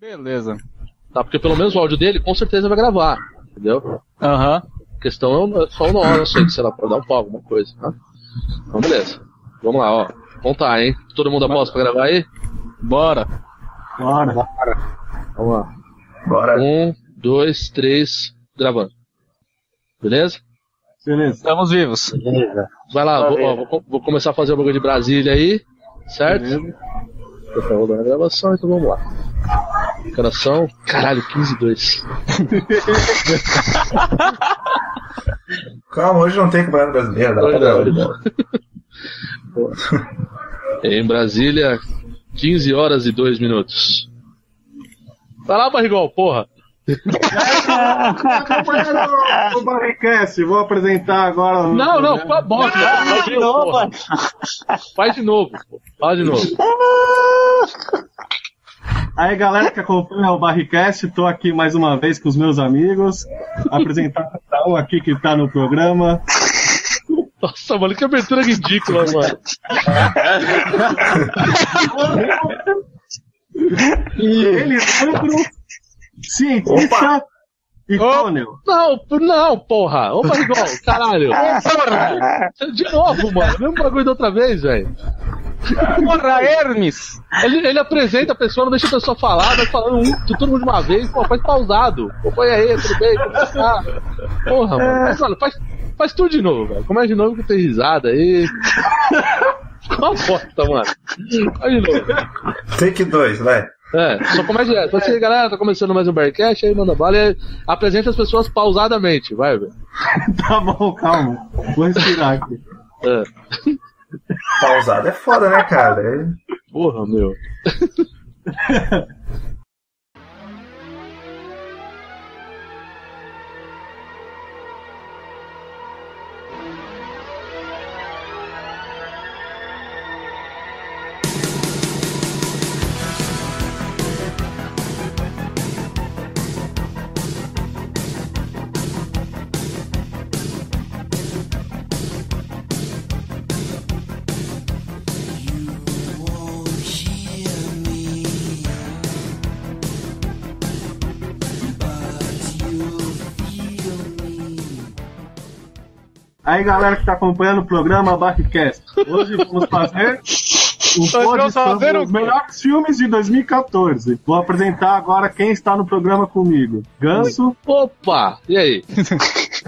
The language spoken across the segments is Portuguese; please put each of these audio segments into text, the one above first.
Beleza. Tá? Porque pelo menos o áudio dele com certeza vai gravar. Entendeu? Aham. A questão é só o nosso aí, sei lá, pode dar um pau, alguma coisa, tá? Então beleza. Vamos lá, ó. Contar, hein? Todo mundo aposta pra gravar aí? Bora. Bora. Vamos lá. Bora. Um, dois, três, gravando. Beleza? Beleza. Estamos vivos. Vai lá, vou, ó, vou vou começar a fazer o bagulho de Brasília aí, certo? Já tá rolando a gravação, então vamos lá. Coração, caralho, 15 e 2. Calma, hoje não tem campeonato brasileiro. Dá dar olha. hoje. Em Brasília, 15 horas e 2 minutos. Vai lá, barrigol, porra. Do Barricast, vou apresentar agora. o- Não, não, ficou a bosta. Faz de novo. Faz de novo. Fala de novo. Aí, galera que acompanha o Barricast, tô aqui mais uma vez com os meus amigos. Apresentar cada um aqui que tá no programa. Nossa, mano, que abertura ridícula, mano. E Elisandro, cientista e Conel. Não, não, porra. Ô, barrigol, caralho. De novo, mano. Mesmo bagulho da outra vez, velho. Porra, Hermes! Ele, ele apresenta a pessoa, não deixa a pessoa falar, vai falando um, todo mundo de uma vez, pô, faz pausado. Pô, põe aí, tudo bem, como você tá? Porra, mano. Mas, mano, faz, faz tudo de novo, velho. Começa de novo que tem risada aí. Ficou uma bosta, mano. Faz de novo. Take 2, vai. É, só começa direto. Fala assim, galera, tá começando mais um Bearcast, aí manda bala e apresenta as pessoas pausadamente, vai, velho. Tá bom, calma. Vou respirar aqui. É. Pausado é foda, né, cara? É- Porra, meu. Aí, galera que tá acompanhando o programa Barricast. Hoje vamos fazer o pod sobre os melhores filmes de 2014. Vou apresentar agora quem está no programa comigo. Ganso, Opa! E aí?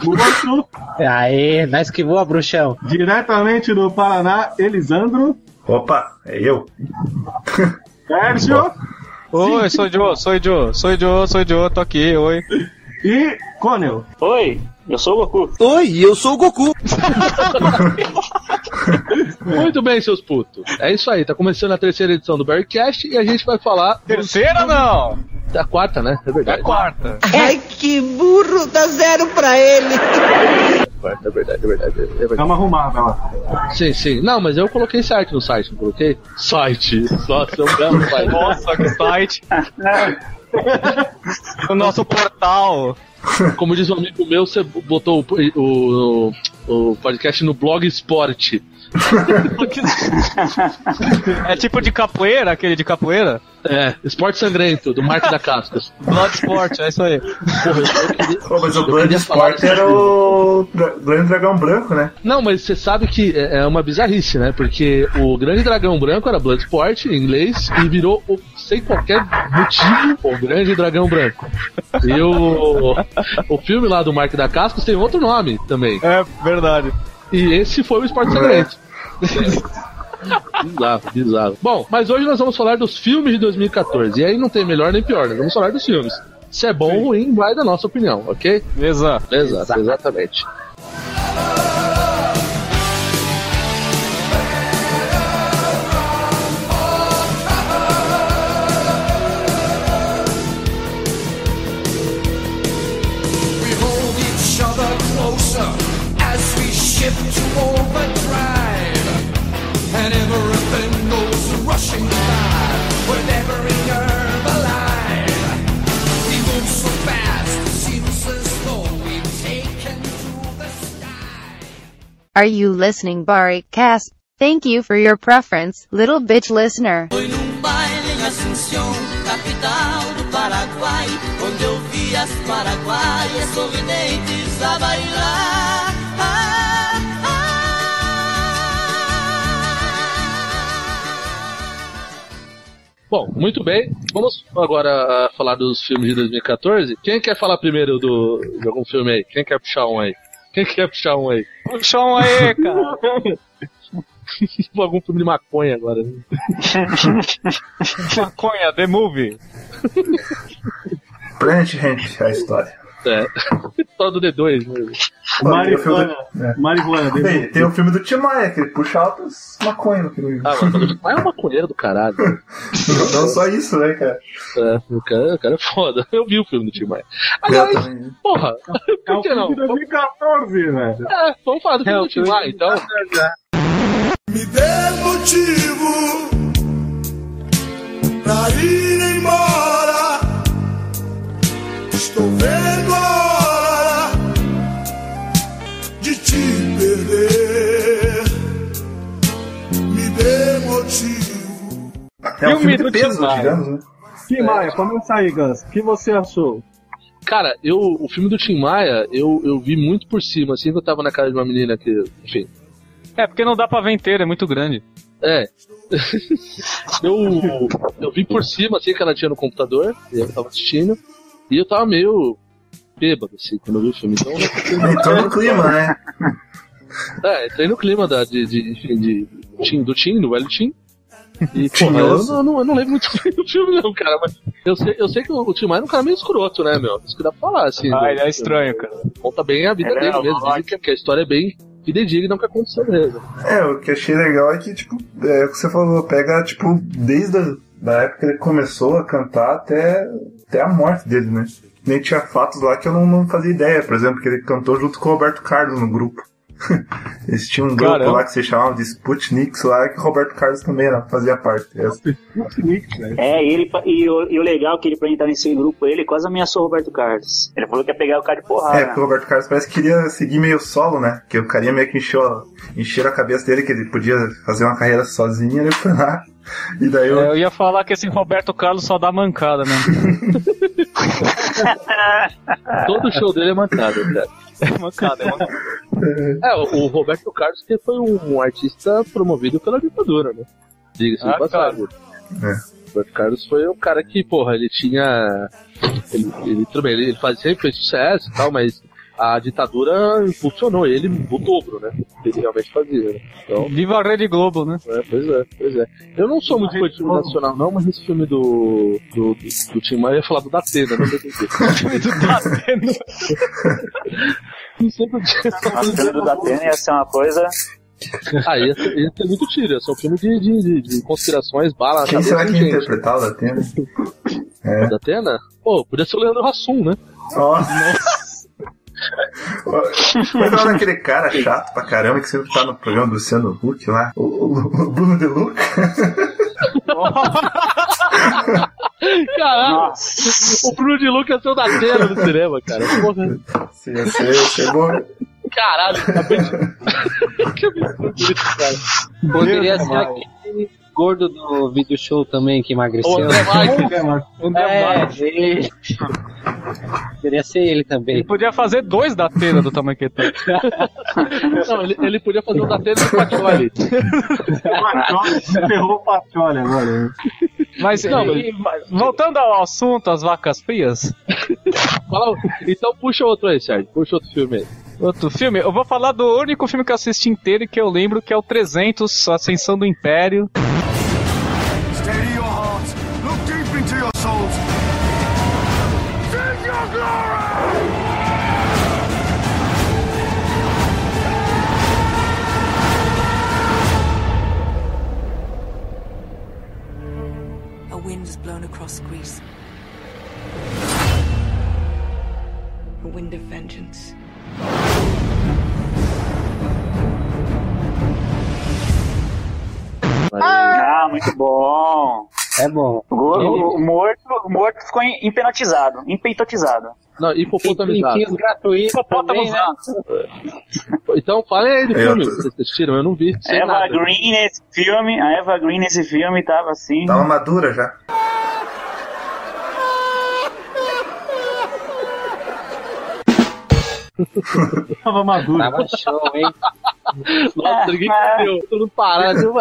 Morto, Aê, nós que voa, bruxão. diretamente do Paraná, Elisandro, Opa, é eu. Sérgio Oi, sou o Joe, sou o Joe, sou o Joe, sou o Joe, tô aqui, oi. e Conel. Oi, eu sou o Goku. Oi, eu sou o Goku. Muito bem, seus putos. É isso aí, tá começando a terceira edição do Bearcast e a gente vai falar Terceira não? da quarta, né? É É verdade. quarta. Ai, que burro, dá zero pra ele. Quarta, é verdade, é verdade. É verdade. Dá uma arrumada lá. Sim, sim. Não, mas eu coloquei site no site, não coloquei? Site. Nossa, é um belo site. Nossa, que site. o nosso portal. Como diz um amigo meu, você botou o, o, o podcast no blog esporte. É tipo de capoeira, aquele de capoeira? É, Esporte Sangrento, do Marco da Cascas. Bloodsport, é isso aí. Porra, eu, queria... Pô, mas o Blood Sport era o Grande Dragão Branco, né? Não, mas você sabe que é é uma bizarrice, né? Porque o Grande Dragão Branco era Bloodsport em inglês e virou, o- sem qualquer motivo, o Grande Dragão Branco. E o, o filme lá do Marco da Cascos tem outro nome também. É verdade. E esse foi o Esporte Sangrento. bizarro, bizarro. Bom, mas hoje nós vamos falar dos filmes de 2014. E aí não tem melhor nem pior, nós vamos falar dos filmes. Se é bom ou ruim, vai da nossa opinião, ok? Exato. Exato, exatamente. We Are you listening, Bari Thank you for your preference, little bitch listener. Foi num baile em Assunção, capital do Paraguai, onde eu vi as paraguaias sorridentes a bailar. Ah, Bom, muito bem. Vamos agora falar dos filmes de 2014. Quem quer falar primeiro do, de algum filme aí? Quem quer puxar um aí? Quem quer puxar um aí? Puxa um aí, cara. algum filme de maconha agora. né? Maconha, The Movie. Planet Ramp, a história. É. Só do D2 mesmo. Marihuana. É. Marihuana. Tem, tem o filme do Tim Maia, que ele puxa altas maconha no filme. Ah, mas mas é um maconheiro do caralho. Não, só isso, né, cara? É, o cara, o cara é foda. Eu vi o filme do Tim Maia. Aliás, também. porra, É por o que filme não? de 2014, velho. É, vamos falar do filme do Tim Maia, então. Me dê motivo pra ir embora. Estou vendo a hora de te perder. Me dê motivo. É um Filme de do peso, Tim Maia. digamos, né? Tim Maia, começa aí, Gans. O que você achou? Cara, eu, o filme do Tim Maia, eu, eu vi muito por cima, assim, que eu tava na casa de uma menina que, enfim, É, porque não dá pra ver inteiro, é muito grande. É. eu, eu vi por cima, assim, que ela tinha no computador, e eu tava assistindo, e eu tava meio bêbado, assim, quando eu vi o filme. Então, Então no clima, né? é, entrei no clima da, de, de, enfim, de, Tim, do Tim, do velho Tim. E, porra, eu não, não, eu não lembro muito bem do filme, não, cara, mas eu sei, eu sei que o, Tim Maia é um cara meio escroto, né, meu? Isso que dá pra falar, assim. Ah, né? ele é estranho, cara. Conta bem a vida É, dele é, mesmo, dizem que, que a história é bem fidedigna que aconteceu mesmo. É, o que achei legal é que, tipo, é o que você falou, pega, tipo, desde a da época que ele começou a cantar até, até a morte dele, né? Nem tinha fatos lá que eu não, não fazia ideia, por exemplo, que ele cantou junto com o Roberto Carlos no grupo. Eles tinham um grupo Caramba. lá que se chamava de Sputniks lá, que o Roberto Carlos também era, fazia parte. Essa- É, ele, e, o, e o legal é que ele, pra entrar nesse grupo, ele quase ameaçou o Roberto Carlos. Ele falou que ia pegar o cara de porrada. É, porque o Roberto Carlos parece que queria seguir meio solo, né? Que o carinha meio que encheu, encheu a cabeça dele que ele podia fazer uma carreira sozinho, ele foi lá. E daí eu, É, eu ia falar que esse Roberto Carlos só dá mancada mesmo. Todo show dele é mancada, cara. É mancada, é mancada. É, o, Roberto Carlos que foi um, artista promovido pela ditadura, né? Diga-se de Ah, passagem. É. O Roberto Carlos foi um cara que, porra, ele tinha. Ele, ele, tudo bem, ele, ele fazia, sempre fez sucesso e tal, mas a ditadura impulsionou ele o dobro, né? Ele realmente fazia, né? Então, Viva a Rede Globo, né? é, pois é, pois é. Eu não sou muito fã de filme nacional, não, mas esse filme do. do, do, do Tim Maia eu ia falar do Datena, não sei porquê. filme do Datena. Não sei porquê. Nossa, o filme do Datena ia ser uma coisa. Ah, ia ser, ia ser muito tiro, ia ser um filme de, de, de, de conspirações, bala quem será que ia interpretar o Datena? O Datena? Pô, podia ser o Leandro Hassum, né? Nossa! Mas não aquele cara chato pra caramba que sempre tá no programa do Luciano Huck lá, o, o- o Bruno De Luca. Caralho! Nossa. O Bruno de Luca ser o Datena no cinema, cara. Porra. Sim, ia ser, ia ser bom. Caralho, acabei de... que absurdo isso, cara. Poderia ser aquele gordo do vídeo show também que O emagreceu. André Marques. É, ele. Poderia ser ele também. Ele podia fazer dois Datena do tamanho que ele tem. Não, ele, ele podia fazer o Datena do Patioli. Patrolha, você ferrou o Patrolha agora. Mas, Não, e- e- voltando ao assunto, as vacas frias, Fala, então puxa outro aí, Sérgio. Puxa outro filme aí. outro filme, eu vou falar do único filme que eu assisti inteiro e que eu lembro que é o 300, Ascensão do Império. Across Greece. A wind of vengeance. Ah, muito bom. É bom. O, o- o morto, morto ficou em- hipnotizado, empeitotizado. Não, hipopotamizado. Também, né? Então falem aí do Eu filme tô- vocês assistiram, eu não vi. Eva nada. Green nesse filme, a Eva Green nesse filme tava assim. Tava madura já. Tava maduro. Tava show, hein? Nossa, ninguém entendeu. Todo mundo parado.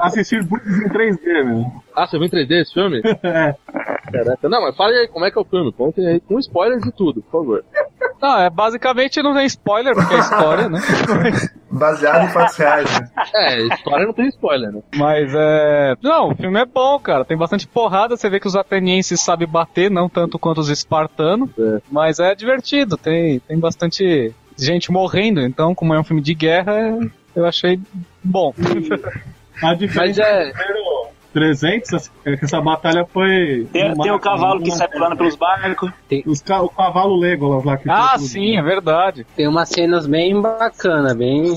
Assistir Books em 3D, meu. Ah, você viu em 3D esse filme? É. Caraca. Não, mas fala aí como é que é o filme. Contem aí com spoilers de tudo, por favor. Não, é basicamente não tem spoiler, porque é história, né? Baseado em fatos reais, né? É, história não tem spoiler, né? Mas é. Não, o filme é bom, cara. Tem bastante porrada. Você vê que os atenienses sabem bater, não tanto quanto os espartanos. Mas é divertido. Tem, tem bastante gente morrendo. Então, como é um filme de guerra, eu achei bom. A diferença Mas é- do primeiro 300 é que essa batalha foi. Tem, no tem o cavalo que sai pulando pelos barcos. Os ca- o cavalo Legolas lá que ah, sim, é verdade. Tem umas cenas bem bacanas, bem.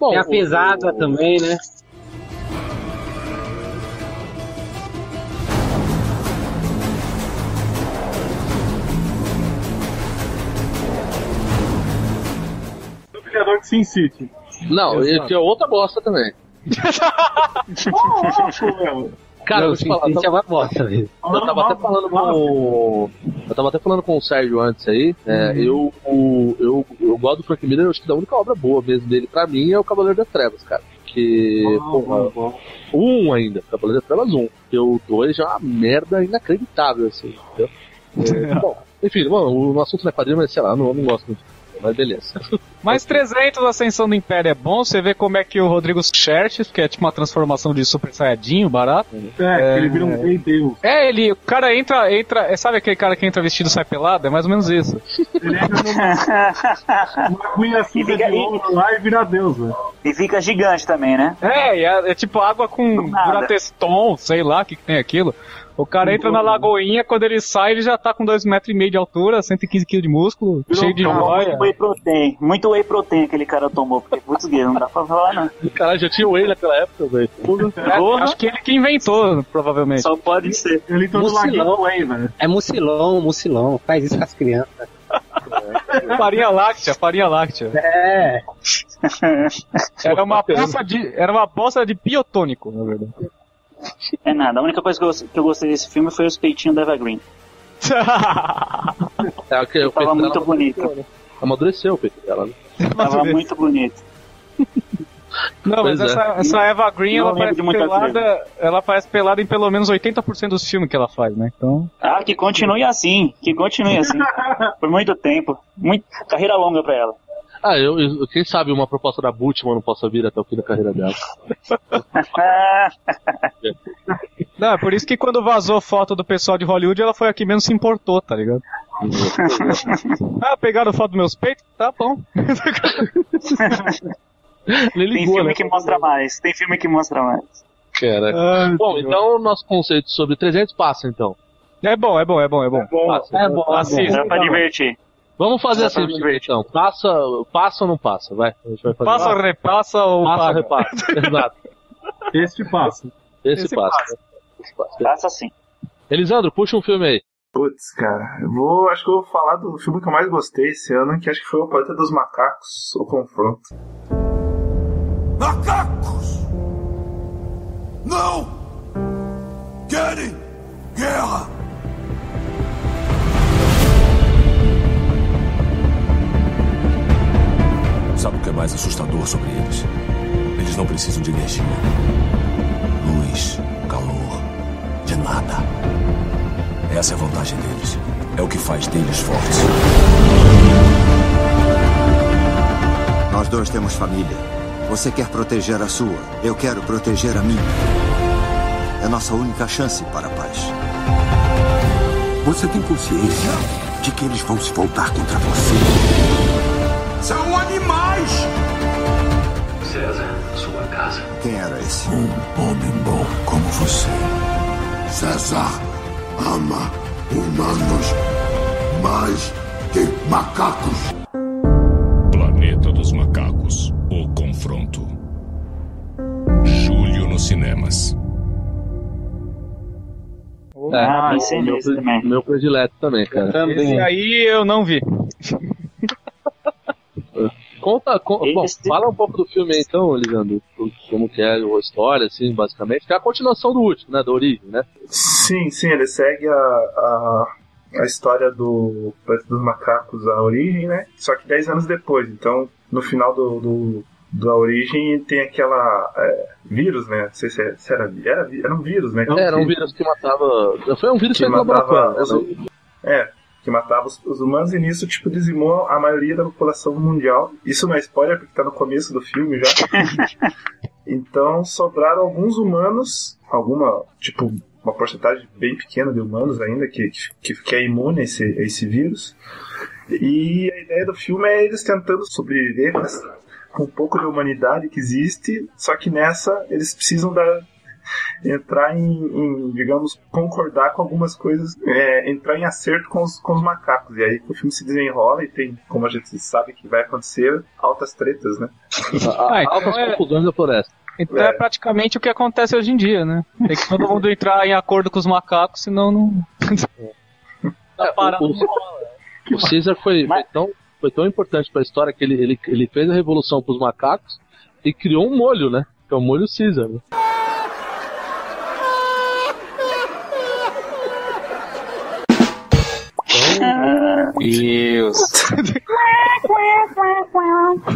Bom, Tem a pesada o- também, né? O criador de Sin City. Não, ele tinha outra bosta também. Cara, eu Não, te falar, City é uma bosta. Eu tava até falando com o. Eu tava até falando com o Sérgio antes aí. é, eu, o- eu, eu gosto do Frank Miller, eu acho que a única obra boa mesmo dele pra mim é o Cavaleiro das Trevas, cara. Que. porra, 1 ainda, Cavaleiro das Trevas 1. Porque o 2 já é uma merda inacreditável, assim, entendeu? É, bom, enfim, bom, o assunto não é quadrinho, mas sei lá, eu não, eu não gosto muito. Mas beleza. Mas 300 Ascensão do Império é bom, você vê como é que o Rodrigo Xerxes, que é tipo uma transformação de Super Saiyajin, barato. É, que ele vira um rei deus. É, ele, o cara entra, entra, é, sabe aquele cara que entra vestido e sai pelado? É mais ou menos isso. Ele entra numa suja de ouro lá e vira deus, velho. E fica gigante também, né? É, é, é tipo água com nada. Durateston, sei lá o que, que tem aquilo. O cara entra na lagoinha, quando ele sai, ele já tá com 2,5 metros e meio de altura, 115 kg de músculo, cheio de joia. Muito whey protein. Muito whey protein aquele cara tomou. Porque, putz, não dá pra falar, não. Caralho, já tinha Whey naquela época, velho. É, acho que ele que inventou, provavelmente. Só pode ser. Ele laguinho Mucilão. Whey, velho. É mucilão, mucilão. Faz isso com as crianças. Farinha láctea, farinha láctea. É. Era uma poça de, era uma poça de piotônico, na verdade. É nada. A única coisa que eu, que eu gostei desse filme foi os peitinhos da Eva Green. É, o que, o Tava muito bonito. Amadureceu o peito dela, né? Tava muito bonito. Não, mas Pois é. essa, essa Eva Green, Não ela parece pelada, ela parece pelada em pelo menos 80% dos filmes que ela faz, né? Então, Ah, que continue assim. Que continue assim. Por muito tempo. Muito... Carreira longa pra ela. Ah, eu, eu- quem sabe uma proposta da Bultman não possa vir até o fim da carreira dela. não, é por isso que quando vazou foto do pessoal de Hollywood, ela foi aqui mesmo se importou, tá ligado? ah, pegaram foto dos meus peitos? Tá bom. Ele Tem ligou, filme né? que mostra mais. Tem filme que mostra mais. Caraca. Ah, Bom, então o nosso conceito sobre 300 passa, então. É bom, é bom, é bom, é bom. Passa. É bom, Assista. Dá pra divertir. Vamos fazer assim, então. Passa, passa ou não passa? Vai. A gente vai fazer. Passa ou repassa ou Passa repassa. Exato. Este passa. Esse, Esse passa. Esse passa. Passa assim. Elisandro, puxa um filme aí. Putz, cara, eu vou. Acho que eu vou falar do filme que eu mais gostei esse ano, que acho que foi o Planeta dos Macacos, o confronto. Macacos! Não! Querem guerra! Sabe o que é mais assustador sobre eles? Eles não precisam de energia. Luz, calor, de nada. Essa é a vantagem deles. É o que faz deles fortes. Nós dois temos família. Você quer proteger a sua, eu quero proteger a minha. É nossa única chance para a paz. Você tem consciência de que eles vão se voltar contra você? São animais! César, sua casa. Quem era esse? Um homem bom como você. César ama humanos mais que macacos. Planeta dos Macacos O Confronto. Julho nos cinemas. Ah, meu, pensei É, meu, também. meu predileto também, cara. Esse aí eu não vi. Conta, con- bom, Esse- fala um pouco do filme aí, então, Elisandro. Como que é a história, assim, basicamente. Que é a continuação do último, né? Da origem, né? Sim, sim, ele segue a, a, a história do Planeta dos Macacos, a origem, né? Só que 10 anos depois. Então, no final do, do, da origem tem aquela é, vírus, né? Não sei se, é- se era, era, era um vírus, né? Era um vírus que matava. Foi um vírus que no matava os, é, que matava os, os humanos e nisso, tipo, dizimou a maioria da população mundial. Isso não é spoiler, porque tá no começo do filme já. então sobraram alguns humanos, alguma, tipo, uma porcentagem bem pequena de humanos ainda que, que, que é imune a esse, a esse vírus. E a ideia do filme é eles tentando sobreviver com um pouco de humanidade que existe, só que nessa eles precisam da, entrar em, em, digamos, concordar com algumas coisas, é, entrar em acerto com os, com os macacos. E aí o filme se desenrola e tem, como a gente sabe que vai acontecer, altas tretas, né? Ah, então Altas é- confusões da floresta. Então é. praticamente o que acontece hoje em dia, né? Tem que todo mundo entrar em acordo com os macacos, senão não. tá parado. o, o, o Caesar foi, foi tão, foi tão importante pra história que ele, ele, ele fez a revolução pros macacos e criou um molho, né? Que é o molho Caesar. Né? Isso.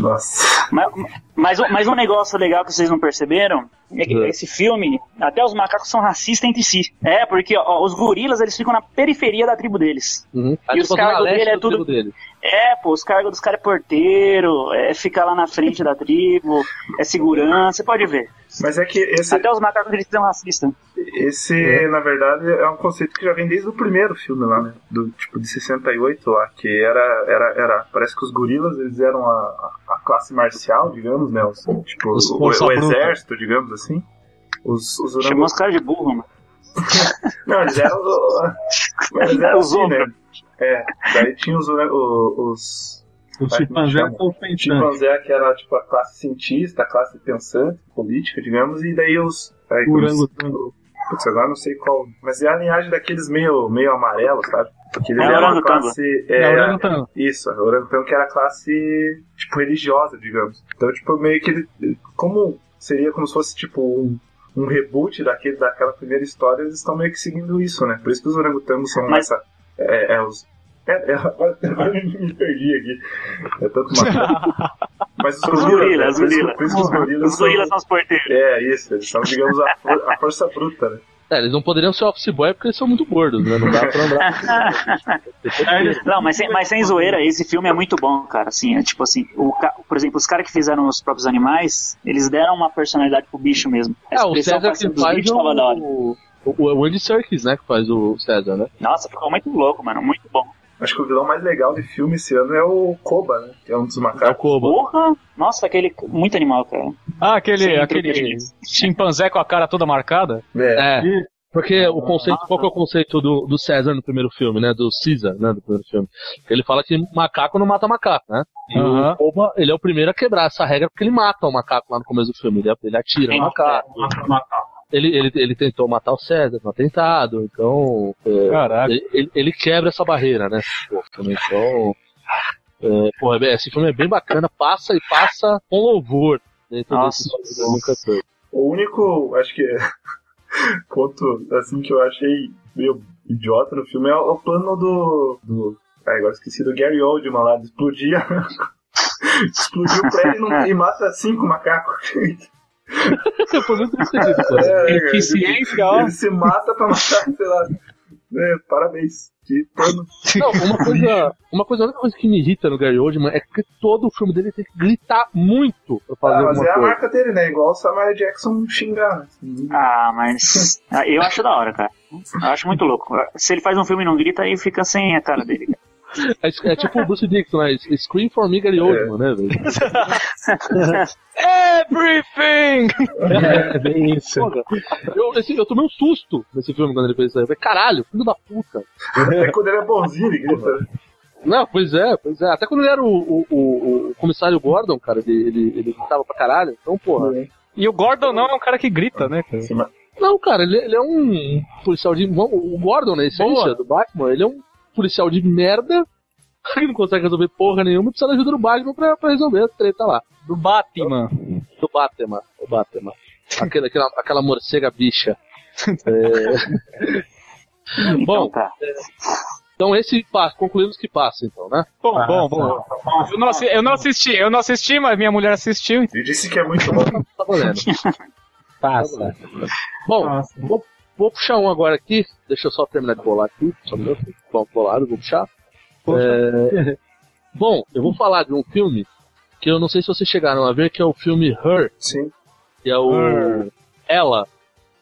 Nossa. Mas, mas, um- mas um negócio legal que vocês não perceberam é que esse filme, até os macacos são racistas entre si. É, porque ó, os gorilas eles ficam na periferia da tribo deles. Uhum. E os cargos dele é tudo. Dele. É, pô, os cargos dos caras é porteiro, é ficar lá na frente da tribo, é segurança, você pode ver. Mas é que esse, Até os macacos eles são racistas. Esse na verdade, é um conceito que já vem desde o primeiro filme lá, né? Do tipo de 68 lá, que era, era, era parece que os gorilas eles eram a, a classe marcial, digamos, né? Os, tipo, Os o, o bruta. exército, digamos assim. Os, os orango- Chamou os caras de burro, mano. Não, eles eram. Eles eram Os assim, né? É, daí tinha os. os O como chimpanzé com o pensante. chimpanzé, que era tipo a classe cientista, a classe pensante, política, digamos, e daí os. Aí, Orangotango. Putz, agora não sei qual. Mas é a linhagem daqueles meio, meio amarelos, sabe? Porque eles É eram a orangotango. classe. É orangotango. Isso, a orangotango que era a classe, tipo, religiosa, digamos. Então, tipo, meio que ele. Como seria como se fosse, tipo, um, um reboot daquele, daquela primeira história, eles estão meio que seguindo isso, né? Por isso que os orangotangos são Mas- essa. É, é os. É, é, agora me perdi aqui. É tanto uma. Mas os Os gorilas. gorilas, né? os Por isso-. Por os gorilas Os gorilas são os porteiros. É, isso, eles são, digamos, a, for- a força bruta, né? É, eles não poderiam ser office boy porque eles são muito gordos, né? Não dá pra andar. Não, mas sem, mas sem zoeira, esse filme é muito bom, cara. Assim, é tipo assim, o, por exemplo, os caras que fizeram os próprios animais, eles deram uma personalidade pro bicho mesmo. A É, o expressão César que dos faz bichos tava da hora. o, o, o Andy Serkis, né? Que faz o César, né? Nossa, ficou muito louco, mano. Muito bom. Acho que o vilão mais legal de filme esse ano é o Koba, né? Que é um dos É o macacos. Koba. Porra! Nossa, aquele. Muito animal, cara. Ah, aquele, Sim, aquele chimpanzé com a cara toda marcada? É. É. Porque o conceito, qual que é o conceito do, do César no primeiro filme, né? Do Caesar, né? Do primeiro filme. Ele fala que macaco não mata macaco, né? E Aham. o Koba, ele é o primeiro a quebrar essa regra porque ele mata o macaco lá no começo do filme. Ele, ele atira no macaco. Ele, ele, ele tentou matar o César no atentado, então. é, Caraca. ele, ele- ele quebra essa barreira, né? Então. É, porra, é bem- esse filme é bem bacana, passa e passa com louvor dentro Nossa. desse filme Foi. O único, acho que é, ponto, assim, que eu achei meio idiota no filme é o plano do. do ah, agora esqueci do Gary Oldman lá, de explodir. a- Explodiu o prédio e, não- e mata cinco macacos. Foi muito entendido, cara. É, Eficiência, ele, ó. ele se mata pra matar, sei lá. É, parabéns. Não, uma coisa, uma coisa, a única coisa que me irrita no Gary Oldman é que todo o filme dele tem que gritar muito pra fazer Ah, mas alguma é a coisa. marca dele, né? Igual o Samuel Jackson xingar. né? Ah, mas. ah, Eu acho da hora, cara. Eu acho muito louco. Se ele faz um filme e não grita, aí fica sem a cara dele. É, é tipo o Bruce Dixon, né? Scream for me, Gary Oldman, né, velho? Everything! É, bem isso. Eu, esse- eu tomei um susto nesse filme quando ele fez isso aí. Eu falei, caralho, filho da puta. Até quando ele é bonzinho, ele grita. né? Não, pois é, pois é. Até quando ele era o, o, o, o comissário Gordon, cara, ele, ele, ele gritava pra caralho. Então, porra. E o Gordon não é um cara que grita, né, cara? Não, cara, ele, ele é um policial de. O Gordon, na essência Boa. do Batman, ele é um policial de merda que não consegue resolver porra nenhuma e precisa da ajuda do Batman pra, pra resolver a treta lá. Do Batman. Do Batman, o Batman. Aquela, aquela, aquela morcega bicha. É... Bom, Então tá. Então esse passa, concluímos que passa, então, né? Bom, Ah, bom, bom. Eu não, eu não assisti, eu não assisti, mas minha mulher assistiu. E disse que é muito bom. Tá valendo. Passa. Bom, vou, vou puxar um agora aqui. Deixa eu só terminar de bolar aqui. Só minuto. Bom, bolado, vou puxar. É, Bom, eu vou falar de um filme que eu não sei se vocês chegaram a ver, que é o filme Her. Sim. Que é o Her. Ela.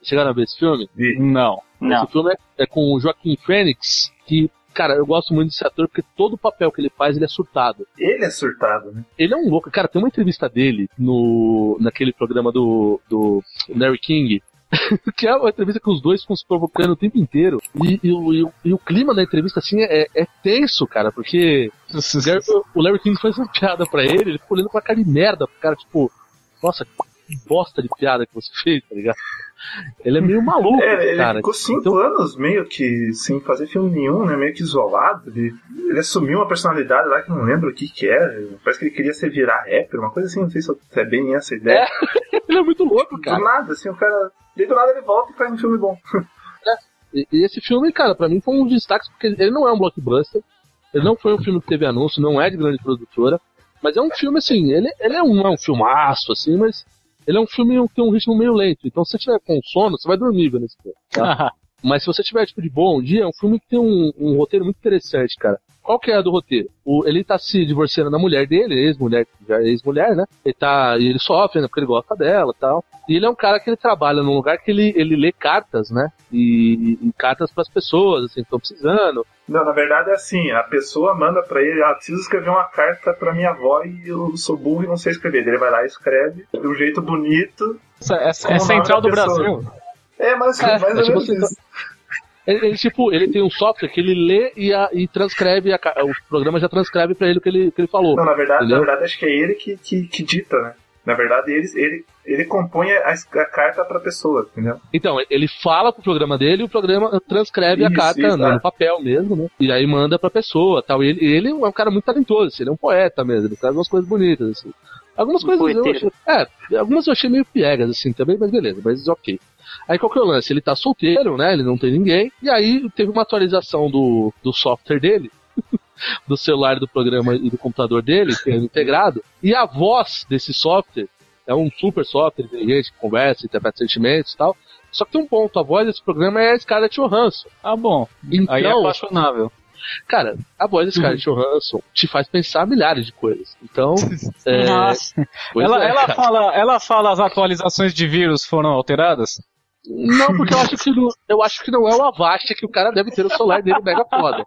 Chegaram a ver esse filme? Não. Não. Esse filme é, é com o Joaquim Fênix, que, cara, eu gosto muito desse ator porque todo o papel que ele faz, ele é surtado. Ele é surtado, né? Ele é um louco. Cara, tem uma entrevista dele no, naquele programa do, do Larry King. que é uma entrevista que os dois ficam se provocando o tempo inteiro. E, e o- e e o clima da entrevista, assim, é, é tenso, cara, porque o Larry King faz uma piada pra ele, ele ficou olhando com a cara de merda pro cara, tipo, nossa, que bosta de piada que você fez, tá ligado? Ele é meio maluco, É, ele cara. ficou cinco Então- anos meio que sem fazer filme nenhum, né? Meio que isolado. Ele, ele assumiu uma personalidade lá que não lembro o que que era. Parece que ele queria ser virar rapper, uma coisa assim, não sei se é bem essa ideia. ele é muito louco, cara. Do nada, assim, o cara. Daí do nada ele volta e faz um filme bom. E, e esse filme, cara, pra mim foi um dos destaques, porque ele não é um blockbuster, ele não foi um filme que teve anúncio, não é de grande produtora, mas é um filme, assim, ele, ele é, um, é um filmaço, assim, mas ele é um filme que tem um ritmo meio lento. Então, se você tiver com sono, você vai dormir vendo esse filme. tá? Mas se você tiver, tipo, de bom dia, é um filme que tem um, um roteiro muito interessante, cara. Qual que é a do roteiro? O, ele tá se divorciando da mulher dele, ex-mulher, já é ex-mulher, né? Ele tá, e ele sofre, né? Porque ele gosta dela e tal. E ele é um cara que ele trabalha num lugar que ele, ele lê cartas, né? E, e cartas pras pessoas, assim, que estão precisando. Não, na verdade é assim, a pessoa manda pra ele, ah, preciso escrever uma carta pra minha avó e eu sou burro e não sei escrever. Ele vai lá e escreve de um jeito bonito. Essa, essa é central do pessoa. Brasil. É, mas É, mais é ou tipo menos assim, isso. Ele, ele, tipo, ele tem um software que ele lê e, a- e transcreve, a o programa já transcreve pra ele o que ele, que ele falou. Não, na verdade, entendeu? na verdade acho que é ele que, que, que dita, né? Na verdade, ele, ele, ele compõe a, a carta pra pessoa, entendeu? Então, ele fala pro programa dele e o programa transcreve a Isso, carta isso, no, é. no papel mesmo, né? E aí manda pra pessoa tal. E ele, ele é um cara muito talentoso, assim, ele é um poeta mesmo, ele traz umas coisas bonitas, assim. Algumas coisas eu achei. É, algumas eu achei meio piegas, assim, também, mas beleza, mas ok. Aí qual que é o lance? Ele tá solteiro, né? Ele não tem ninguém. E aí teve uma atualização do, do software dele, do celular do programa e do computador dele, que é integrado. E a voz desse software é um super software inteligente que conversa, interpreta sentimentos e tal. Só que tem um ponto, a voz desse programa é a Scarlett Johansson. Ah, bom. Então, Aí é apaixonável. Cara, a voz da Scarlett Johansson te faz pensar milhares de coisas. Então, é, Nossa. Ela, é, ela, fala, ela fala as atualizações de vírus foram alteradas? Não, porque eu acho que não, eu acho que não é o Avast que o cara deve ter o celular dele mega foda.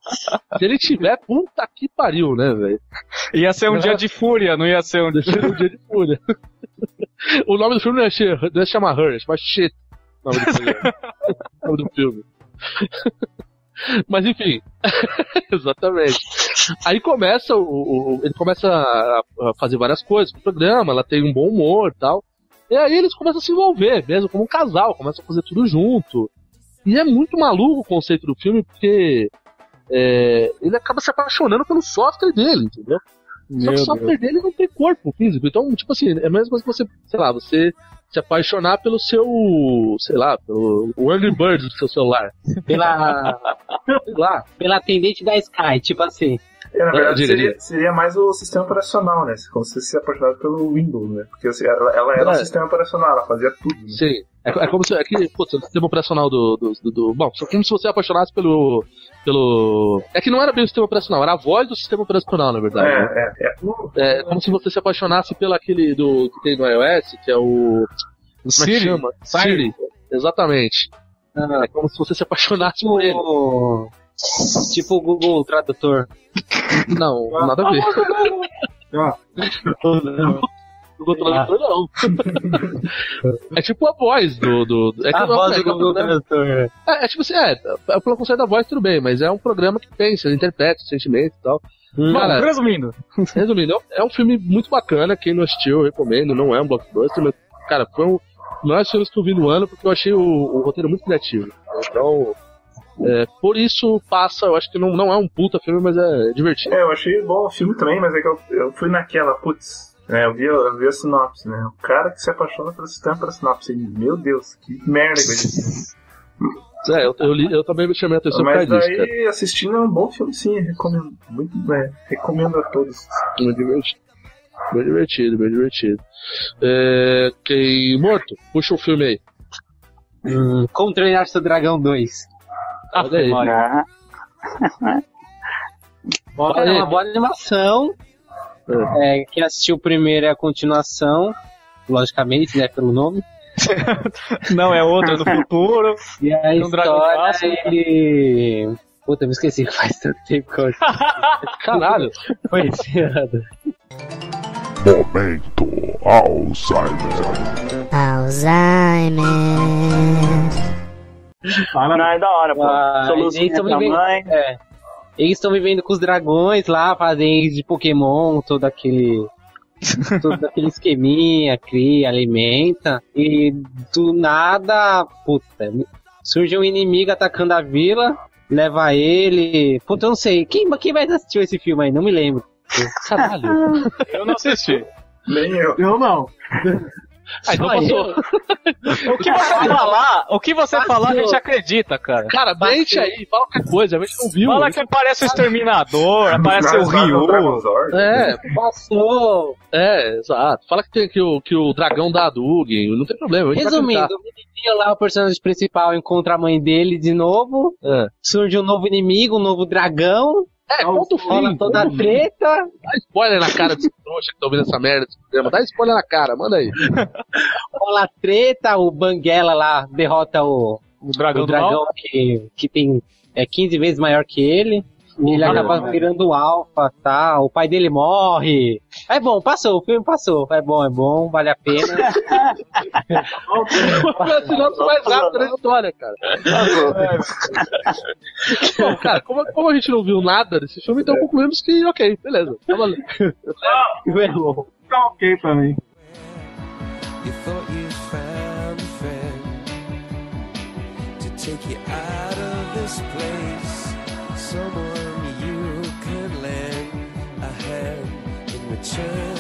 Se ele tiver, puta que pariu, né, velho? Ia ser um dia de fúria, não ia ser um Deixa um dia de fúria. O nome do filme não é, She- não é chamar é chamar Shit. O nome do programa. O nome do filme. Mas enfim, exatamente. Aí começa o, o- ele começa a, a fazer várias coisas com o programa, ela tem um bom humor e tal. E aí eles começam a se envolver, mesmo como um casal, começam a fazer tudo junto. E é muito maluco o conceito do filme, porque é, ele acaba se apaixonando pelo software dele, entendeu? Só que Meu o software dele não tem corpo físico. Então, tipo assim, é a mesma coisa que você, sei lá, você se apaixonar pelo seu, sei lá, pelo o Angry Birds do seu celular. Pela, Sei lá. pela atendente da Sky, tipo assim. É, na verdade, diga, seria, diga. seria mais o sistema operacional, né? Como se você se apaixonasse pelo Windows, né? Porque assim, ela, ela era o É. sistema operacional, ela fazia tudo. Né? Sim. É, é como se. É que, putz, o sistema operacional do, do, do, do- Bom, é como se você apaixonasse pelo. pelo. É que não era bem o sistema operacional, era a voz do sistema operacional, na verdade. né? É, é, é. É como se você se apaixonasse pelo aquele do que tem no iOS, que é o. Como é que Siri. chama? Siri. Exatamente. É como se você se apaixonasse por ele. Tipo o Google Tradutor. Não, nada a ver. Google Tradutor não. é tipo a voz do. do do- é A não, voz é do é Google programa- Tradutor. É, é tipo assim, é, é pelo conceito da voz tudo bem, mas é um programa que pensa, interpreta os sentimentos e tal. Cara, Bom, resumindo. resumindo, é um filme muito bacana, quem não assistiu, eu recomendo, não é um blockbuster, mas, cara, foi um melhores filmes que eu vi no ano, porque eu achei o, o roteiro muito criativo. Então, é, por isso passa, eu acho que não, não é um puta filme, mas é divertido. É, eu achei bom o filme também, mas é que eu, eu fui naquela, putz. né, eu, vi, eu vi a sinopse, né? O cara que se apaixona pelo sistema para sinopse. Meu Deus, que merda que vai ser. É, eu, eu, li- eu também me chamei a atenção Mas cara. aí, assistindo é um bom filme, sim. Recomendo. Muito, é, recomendo a todos. Bem divertido. Bem divertido, bem divertido. É, quem morto? Puxa o filme aí. Hum, Como treinar seu dragão 2. Olha aí. Ah, Bom, é uma boa animação. É, quem assistiu o primeiro é a continuação. Logicamente, né? Pelo nome. Não, é outro do futuro. E a Um história, ele... Puta, me esqueci, faz tanto tempo que eu Caralho. Foi esse ano. Momento Alzheimer. Alzheimer. Não, é da hora, pô. Ah, Solução eles estão vivendo, mãe. é, eles estão vivendo com os dragões lá, fazem de Pokémon, todo aquele. todo aquele esqueminha, cria, alimenta. E do nada, puta, surge um inimigo atacando a vila, leva ele. Puta, eu não sei. Quem, quem vai assistir esse filme aí? Não me lembro. Caralho. Eu não assisti. Nem eu. Eu não. Ah, então passou. O que você falar, o que você falar, a gente acredita, cara. Cara, mente aí, fala qualquer coisa, a gente não viu. Fala que aparece o Exterminador, aparece o Ryu. É, Passou. é, exato. Fala que tem que o, que o dragão da Dugin, não tem problema. Resumindo, o menininho lá, o personagem principal, encontra a mãe dele de novo. É. Surge um novo inimigo, um novo dragão. É, conta o fim. toda a treta. Dá spoiler na cara desse trouxa que tá ouvindo essa merda desse programa. Dá spoiler na cara, manda aí. Rola a treta, o Banguela lá derrota o, O dragão o dragão que, que tem é 15 vezes maior que ele. E ele acaba virando alfa, tá? O pai dele morre. É bom, passou, o filme passou. É bom, é bom, vale a pena. Foi a sinopse mais rápida da história, cara. Bom, cara, como, como a gente não viu nada desse filme, então concluímos que, ok, beleza. Tá valendo. É bom. Tá ok pra mim. You thought you found a friend to take you out church.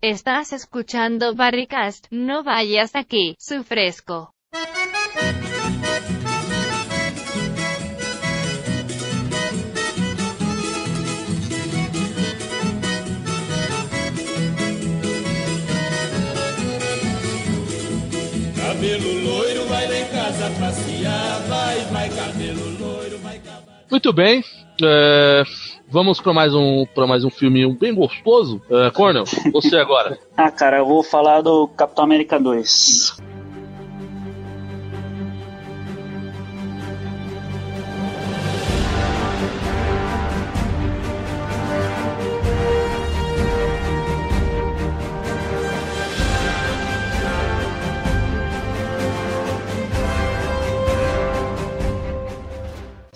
Estás escuchando Barricast, no vayas aquí, su fresco. Cabelo loiro vai lá em casa passear, vai, vai, cabelo loiro vai Muito bem. é, vamos pra mais um para mais um filminho bem gostoso. É, Cornel, você agora. Ah, cara, eu vou falar do Capitão América 2.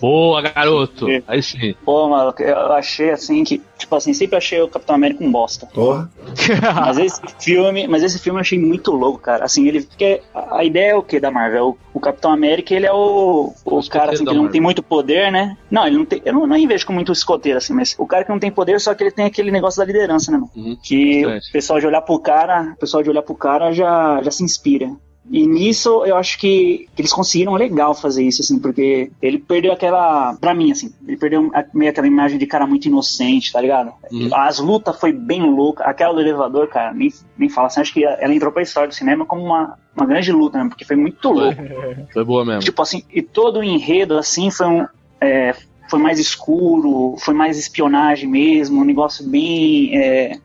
Boa, garoto. Aí sim. Pô, mano, eu achei assim que, tipo assim, sempre achei o Capitão América um bosta. Porra. Mas esse filme, mas esse filme eu achei muito louco, cara. Assim, ele porque a ideia é o que da Marvel? O, o Capitão América, ele é o, o cara assim, que não tem muito poder, né? Não, ele não tem, eu não, não vejo como muito escoteiro assim, mas o cara que não tem poder, só que ele tem aquele negócio da liderança, né, mano? Uhum. Que o pessoal de olhar pro cara, o pessoal de olhar pro cara já já se inspira. E nisso eu acho que, que eles conseguiram legal fazer isso, assim, porque ele perdeu aquela. Pra mim, assim, ele perdeu meio aquela imagem de cara muito inocente, tá ligado? Uhum. As lutas foi bem louca. Aquela do elevador, cara, nem, nem fala assim. Acho que ela entrou pra história do cinema como uma, uma grande luta, né? Porque foi muito louco. Foi boa mesmo. tipo assim, e todo o enredo, assim, foi um. é, foi mais escuro, foi mais espionagem mesmo, um negócio bem. é,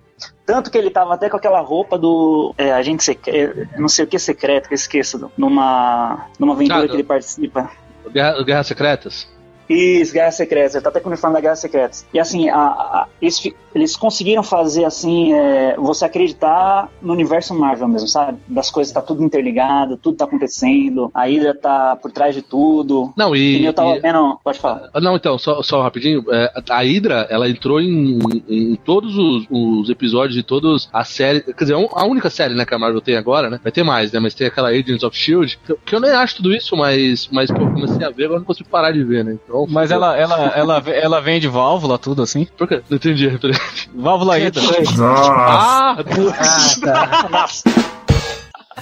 tanto que ele tava até com aquela roupa do é, agente secreto, não sei o que secreto, que eu esqueço, numa, numa aventura Ah, que ele participa. Guerra, Guerras Secretas? Isso, Guerra Secretas. Ele tá até com o uniforme da Guerra Secretas. E assim, a, a- fi- eles conseguiram fazer assim, é, você acreditar no universo Marvel mesmo, sabe? Das coisas tá tudo interligado, tudo tá acontecendo, a Hydra tá por trás de tudo. Não, e- nem eu tava e- vendo. Pode falar. Ah, Não, então, só, só rapidinho. é, a Hydra, ela entrou em, em todos os, os episódios de todas as séries. Quer dizer, a única série né, que a Marvel tem agora, né? Vai ter mais, né? Mas tem aquela Agents of Shield. Que, eu- nem acho tudo isso, mas, mas pô, eu comecei a ver, agora não consigo parar de ver, né? Então, Mas ela, ela, ela, ela vende válvula, tudo assim? Por quê? Não entendi a referência. Válvula Hydra. Nossa. Ah,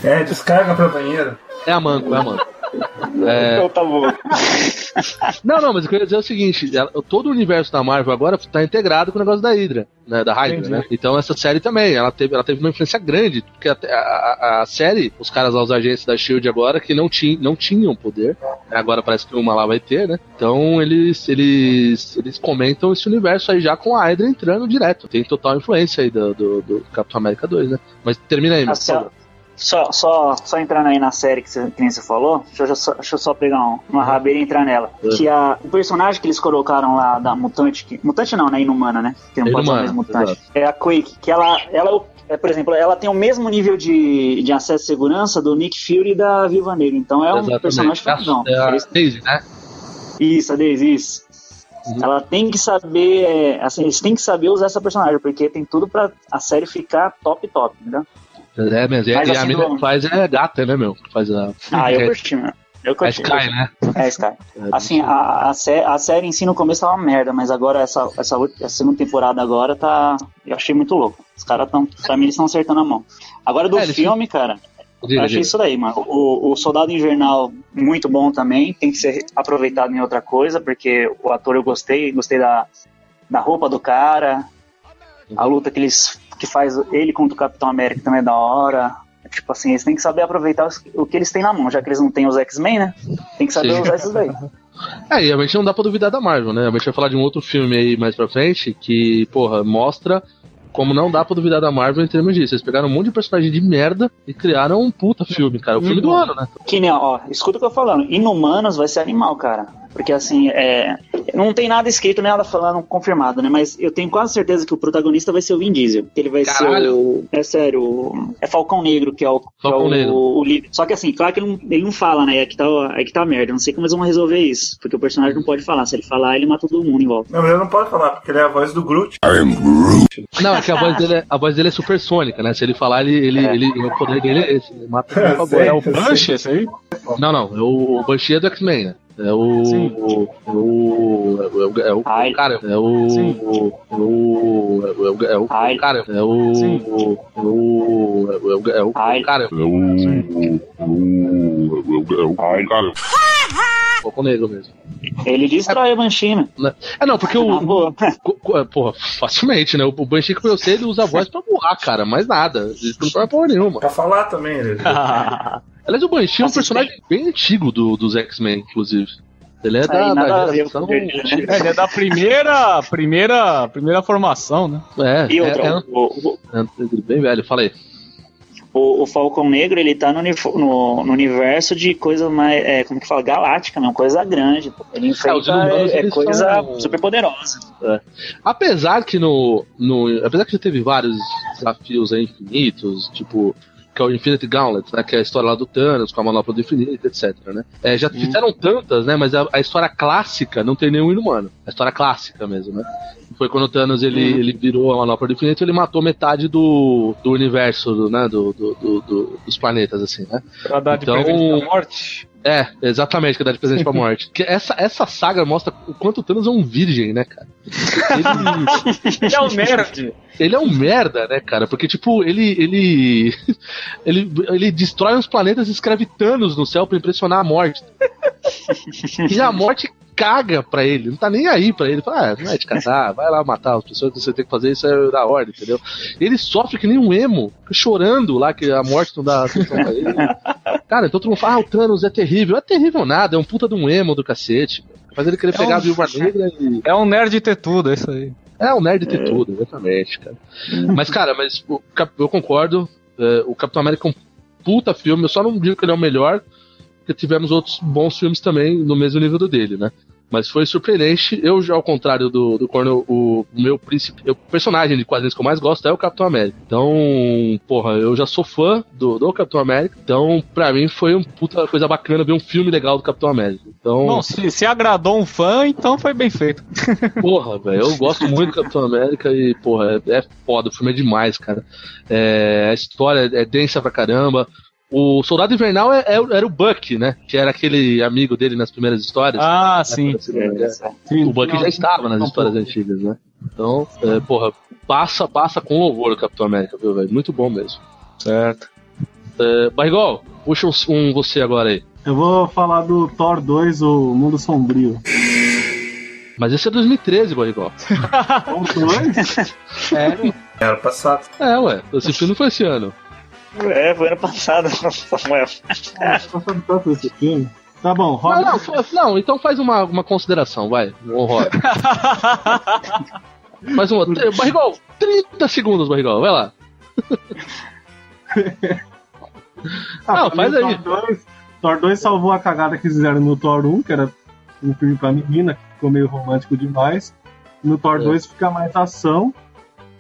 É, descarga pra banheiro. É a Manco, é a Manco. É... Então tá bom. Não, não, mas eu queria dizer o seguinte: ela- todo o universo da Marvel agora tá integrado com o negócio da Hydra, né? Da Hydra, Entendi. né? Então essa série também, ela teve, ela teve uma influência grande, porque a, a- a série, os caras lá, os agentes da Shield agora, que não, tinham não tinham poder, né, agora parece que uma lá vai ter, né? Então eles, eles, eles comentam esse universo aí já com a Hydra entrando direto. Tem total influência aí do, do, do Capitão América 2, né? Mas termina aí, por Assim. Só, só, só entrando aí na série que você, que nem você falou, deixa eu, só, deixa eu só pegar um- uma rabeira e entrar nela. É. Que a, o personagem que eles colocaram lá da mutante, que, mutante não, né? Inumana, né? Que não pode ser Inumana, mesmo mutante. exato. É a Quake, que ela, ela é é, por exemplo, ela tem o mesmo nível de, de acesso e segurança do Nick Fury e da Viva Negra. Então é um Exatamente. personagem fodão. É a Eles- Daisy, né? Isso, a Daisy, isso. Uhum. Ela tem que saber, é, assim, eles têm que saber usar essa personagem, porque tem tudo pra a série ficar top, top, entendeu? É, mas, é, Mas e a assim, mina do- faz é gata, né, meu? Faz a. Ah, eu é, curti, mano. Eu a curti. Sky, né? É, Sky. Assim, a, a, sé- a série em si no começo tava uma merda, mas agora essa, essa, essa segunda temporada agora tá. Eu achei muito louco. Os caras tão. Pra mim eles estão acertando a mão. Agora do É, filme, cara. Diga, eu achei diga. isso daí, mano. O, o Soldado Invernal, muito bom também. Tem que ser aproveitado em outra coisa, porque o ator eu gostei. Gostei da, da roupa do cara. A luta que eles. Que faz ele contra o Capitão América também é da hora. Tipo assim, eles têm que saber aproveitar os- o que eles têm na mão, já que eles não têm os X-Men, né? Tem que saber Sim. usar esses daí. É, e a gente não dá pra duvidar da Marvel, né? A gente vai falar de um outro filme aí mais pra frente que, porra, mostra como não dá pra duvidar da Marvel em termos disso. Eles pegaram um monte de personagem de merda e criaram um puta filme, cara. O filme do ano, né? Que nem, ó, escuta o que eu tô falando. Inumanos vai ser animal, cara. Porque assim, é. Não tem nada escrito, nem nada falando confirmado, né? Mas eu tenho quase certeza que o protagonista vai ser o Vin Diesel. Que ele vai Caralho. ser o. É sério, o- é Falcão Negro, que é o, que é Falcão o, Negro. o líder. Só que assim, claro que ele não, ele não fala, né? É que, tá, é que tá a merda. Não sei como eles vão resolver isso. Porque o personagem não pode falar. Se ele falar, ele mata todo mundo em volta. Não, mas ele não pode falar, porque ele é a voz do Groot. Não, é que a voz dele é, a voz dele é supersônica, né? Se ele falar, ele, ele, ele, o poder dele é esse. Ele mata É, por favor. sei, É o. Banshee, esse aí? Não, não. É o, o Banshee é do X-Men, né? É o. Sim. o- É o. É o. É o. Ah, cara, é o. Sim. É o. É o. É. Ah, Cara, é o. Sim. É o. É o. É. Ah, Cara, É o. É o. É o. Cara. Falcão Negro mesmo. Ele destrói a Banshee, né? Né? É, não, porque Ah, o. é, Porra, facilmente, né? O o Banshee que eu sei, ele usa a voz pra voar, cara. Mais nada. Isso não torna porra nenhuma. Pra falar também, ele. Aliás, o Banshee é um personagem bem antigo do, dos X-Men, inclusive. Ele é Aí, da, da geração. ele, né? É, ele é da primeira, primeira, primeira formação, né? É, E é, outra, é, o, o, é, bem velho, falei. O, o Falcão Negro, ele tá no, no- no universo de coisa mais, é, como que fala, galáctica, mesmo, coisa grande. Ele enfrenta, é, é coisa são- super poderosa. Apesar que no, no. Apesar que já teve vários desafios infinitos, tipo. Que é o Infinity Gauntlet, né? Que é a história lá do Thanos, com a manopla do infinito, etc, né? É, já fizeram tantas, né? Mas a, a história clássica não tem nenhum inumano. A história clássica mesmo, né? Foi quando o Thanos ele, ele virou a manopla do infinito ele matou metade do, do universo, né? Do, do- do- do- dos planetas, assim, né? Pra dar de Então- presente pra morte. É, exatamente, que dá de presente pra morte. Que essa, essa saga mostra o quanto o Thanos é um virgem, né, cara? Ele, Ele é um nerd. ele é um merda, né, cara? Porque, tipo, ele. Ele. Ele, ele destrói uns planetas e escreve Thanos no céu pra impressionar a morte. E a morte caga pra ele, não tá nem aí pra ele. Fala, ah, não é de casar, vai lá matar as pessoas que você tem que fazer, isso é da ordem, entendeu? Ele sofre que nem um emo, chorando lá que a morte não dá atenção pra ele. Cara, então todo mundo fala, ah, o Thanos é terrível. É terrível nada, é um puta de um emo do cacete. Faz ele querer É pegar um- a viúva negra e. É um nerd ter tudo, é isso aí. É, o nerd ter tudo, exatamente, cara. Mas, cara, mas eu concordo. é, o Capitão América é um puta filme. Eu só não digo que ele é o melhor, porque tivemos outros bons filmes também no mesmo nível do dele, né? Mas foi surpreendente. Eu, já ao contrário do, do Cornel, o, o meu príncipe, o personagem de quadrinhos que eu mais gosto é o Capitão América. Então, porra, eu já sou fã do, do Capitão América. Então, pra mim foi uma puta coisa bacana ver um filme legal do Capitão América. Então, Bom, se, se agradou um fã, então foi bem feito. Porra, velho, eu gosto muito do Capitão América e, porra, é, é foda, o filme é demais, cara. É, a história é densa pra caramba. O Soldado Invernal é- é- era o Buck, né? Que era aquele amigo dele nas primeiras histórias. Ah, Né, sim. o Buck já estava nas histórias antigas, né? Então, é, porra, passa, passa com louvor o Capitão América, viu, velho? Muito bom mesmo. Certo. É, Barrigol, puxa um, um você agora aí. Eu vou falar do Thor 2, o Mundo Sombrio. Mas esse é 2013, Barrigol. Sério? Era passado. É, ué. Esse filme não foi esse ano. É, foi ano passado, Samuel. Passando tanto esse filme. Tá bom, Não, Robert. não, fa- não, então faz uma, uma consideração, vai. Um horror. Faz uma. Barrigol, 30 segundos, Barrigol, vai lá. Não, pra mim, faz aí. Ah, Thor 2, Thor 2 salvou a cagada que fizeram no Thor 1, que era um filme pra menina, que ficou meio romântico demais. No Thor É. 2 fica mais ação.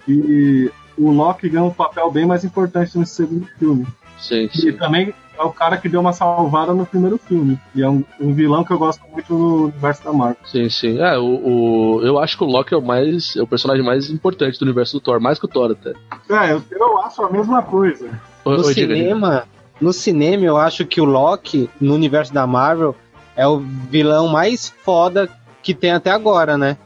E o Loki ganha um papel bem mais importante nesse segundo filme. Sim, E também é o cara que deu uma salvada no primeiro filme. E é um, um vilão que eu gosto muito no universo da Marvel. Sim, sim. É, o, o- eu acho que o Loki é o mais. é o personagem mais importante do universo do Thor, mais que o Thor até. É, eu, eu acho a mesma coisa. No diga. cinema, no cinema eu acho que o Loki, no universo da Marvel, é o vilão mais foda que tem até agora, né?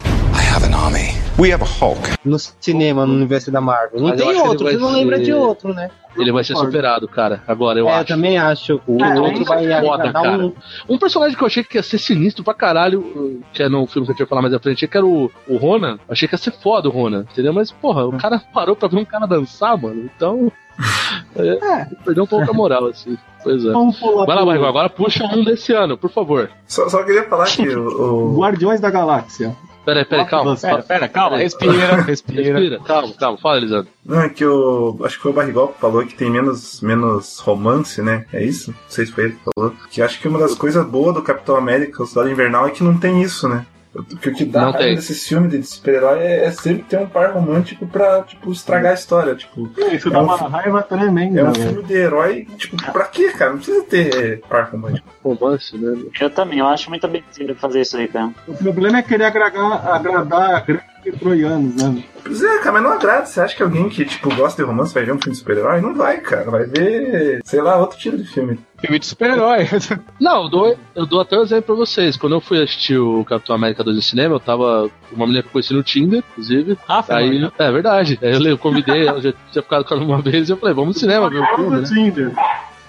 We have a Hulk. No cinema, no universo da Marvel. Não Mas tem outro, você não ser- lembra de outro, né? Ele vai ser superado, cara. Agora, eu é, acho. eu também acho. O É, outro vai foda, dar cara. um. Um personagem que eu achei que ia ser sinistro pra caralho, que é no filme que a gente vai falar mais à frente, que era o, o Ronan. Achei que ia ser foda o Ronan, entendeu? Mas, porra, o cara parou pra ver um cara dançar, mano. Então. É, perdeu um pouco a moral, assim. Pois é. Vamos pular Vai lá, Barrigo, agora puxa um desse ano, por favor. Só, só queria falar que o. o- Guardiões da Galáxia. Pera aí, pera aí, calma. Pera, pera, calma, respira, respira. Respira, calma, calma. Fala, Elisandro. Não, é que o. Acho que foi o Barrigol que falou que tem menos, menos romance, né? É isso? Não sei se foi ele que falou. Que acho que uma das coisas boas do Capitão América, o Soldado Invernal, é que não tem isso, né? Porque o que dá raiva desses filmes de super-herói é, é sempre ter um par romântico pra, tipo, estragar a história. Tipo, Isso é dá um uma fi- raiva tremenda. É um velho. filme de herói, tipo, pra quê, cara? Não precisa ter é, par romântico. Romance, né? Eu também, eu acho muita besteira fazer isso aí, cara. O problema é querer agradar, agradar gregos troianos, né? Pois é, cara, mas não agrada. Você acha que alguém que, tipo, gosta de romance vai ver um filme de super-herói? Não vai, cara. Vai ver, sei lá, outro tipo de filme. Filme de super-herói. Não, eu dou, eu dou até um exemplo pra vocês. Quando eu fui assistir o Capitão América 2 no cinema, eu tava com uma menina que eu conheci no Tinder, inclusive. Ah, foi Aí, maneiro. é verdade. Aí eu, convidei, ela já tinha ficado com ela uma vez e eu falei, vamos no cinema ver um filme, né? Tinder.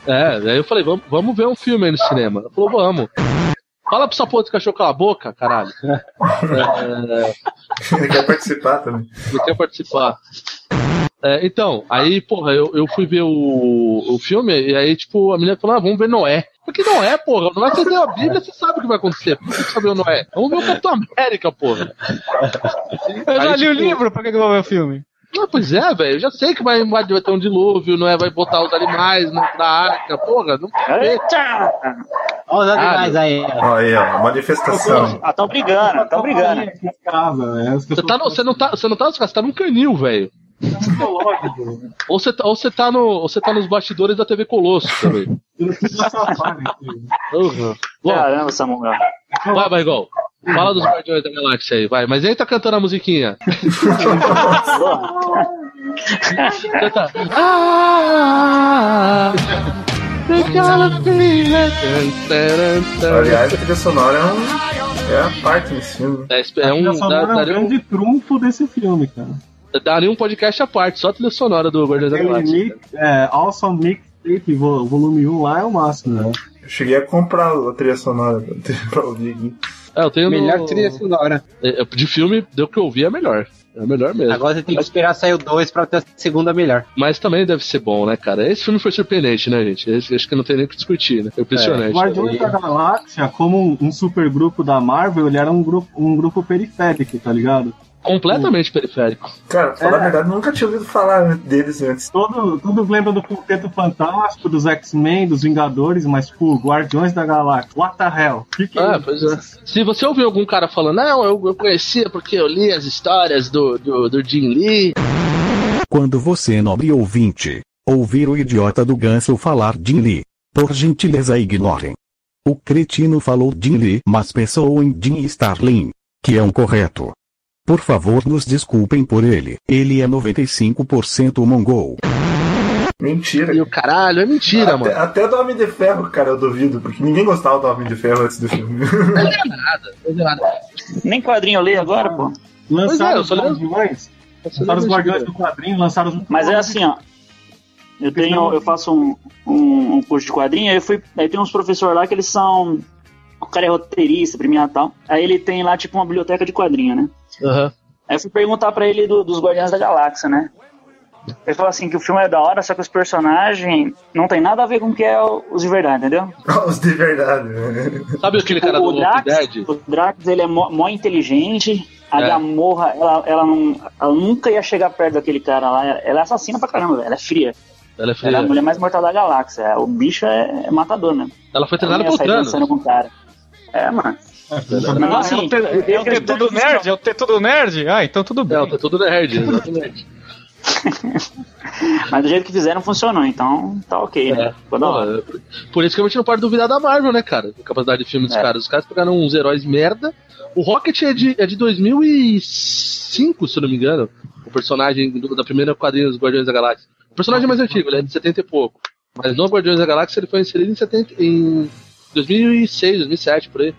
É, aí eu falei, vamos, vamos ver um filme aí no cinema. Ela falou, vamos. Fala pro essa porra de cachorro calar a boca, caralho. É, Ele quer participar também. ele quer participar. É, então, aí, porra, eu, eu fui ver o, o filme e aí, tipo, a menina falou, ah, vamos ver Noé. Porque Noé, porra, Noé você leu a Bíblia, você sabe o que vai acontecer. Por que você sabe o Noé? Vamos ver o Capitão América, porra. Eu já Aí, li o tipo, livro, pra que eu vou ver o filme? Ah, pois é, velho, eu já sei que vai, vai ter um dilúvio, Noé vai botar os animais na, na arca, porra, não Eita! Olha os animais aí. ó. Ó, aí, ó, manifestação. Ah, tão brigando, tão brigando. As Você, tá no, você, não tá, você não tá nos você tá num canil, velho. estão. Ou você, tá- ou, você tá no, ou você tá nos bastidores da TV Colosso também. Uhum. Bom, Caramba, Samuel. vai, Barrigol. Fala dos Guardiões da Galáxia aí, vai. Mas entra cantando a musiquinha. Canta. Ah, Aliás, a trilha sonora é, um, é a parte desse filme. É, é um, A sonora dá- é um daria, um, grande trunfo desse filme, cara. daria um podcast à parte, só a trilha sonora do Guardiões da Galáxia. mix, é, Awesome Mixtape vo- volume 1 lá é o máximo, né? Eu cheguei a comprar a trilha sonora pra ouvir aqui. É, eu tenho Melhor no- trilha sonora. é, De filme, deu que eu ouvi, é melhor. É melhor mesmo. Agora você tem que esperar sair o 2 pra ter a segunda melhor. Mas também deve ser bom, né, cara? Esse filme foi surpreendente, né, gente? Esse- acho que não tem nem o que discutir, né? Foi impressionante. Guardiões da Galáxia, como um, um supergrupo da Marvel, ele era um grupo, um grupo periférico, tá ligado? Completamente periférico. Cara, falar É. a verdade, nunca tinha ouvido falar deles antes. Todo, todos lembram do Quarteto Fantástico, dos X-Men, dos Vingadores, mas, tipo, Guardiões da Galáxia. What the hell? Que que Ah, é pois é. Se você ouvir algum cara falando, não, eu, eu conhecia porque eu li as histórias do, do, do Jim Lee. Quando você, nobre ouvinte, ouvir o idiota do ganso falar Jim Lee, por gentileza ignorem. O cretino falou Jim Lee, mas pensou em Jim Starlin, que é um correto. Por favor, nos desculpem por ele. Ele é 95% mongol. Mentira. E o caralho, é mentira, até, mano. Até do Homem de Ferro, cara, eu duvido, porque ninguém gostava do Homem de Ferro antes do filme. nada, não é nada. Nem quadrinho eu leio agora, pô. Lançaram é, eu os Guardiões. Lançaram os Guardiões do quadrinho, lançaram os. Mas é assim, ó. Eu tenho, eu faço um, um, um curso de quadrinho, aí eu fui. Aí tem uns professores lá que eles são. O cara é roteirista, premiado e tal. Aí ele tem lá, tipo, uma biblioteca de quadrinho, né? Aham. Aí eu fui perguntar pra ele do- dos Guardiões da Galáxia, né? Ele falou assim que o filme é da hora, só que os personagens não tem nada a ver com o que é os de verdade, entendeu? Os de verdade. né? Sabe aquele cara o do Drax, Dead? o Drax, ele é mó, mó inteligente. A É. Gamorra, ela, ela, não, ela nunca ia chegar perto daquele cara lá. Ela é assassina pra caramba, velho. ela é fria. Ela é Ela é a fria. mulher mais mortal da galáxia. O bicho é, é matador, né? Ela foi treinada Ela ia pelo sair Thanos. dançando com o cara. É, mano. Mas assim, é o é o T tudo nerd? É o T tudo nerd? Ah, então tudo bem. É, tá tudo nerd, exatamente. Mas do jeito que fizeram funcionou, então tá ok, né? É, por isso que a gente não pode duvidar da Marvel, né, cara? A capacidade de filme dos É. caras. Os caras pegaram uns heróis merda. O Rocket é de, é de 2005, se eu não me engano. O personagem do- da primeira quadrinha dos Guardiões da Galáxia. O personagem mais antigo, ele é de 70 e pouco. Mas no Guardiões da Galáxia ele foi inserido em, 70, em 2006, 2007, por aí.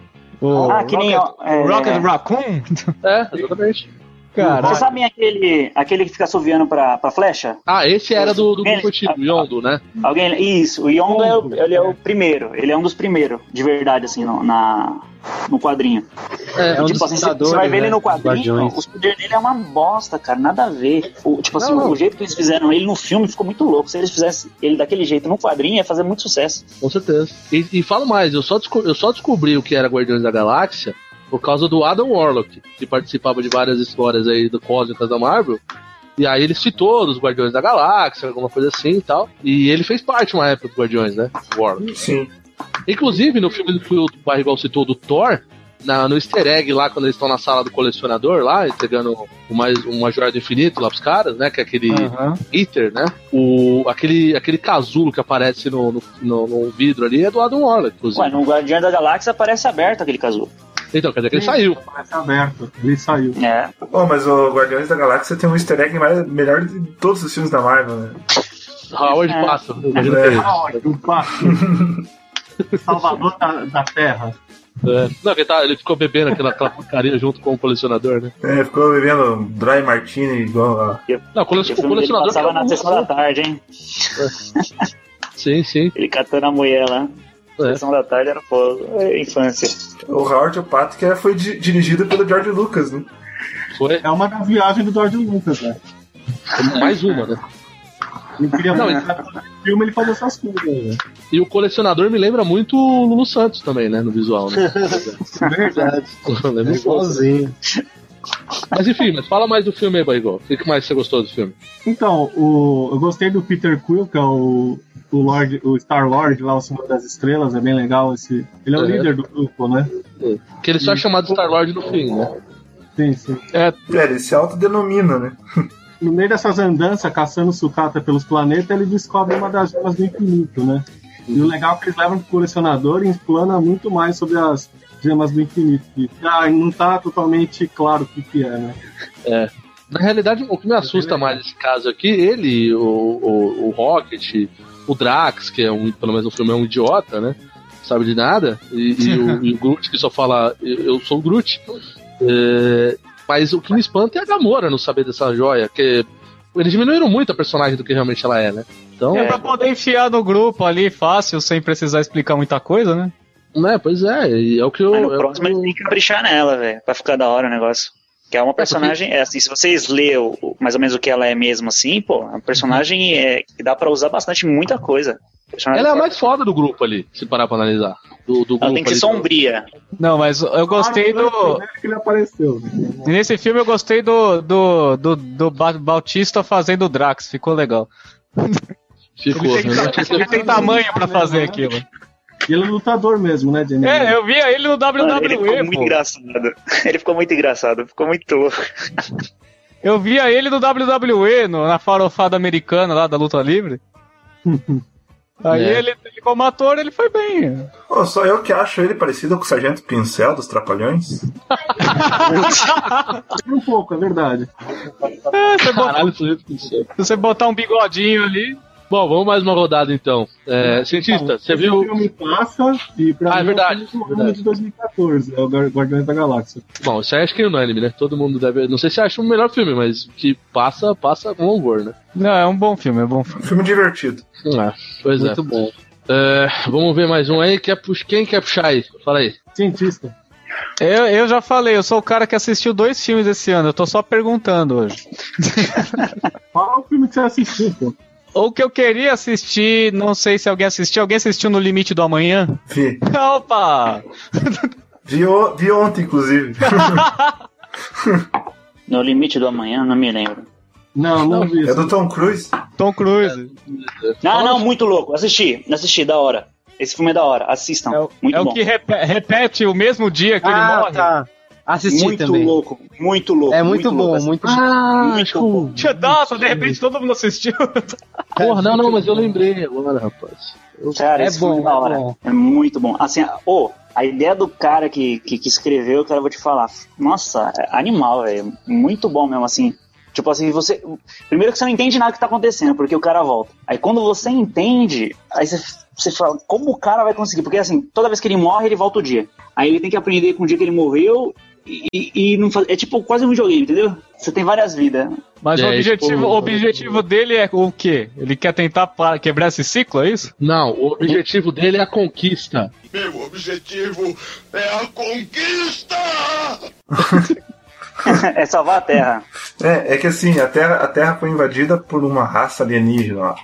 Ah, que nem, ó, é- Rocket Raccoon? É, exatamente. Vocês sabem aquele, aquele que fica assoviando pra, pra flecha? Ah, esse era do, do grupo antigo, o Yondo, né? Alguém, isso, o Yondo é o, ele é o primeiro, ele é um dos primeiros, de verdade, assim, no, na, no quadrinho. É, é um tipo dos assim, você- você vai ver ele né, no dos quadrinho, os poderes dele é uma bosta, cara, nada a ver. O, tipo assim, Não, não. o jeito que eles fizeram ele no filme ficou muito louco. Se eles fizessem ele daquele jeito no quadrinho, ia fazer muito sucesso. Com certeza. E, e falo mais, eu só, eu só descobri o que era Guardiões da Galáxia por causa do Adam Warlock, que participava de várias histórias aí do Cósmicas da Marvel. E aí ele citou dos Guardiões da Galáxia, alguma coisa assim e tal. E ele fez parte uma época dos Guardiões, né? Warlock. Sim. Inclusive, no filme que o Barrigol citou do Thor, na, no easter egg lá, quando eles estão na sala do colecionador lá, entregando uma, uma joia do infinito lá pros caras, né? Que é aquele Aham. Eater, né? O, aquele, aquele casulo que aparece no, no, no- no vidro ali é do Adam Warlock, inclusive. Ué, no Guardião da Galáxia aparece aberto aquele casulo. Então, quer dizer que ele saiu. Parece aberto. Ele saiu. É. Oh, mas o Guardiões da Galáxia tem um easter egg mais, melhor de todos os filmes da Marvel, né? Howard É. é. Ah, olha, um passo. Salvador da, da Terra. É. Não, ele, tá, ele ficou bebendo aquela, aquela porcaria junto com o colecionador, né? É, ficou bebendo Dry Martini igual a... Não, o, cole- colecionador. passava que é na sessão da tarde, hein? Sim, sim. Ele catando a mulher lá. É. Sessão da tarde era fogo. É, infância. O Howard o Pato, que foi di- dirigido pelo George Lucas, né? Foi É uma das viagens do George Lucas, né? mais uma, né? Ele queria Não, no filme ele fazia essas coisas, né? E o colecionador me lembra muito o Lulu Santos também, né? No visual, né? Verdade. Lembra pouco. Igualzinho. Mas enfim, mas fala mais do filme aí, Barrigol. O que que mais você gostou do filme? Então, o, eu gostei do Peter Quill, que é o, o, Lord, o Star Lord lá, o Senhor das Estrelas, é bem legal esse. Ele é o É. líder do grupo, né? Que ele só é chamado Star-Lord no fim, né? Sim, sim. É, É, ele se autodenomina, né? No meio dessas andanças, caçando sucata pelos planetas, ele descobre uma das gemas do infinito, né? E o legal é que eles levam pro colecionador e explana muito mais sobre as gemas do infinito. que ah, não tá totalmente claro o que, que é, né? É. Na realidade, o que me assusta mais nesse caso aqui, ele, o, o, o Rocket, o Drax, que é um, pelo menos no filme é um idiota, né? Não Sabe de nada, e, e o, e o Groot que só fala eu, eu sou o Groot. É, mas o que me espanta é a Gamora não saber dessa joia, que eles diminuíram muito a personagem do que realmente ela é, né? Então, é pra poder enfiar no grupo ali fácil, sem precisar explicar muita coisa, né? né, pois é, e é o que eu. Mas no é o próximo que eu- tem que caprichar nela, velho. Pra ficar da hora o negócio. Que é uma personagem, é assim, se vocês lerem mais ou menos o que ela é mesmo assim, pô, é uma personagem é, que dá pra usar bastante muita coisa. Ela é a mais foda do grupo ali, se parar pra analisar. Do, do Ela grupo tem que ser ali. sombria. Não, mas eu gostei do. que ele apareceu. Nesse filme eu gostei do, do, do, do Ba- Bautista fazendo o Drax, ficou legal. Ficou. Ele tem, ele tem tamanho pra fazer aquilo. E ele é lutador mesmo, né, Jenny? É, eu via ele no Mano, ele ficou WWE, muito pô. engraçado. Ele ficou muito engraçado, ficou muito. Eu via ele no WWE, no- na farofada americana lá da luta livre. Aí É. ele, ele, como ator, ele foi bem. Ô, só eu que acho ele parecido com o Sargento Pincel dos Trapalhões. um pouco, é verdade. É, você botar, Caralho, sujeito que se você botar um bigodinho ali. Bom, vamos mais uma rodada então. É, cientista, você viu. filme passa e pra Ah, é verdade, o filme verdade. de 2014, é o Guar- Guardiões da Galáxia. Bom, isso aí acho que é unânime, né? Todo mundo deve. Não sei se acha o melhor filme, mas que passa, passa com louvor, né? Não, é um bom filme, é um bom filme. Filme divertido. Ah, pois Muito é. bom. É, vamos ver mais um aí. Quer pux... Quem quer puxar aí? Fala aí. Cientista. Eu, eu já falei, eu sou o cara que assistiu dois filmes esse ano, eu tô só perguntando hoje. Fala o filme que você assistiu, pô. O que eu queria assistir, não sei se alguém assistiu. Alguém assistiu no Limite do Amanhã? Vi. Opa! Vi, o- vi ontem, inclusive. No limite do amanhã, não me lembro. Não, não vi. É do Tom Cruise. Tom Cruise. Não, não, muito louco. Assisti, assisti, da hora. Esse filme é da hora, assistam. muito é bom. o que repe- repete o mesmo dia que ele Ah, morre. tá. Assisti muito também. louco, muito louco. É muito, bom, louco. muito Ah, Muito bom. Tia, Nossa, de repente todo mundo assistiu. Porra, não, não, mas eu lembrei agora, rapaz. Cara, É bom, é da é hora. bom. É muito bom. Assim, ô, a ideia do cara que, que, que escreveu, cara, eu vou te falar. Nossa, é animal, velho. Muito bom mesmo, assim. Tipo assim, você. Primeiro que você não entende nada que tá acontecendo, porque o cara volta. Aí quando você entende, aí você, você fala, como o cara vai conseguir? Porque assim, toda vez que ele morre, ele volta o dia. Aí ele tem que aprender com o dia que ele morreu e, e- não faz. É tipo quase um videogame, entendeu? Você tem várias vidas. Mas É, o objetivo, tipo- o objetivo dele é o quê? Ele quer tentar pa- quebrar esse ciclo, é isso? Não, o objetivo dele é a conquista. Meu objetivo é a conquista! é salvar a Terra. É, é que assim, a Terra, a Terra foi invadida por uma raça alienígena lá.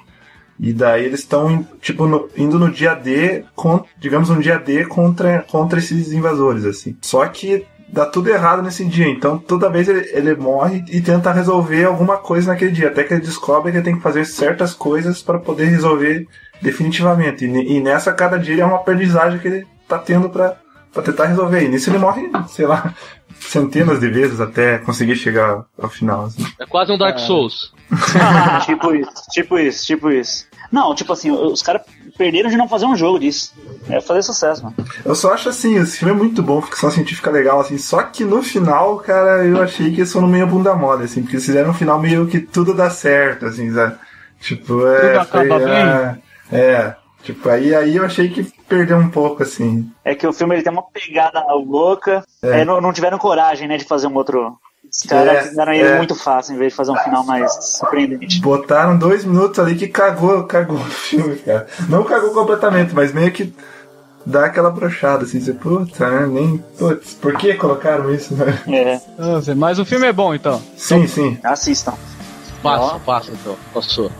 E daí eles estão, tipo, no- indo no dia D, con- digamos, um dia D contra, contra esses invasores, assim. Só que dá tudo errado nesse dia, então toda vez ele, ele morre e tenta resolver alguma coisa naquele dia, até que ele descobre que ele tem que fazer certas coisas para poder resolver definitivamente. E, e nessa, cada dia é uma aprendizagem que ele tá tendo pra, pra tentar resolver. E nisso ele morre, sei lá, centenas de vezes até conseguir chegar ao final. assim. É quase um Dark Souls. tipo isso, tipo isso, tipo isso. Não, tipo assim, os caras perderam de não fazer um jogo disso. É fazer sucesso, mano. Eu só acho assim, esse filme é muito bom, ficção científica legal, assim, só que no final, cara, eu achei que eles foram meio bunda mole, assim, porque eles fizeram um final meio que tudo dá certo, assim, sabe? Tipo, é. Tudo acaba foi, é, é, tipo, aí, aí eu achei que perdeu um pouco, assim. É que o filme ele tem uma pegada louca. É. É, não, não tiveram coragem, né, de fazer um outro. Os caras É, fizeram ele é. muito fácil, em vez de fazer um final mais surpreendente. Botaram dois minutos ali que cagou, cagou o filme, cara. Não cagou completamente, mas meio que dá aquela brochada, assim, você, puta, né? Nem. Putz, por que colocaram isso, né? É. Nossa, Mas o filme é bom, então. Sim, sim. Assistam. Passa, passa então. Passou.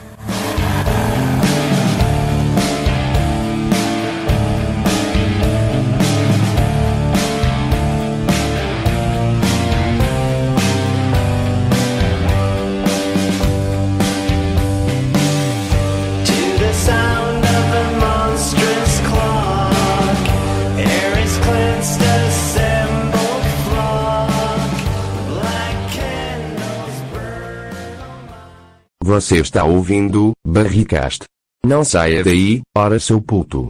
Você está ouvindo Barricast. Não saia daí, ora seu puto.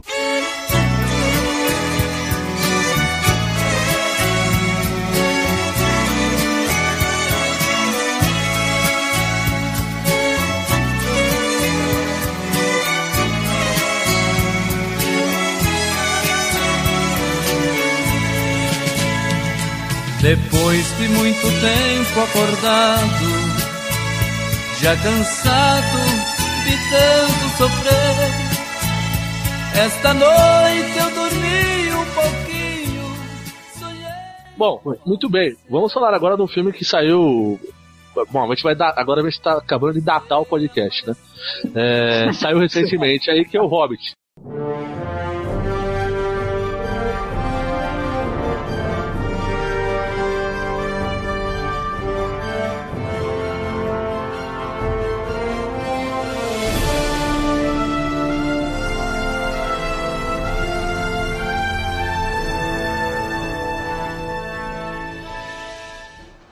Depois de muito tempo acordado, já cansado de tanto sofrer, esta noite eu dormi um pouquinho. Bom, muito bem. Vamos falar agora de um filme que saiu Bom, a gente vai dar. Agora a gente tá acabando de datar o podcast, né? É, saiu recentemente aí que é o Hobbit.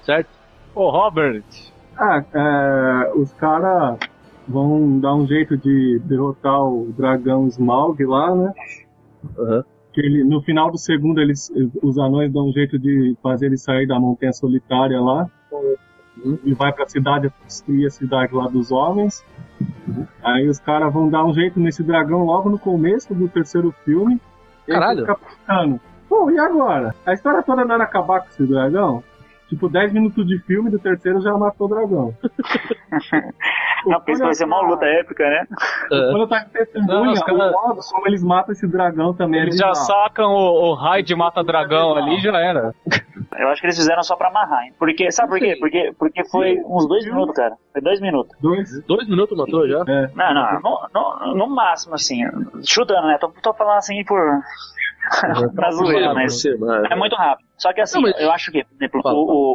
Certo? Ô, Robert. Ah, é, os caras vão dar um jeito de derrotar o dragão Smaug lá, né? Que ele, no final do segundo, eles, os anões dão um jeito de fazer ele sair da montanha solitária lá. E vai pra cidade, destruir a cidade lá dos homens. Aí os caras vão dar um jeito nesse dragão logo no começo do terceiro filme. E Caralho. fica pensando, Pô, e agora? A história toda não era acabar com esse dragão? Tipo, 10 minutos de filme do terceiro já matou o dragão. Não, porque isso vai ser uma luta épica, né? Quando tá testando Não, os cara- o modo como eles matam esse dragão também. é Eles já sacam o, o raio de mata-dragão ali e já era. Eu acho que eles fizeram só pra amarrar, hein? Porque, sabe por quê? Porque, porque foi uns dois minutos, cara. Foi dois minutos. Dois? Dois minutos matou já? É. Não, não, no, no, no máximo, assim, chutando, né? Tô, tô falando assim por. pra zoeira, mas é muito rápido. Só que assim, Não, mas- eu acho que, por exemplo, o, o,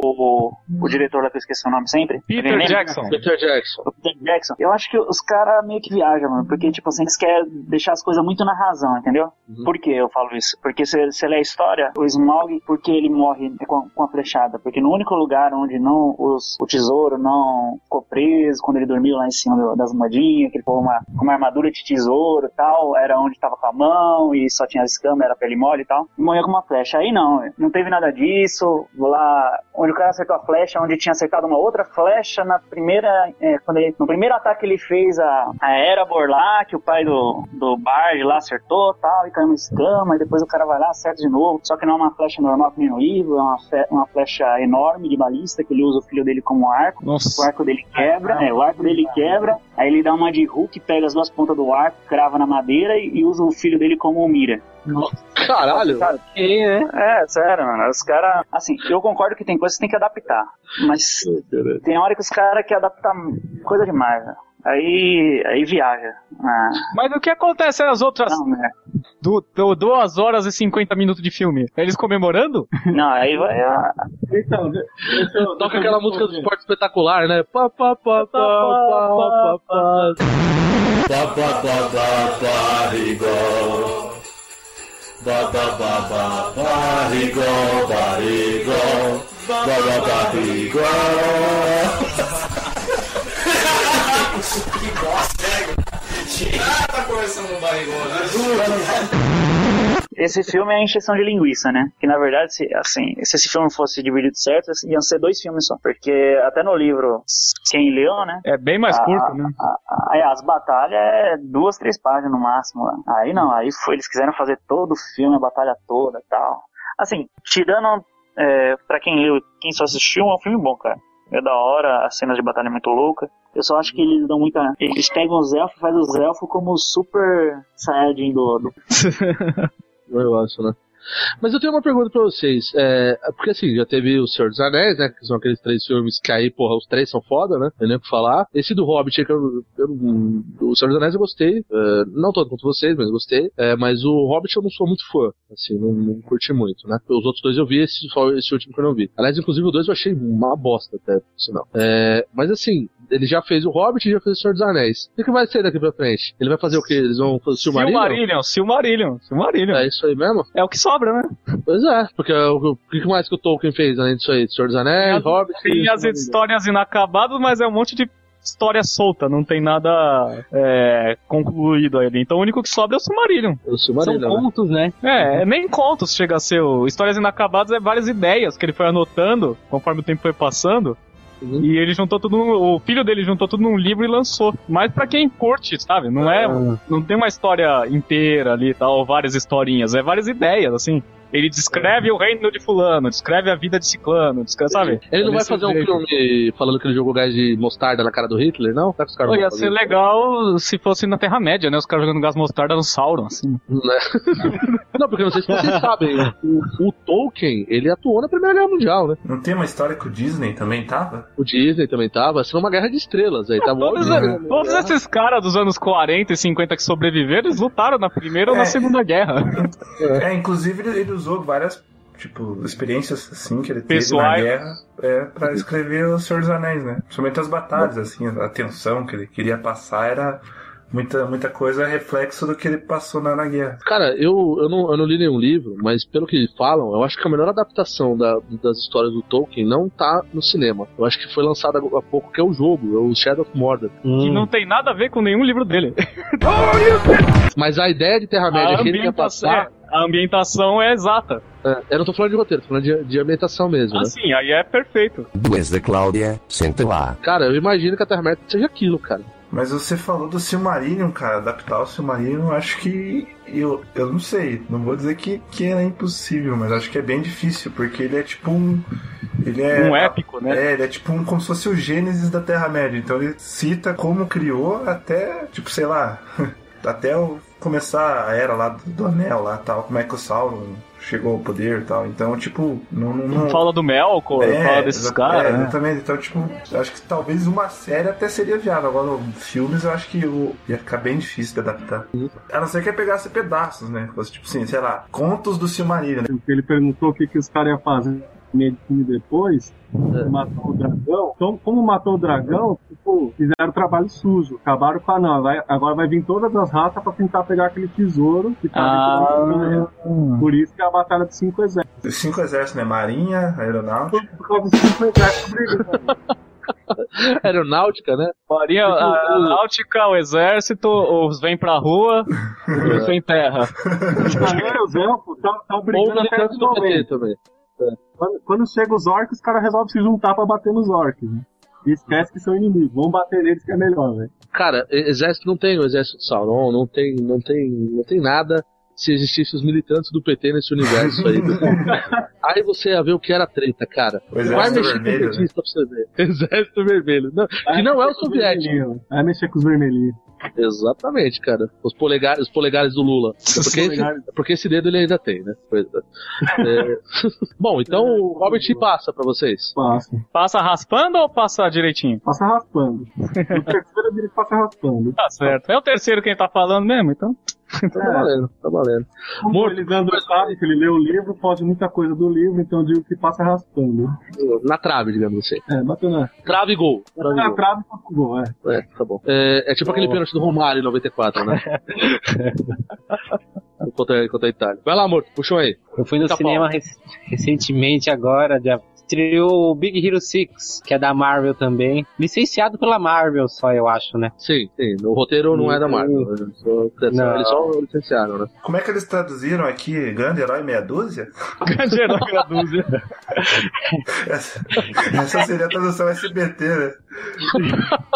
o, o diretor lá que eu esqueci o nome sempre. Peter? Jackson. Peter Jackson. Peter Jackson. Eu acho que os caras meio que viajam, mano. Porque, tipo assim, eles querem deixar as coisas muito na razão, entendeu? Por que eu falo isso? Porque se você lê a história, o Smaug, por que ele morre com, com a flechada? Porque no único lugar onde não os, o tesouro não ficou preso, quando ele dormiu lá em cima do- das moedinhas, que ele ficou uma, uma armadura de tesouro e tal, era onde tava com a mão e só tinha as escamas, era pele mole e tal. E morreu com uma flecha. Aí não, não teve nada disso. Lá onde o cara acertou a flecha, onde tinha acertado uma outra flecha na primeira. é, quando ele, no primeiro ataque que ele fez a, a Erebor lá, que o pai do, do Bard lá acertou tal, e caiu uma escama, e depois o cara vai lá, acerta de novo. Só que não é uma flecha normal que nem no livro, é uma, fe- uma flecha enorme de balista que ele usa o filho dele como arco. Nossa. O arco dele quebra, é, o arco dele quebra, aí ele dá uma de Hulk, pega as duas pontas do arco, crava na madeira e, e usa o filho dele como mira. Caralho. Sabe? É, sério, mano. Os caras. Assim, eu concordo que tem coisas que tem que adaptar. Mas tem hora que os caras querem adaptar coisa demais, velho. Aí. Aí viaja. Ah, Mas o que acontece nas outras não, né? du, du, 2 horas e 50 minutos de filme? Eles comemorando? Não, aí vai. Então, eu- Toca aquela música do esporte espetacular, né? Pá, pá, pá, pá, pá, pá, pá. Ba ba ba ba. Ba ba ba ba barrigol, barrigol. Ba ba barrigol. que bosta, tá começando um barrigol, né? Esse filme é a encheção de linguiça, né? Que na verdade, se, assim, se esse filme fosse dividido certo, iam ser dois filmes só. Porque até no livro, quem leu, né? É bem mais a- curto, né? a- a- aí as batalhas é duas, três páginas no máximo. lá. Aí não, aí foi, eles quiseram fazer todo o filme, a batalha toda e tal. Assim, tirando é, pra quem leu, quem só assistiu, é um filme bom, cara. É da hora, as cenas de batalha é muito louca. Eu só acho que eles dão muita. Eles pegam os elfos e fazem os elfos como super Saiyajin do, do Eu acho, né? Mas eu tenho uma pergunta pra vocês. É, porque assim, já teve o Senhor dos Anéis, né? Que são aqueles três filmes que aí, porra, os três são foda, né? Não tem nem o que falar. Esse do Hobbit, é que eu, eu, o Senhor dos Anéis eu gostei. é, não todo quanto vocês, mas eu gostei. É, mas o Hobbit eu não sou muito fã. Assim, não, não curti muito, né? Os outros dois eu vi, esse, só esse último que eu não vi. Aliás, inclusive o dois eu achei uma bosta até, por sinal. É, mas assim, ele já fez o Hobbit e já fez o Senhor dos Anéis. O que, vai ser daqui pra frente? Ele vai fazer o quê? Eles vão fazer o Silmarillion? Silmarillion, Silmarillion, Silmarillion. É isso aí mesmo? É o que sobra, né? Pois é, porque o, que mais que o Tolkien fez além disso aí? Senhor dos Anéis, Hobbit Tem as histórias inacabadas, mas é um monte de história solta, não tem nada é, concluído ali. Então o único que sobra é o Silmarillion. O Silmarillion, São contos, né? É, nem contos chega a ser. O Histórias Inacabadas é várias ideias que ele foi anotando conforme o tempo foi passando. E ele juntou tudo, o filho dele juntou tudo num livro e lançou. Mas pra quem curte, sabe? Não é, não tem uma história inteira ali, tal, ou várias historinhas, é várias ideias, assim. Ele descreve o reino de fulano, descreve a vida de ciclano, descreve, sabe? Ele não vai Desse fazer um jeito. filme falando que ele jogou gás de mostarda na cara do Hitler, não? Tá que os caras Pô, ia ser legal se fosse na Terra-média, né? Os caras jogando gás mostarda no Sauron, assim. Né? Não, porque não sei se vocês sabem, o, o Tolkien, ele atuou na Primeira Guerra Mundial, né? Não tem uma história que o Disney também tava? O Disney também tava, sendo uma guerra de estrelas aí, tava Todos, um- todos esses caras dos anos 40 e 50 que sobreviveram, eles lutaram na Primeira ou na É. Segunda Guerra. É, inclusive ele, ele usou várias, tipo, experiências assim que ele teve Pessoais. na guerra é, pra escrever O Senhor dos Anéis, né? Principalmente as batalhas, assim, a tensão que ele queria passar era muita, muita coisa reflexo do que ele passou na, na guerra. Cara, eu, eu, não, eu não li nenhum livro, mas pelo que falam, eu acho que a melhor adaptação da- das histórias do Tolkien não tá no cinema. Eu acho que foi lançado há pouco, que é o jogo, é o Shadow of Mordor. Que não tem nada a ver com nenhum livro dele. Mas a ideia de Terra-média que ele ia ambientação, passar. A ambientação é exata. É, eu não tô falando de roteiro, tô falando de, de ambientação mesmo, né? Assim, aí é perfeito. Duas da Cláudia, senta lá. Cara, eu imagino que a Terra-média seja aquilo, cara. Mas você falou do Silmarillion, cara, adaptar o Silmarillion, acho que. Eu, eu não sei, não vou dizer que, que é impossível, mas acho que é bem difícil, porque ele é tipo um. Ele é. Um épico, né? É, ele é tipo um, como se fosse o Gênesis da Terra-média. Então ele cita como criou até, tipo, sei lá, até o, começar a era lá do, do Anel lá tal, como é que o Sauron chegou ao poder e tal. Então, tipo, não. não, não... Fala do Melkor, fala desses caras, é, né? exatamente. Então, tipo, eu acho que talvez uma série até seria viável. Agora, filmes eu acho que o- ia ficar bem difícil de adaptar. A não ser que pegasse pedaços, né? Fosse, tipo assim, sei lá, contos do Silmarillion. né? Porque ele perguntou o que, que os caras iam fazer de filme depois, É. matou o dragão. Então, como matou o dragão, tipo, fizeram trabalho sujo. Acabaram com a não. Vai, agora vai vir todas as raças pra tentar pegar aquele tesouro que tá Ah. Por isso que é a batalha dos cinco exércitos. Os cinco exércitos, né? Marinha, aeronáutica. Por causa dos cinco exércitos brigando. Aeronáutica, né? Marinha, a, a náutica, o exército, os vem pra rua, os vem terra. Os elfos estão Ou brigando até momento. também. Quando, quando chega os orcs, os caras resolvem se juntar pra bater nos orcs. Né? E esquece que são inimigos. Vamos bater neles que é melhor, velho. Cara, e- exército não tem o exército de Sauron, não tem, não tem, não tem nada se existisse os militantes do PT nesse universo aí. aí você ia ver o que era treta, cara. O Vai exército mexer com vermelho, o petista pra você ver. Exército vermelho. Não, que não é o soviético. Vai mexer com os vermelhinhos. Exatamente, cara. Os polegares, os polegares do Lula. É porque, esse, é porque esse dedo ele ainda tem, né? Pois é. É. Bom, então o Robert passa pra vocês. Passa. Passa raspando ou passa direitinho? Passa raspando. No terceiro que passa raspando. Tá certo. É o terceiro quem tá falando mesmo, então. Tá valendo, tá valendo. Como o Elisandro sabe que ele lê o livro, pode muita coisa do livro, então eu digo que passa raspando. Na trave, digamos assim. É, bateu na. Trave e gol. Trave Na gol. trave e gol, é. É, tá bom. É, é tipo aquele pênalti do Romário em 94, né? contra, contra a Itália. Vai lá, amor, puxou aí. Eu fui no cinema rec- recentemente agora, já estreou o Big Hero 6, que é da Marvel também. Licenciado pela Marvel só, eu acho, né? Sim, sim. O roteiro não é da Marvel. né? Só- Não. Eles só licenciaram, né? Como é que eles traduziram aqui Grande Herói Meia Dúzia? Grande herói meia dúzia. Essa, essa seria a tradução SBT, né?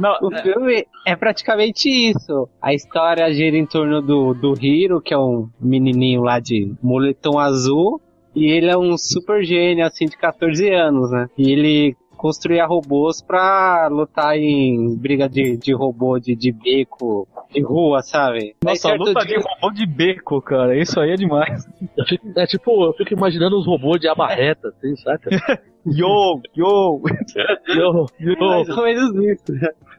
Não, O filme é praticamente isso. A história gira em torno do, do Hiro, que é um menininho lá de moletom azul. E ele é um super gênio, assim, de 14 anos, né? E ele construía robôs pra lutar em briga de, de robô de, de beco, de rua, sabe? Nossa, luta dia- de robô de beco, cara. Isso aí é demais. Fico- é tipo, eu fico imaginando uns robôs de abarreta, assim, saca? Yo, yo. Yo, Mais yo. ou menos isso.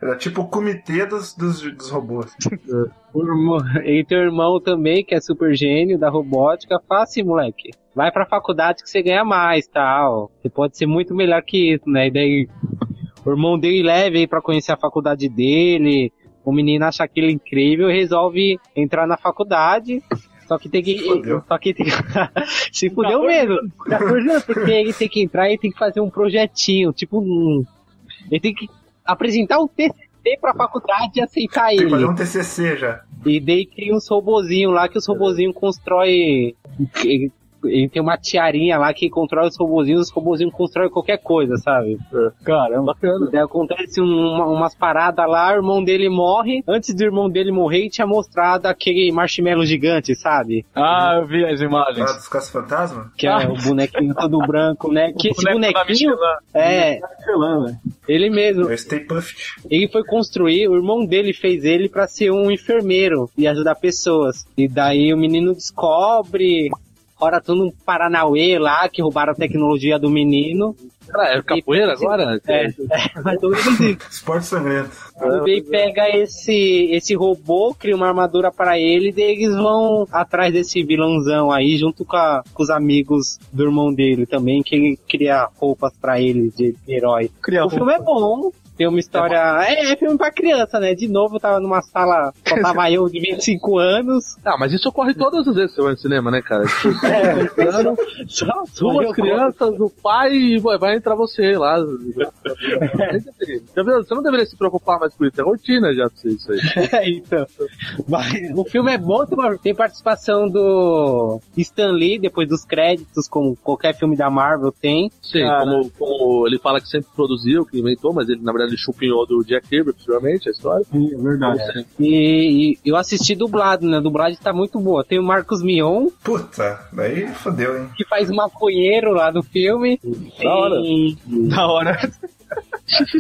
Era tipo o comitê dos, dos, dos robôs. O irmão- E teu irmão também, que é super gênio da robótica, fala assim, moleque, vai pra faculdade que você ganha mais, tal. Você pode ser muito melhor que isso, né? E daí o irmão dele leva aí pra conhecer a faculdade dele. O menino acha aquilo incrível e resolve entrar na faculdade. Só que tem que. Fudeu. Só que tem Se fudeu mesmo. Tá porque ele tem que entrar e tem que fazer um projetinho. Tipo um. Ele tem que apresentar um TCC pra faculdade e aceitar Tem ele. fazer um TCC já. E daí cria uns robozinhos lá que os robozinhos constrói ele tem uma tiarinha lá que controla os robozinhos, os robozinhos constroem qualquer coisa, sabe? Caramba. Daí acontece um- umas paradas lá, o irmão dele morre. Antes do irmão dele morrer, tinha mostrado aquele marshmallow gigante, sabe? Ah, eu vi as imagens. Lá dos caça-fantasma? Que é o bonequinho todo branco, né? Que esse bonequinho. É, Michelin, velho. ele mesmo. É o Stay Puft. Ele foi construir, o irmão dele fez ele pra ser um enfermeiro e ajudar pessoas. E daí o menino descobre, ora tudo um Paranauê lá, que roubaram a tecnologia do menino. Cara, é capoeira agora? É, é menos isso. Esporte sangrento. E daí pega esse, esse robô, cria uma armadura pra ele, e eles vão atrás desse vilãozão aí, junto com, a- com os amigos do irmão dele também, que ele cria roupas pra ele de herói. Cria o filme é bom. Tem uma história. É, é filme pra criança, né? De novo, tava numa sala, só tava eu de 25 anos. Ah, mas isso ocorre todas as vezes que você vai no cinema, né, cara? Tipo, É, só, só duas crianças, o pai e vai, vai entrar você lá. Você não deveria se preocupar mais com isso, é rotina já pra você isso aí. É, então. Mas o filme é bom, tem participação do Stan Lee depois dos créditos, como qualquer filme da Marvel tem. Sim, como, como ele fala que sempre produziu, que inventou, mas ele na verdade ele chupinhou do Jack Kirby, possivelmente, a história. Sim, é verdade. E, e eu assisti dublado, né? A dublagem tá muito boa. Tem o Marcos Mion, Puta, daí fodeu, hein? que faz maconheiro lá do filme. Da hora. Tem, Da hora.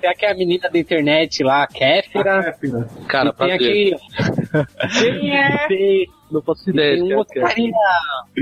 tem aquela menina da internet lá, a Kéfera. Cara, E tem prazer. aquele. Quem é? Tem, Não e ideia. tem de um é outro é. carinha,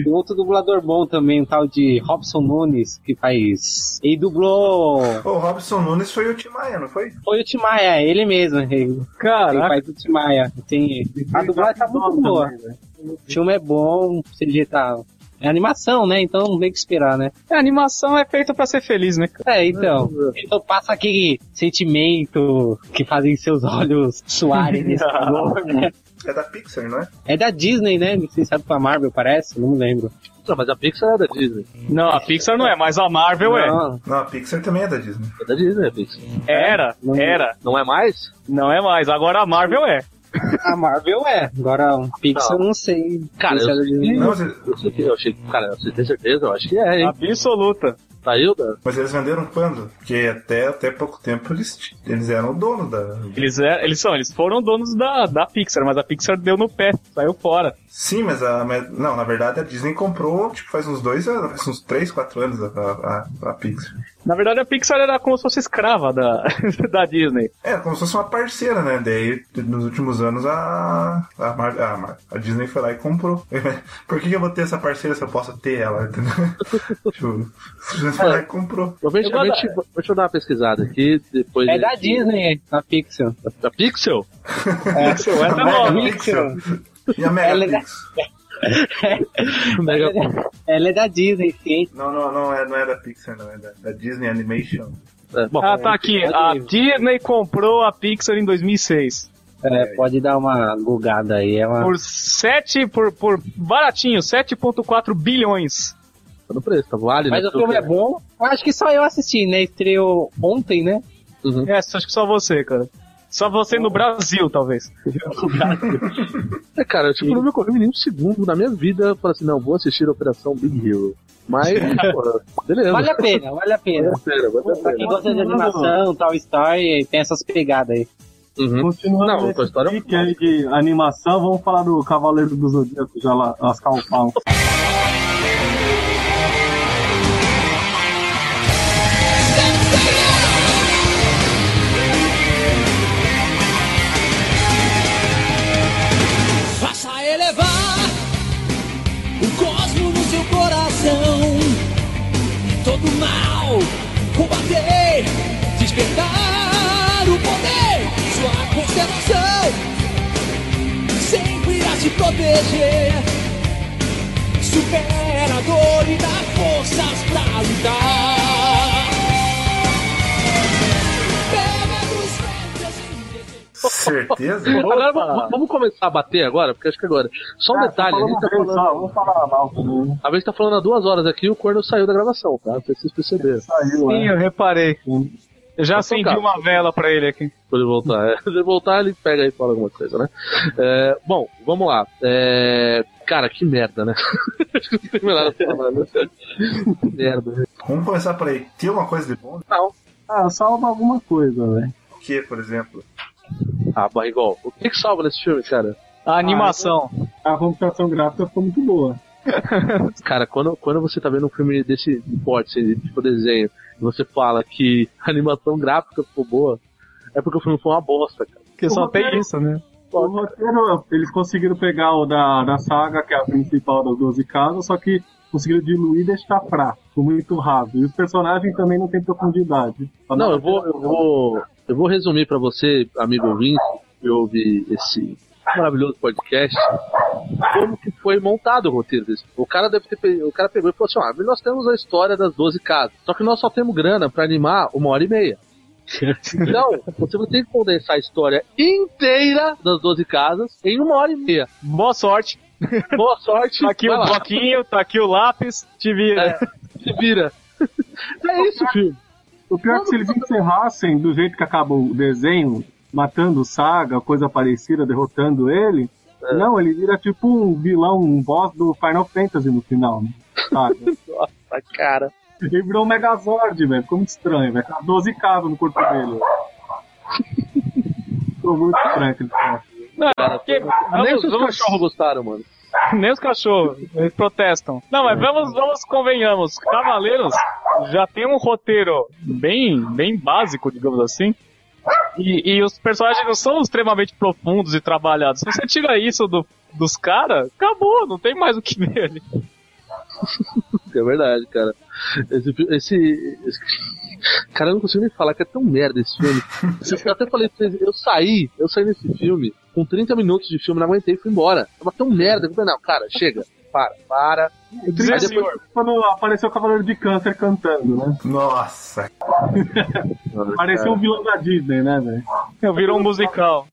um outro dublador bom também, um tal de Robson Nunes, que faz. Ele dublou. O Robson Nunes foi o Timaya, não foi? Foi o Timaya, ele mesmo. Ele, ele Caraca. faz o Timaya. Tem, a dublagem tá muito boa. O filme é bom, o CG tá. É animação, né? Então não tem que esperar, né? A animação é feita pra ser feliz, né? cara? É, então. Então passa aquele sentimento que fazem seus olhos suarem nesse né? É da Pixar, não é? É da Disney, né? Não sabe pra Marvel, parece, não me lembro. Não, mas a Pixar é da Disney. Não, a Pixar não é, mas a Marvel é. Não, Não, a Pixar também é da Disney. É da Disney a Pixar. Era, era. Não é mais? Não é mais. Agora a Marvel é. a Marvel é. Agora, o Pixar eu não sei. Cara, é eu. Não, eu, que- eu achei cara, você tem certeza? Eu acho que é, hein? Absoluta. Saiu da. mas eles venderam quando? Porque até, até pouco tempo eles, eles eram o dono da. Eles, é, eles são, eles foram donos da, da Pixar, mas a Pixar deu no pé, saiu fora. Sim, mas a. mas- Não, na verdade a Disney comprou, tipo, faz uns dois anos, faz uns três, quatro anos a, a, a Pixar. Na verdade, a Pixar era como se fosse escrava da, da Disney. É, como se fosse uma parceira, né? Daí, nos últimos anos, a, a, Mar- a, Mar- a Disney foi lá e comprou. Por que, que eu vou ter essa parceira se eu posso ter ela? Tipo, a Disney foi lá e comprou. Provavelmente, deixa eu dar uma pesquisada aqui, depois... É da Disney, a Pixel. Da Pixel? Pixel, é da. Pixel. E a Ela é Megapixel? Mega... Ela é da Disney, sim. Não, não, não é, não é da Pixar, não, é da, da Disney Animation. É, bom, Ah, tá aqui. A Disney comprou a Pixar em 2006. É, pode dar uma bugada aí. É uma... Por 7, por, por baratinho, 7.4 bilhões. tá no preço, tá vale, Mas né? o filme é bom. Eu Acho que só eu assisti, né? Estreou ontem, né? É, acho que só você, cara. Só você no Brasil, talvez. É, cara, tipo, não me ocorreu em nenhum segundo na minha vida falar assim, não, vou assistir a Operação Big Hero. Mas, porra, beleza. Vale a pena, vale a pena. Vale a pena, vale a Pra quem gosta de animação, tal story, tem essas pegadas aí. Uhum. Continuando Não, nesse Story é aí de animação, vamos falar do Cavaleiro do Zodíaco, já lá, lascar o pau. Vamos, vamos começar a bater agora, porque acho que agora. Só um detalhe, a gente tá falando. Vamos falar mal também. A gente tá falando há duas horas aqui e o corno saiu da gravação, tá? Não sei se vocês perceberam. Saiu, Sim, é. eu reparei. Eu já Tá acendi uma vela pra ele aqui. Quando ele voltar. É, Quando ele voltar, ele pega aí e fala alguma coisa, né? É, bom, vamos lá. É, Cara, que merda, né? Não tem nada pra falar, né? Que merda. né? Vamos começar por aí. Tem alguma coisa de bom? Não. Ah, salva alguma coisa, velho. O que, por exemplo? Ah, Barrigol, o que que salva nesse filme, cara? A animação. A computação gráfica ficou muito boa. Cara, quando, quando você tá vendo um filme desse porte, assim, tipo desenho, e você fala que a animação gráfica ficou boa, é porque o filme foi uma bosta, cara. Porque só tem isso, né? O roteiro, eles conseguiram pegar o da, da saga, que é a principal das 12 casas, só que conseguiram diluir e deixar fraco, muito raso. E os personagens também não têm profundidade. Não, eu vou, eu vou, eu vou resumir pra você, amigo ouvinte, que ouve esse maravilhoso podcast, como que foi montado o roteiro desse. O cara deve ter, o cara pegou e falou assim, ah, nós temos a história das 12 casas, só que nós só temos grana pra animar uma hora e meia. Então, você vai ter que condensar a história inteira das 12 casas em uma hora e meia. Boa sorte. Boa sorte. Tá aqui Vai o bloquinho, tá aqui o lápis, te vira. É, se vira. É isso, filho. O pior é que se eles encerrassem do jeito que acaba o desenho, matando o Saga, coisa parecida, derrotando ele, não, ele vira tipo um vilão, um boss do Final Fantasy no final, né? Saga. Nossa, cara. Ele virou um Megazord, velho. Ficou muito estranho, velho. Tá 12 cabos no corpo dele. Ficou muito estranho aquele troço. Não, porque- Nem vamos- os seus vamos- cachorros gostaram, mano. Nem os cachorros, eles protestam. Não, mas vamos, vamos convenhamos. Cavaleiros já tem um roteiro bem, bem básico, digamos assim. E, e os personagens não são extremamente profundos e trabalhados. Se você tira isso do- dos caras, acabou, não tem mais o que ver ali. É verdade, cara. Esse, esse, esse- Cara, eu não consigo nem falar que é tão merda esse filme. Eu até falei pra vocês, eu saí, eu saí nesse filme, com 30 minutos de filme, não aguentei e fui embora. Tava tão merda. Eu falei, não, cara, chega, para, para. Aí depois- foi quando apareceu o Cavaleiro de Câncer cantando, né? Nossa. Parecia um vilão da Disney, né, velho? Virou um musical.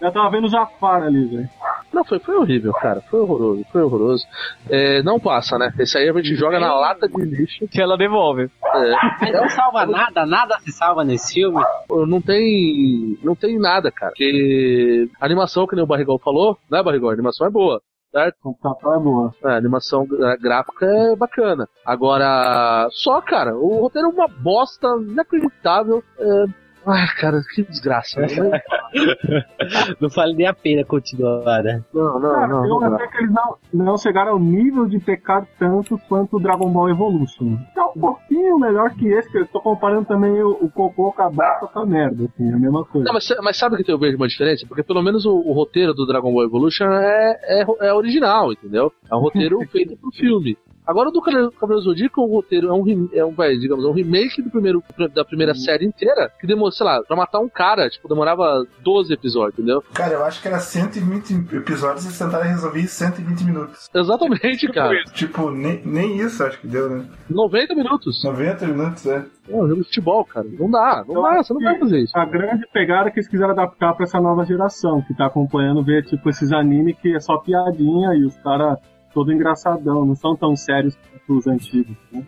Eu tava vendo o Jafar ali, velho. Não, foi, foi horrível, cara. Foi horroroso, foi horroroso. É, não passa, né? Esse aí a gente joga na lata de lixo. Que ela devolve. É. Mas não salva nada, nada se salva nesse filme. Não tem. Não tem nada, cara. Porque a animação, que nem o Barrigol falou, né, Barrigol? A animação é boa. Certo? Computação é boa. É, a animação gráfica é bacana. Agora, só, cara, o roteiro é uma bosta inacreditável. É... Ai, cara, que desgraça. né? Não vale nem a pena continuar, né? Não, não, Cara, não. eu não dá. achei que eles não, não chegaram ao nível de pecar tanto quanto o Dragon Ball Evolution. É um pouquinho melhor que esse, que eu tô comparando também o, o cocô com a bata com a merda, assim, é a mesma coisa. Não, mas, mas sabe que eu vejo uma diferença? Porque pelo menos o, o roteiro do Dragon Ball Evolution é, é, é original, entendeu? É um roteiro feito pro filme. Agora o do Cavaleiro Zodíaco, o roteiro é um, é um vai, digamos, é um remake do primeiro, da primeira série inteira, que demorou, sei lá, pra matar um cara, tipo, demorava 12 episódios, entendeu? Cara, eu acho que era 120 episódios e tentaram resolver em 120 minutos. Exatamente, cara. Tipo, nem, nem isso acho que deu, né? 90 minutos. 90 minutos, é. É um jogo de futebol, cara. Não dá, não Eu dá, você não vai fazer isso. A grande pegada é que eles quiseram adaptar pra essa nova geração, que tá acompanhando ver, tipo, esses animes que é só piadinha e os caras todo engraçadão, não são tão sérios quanto os antigos, né?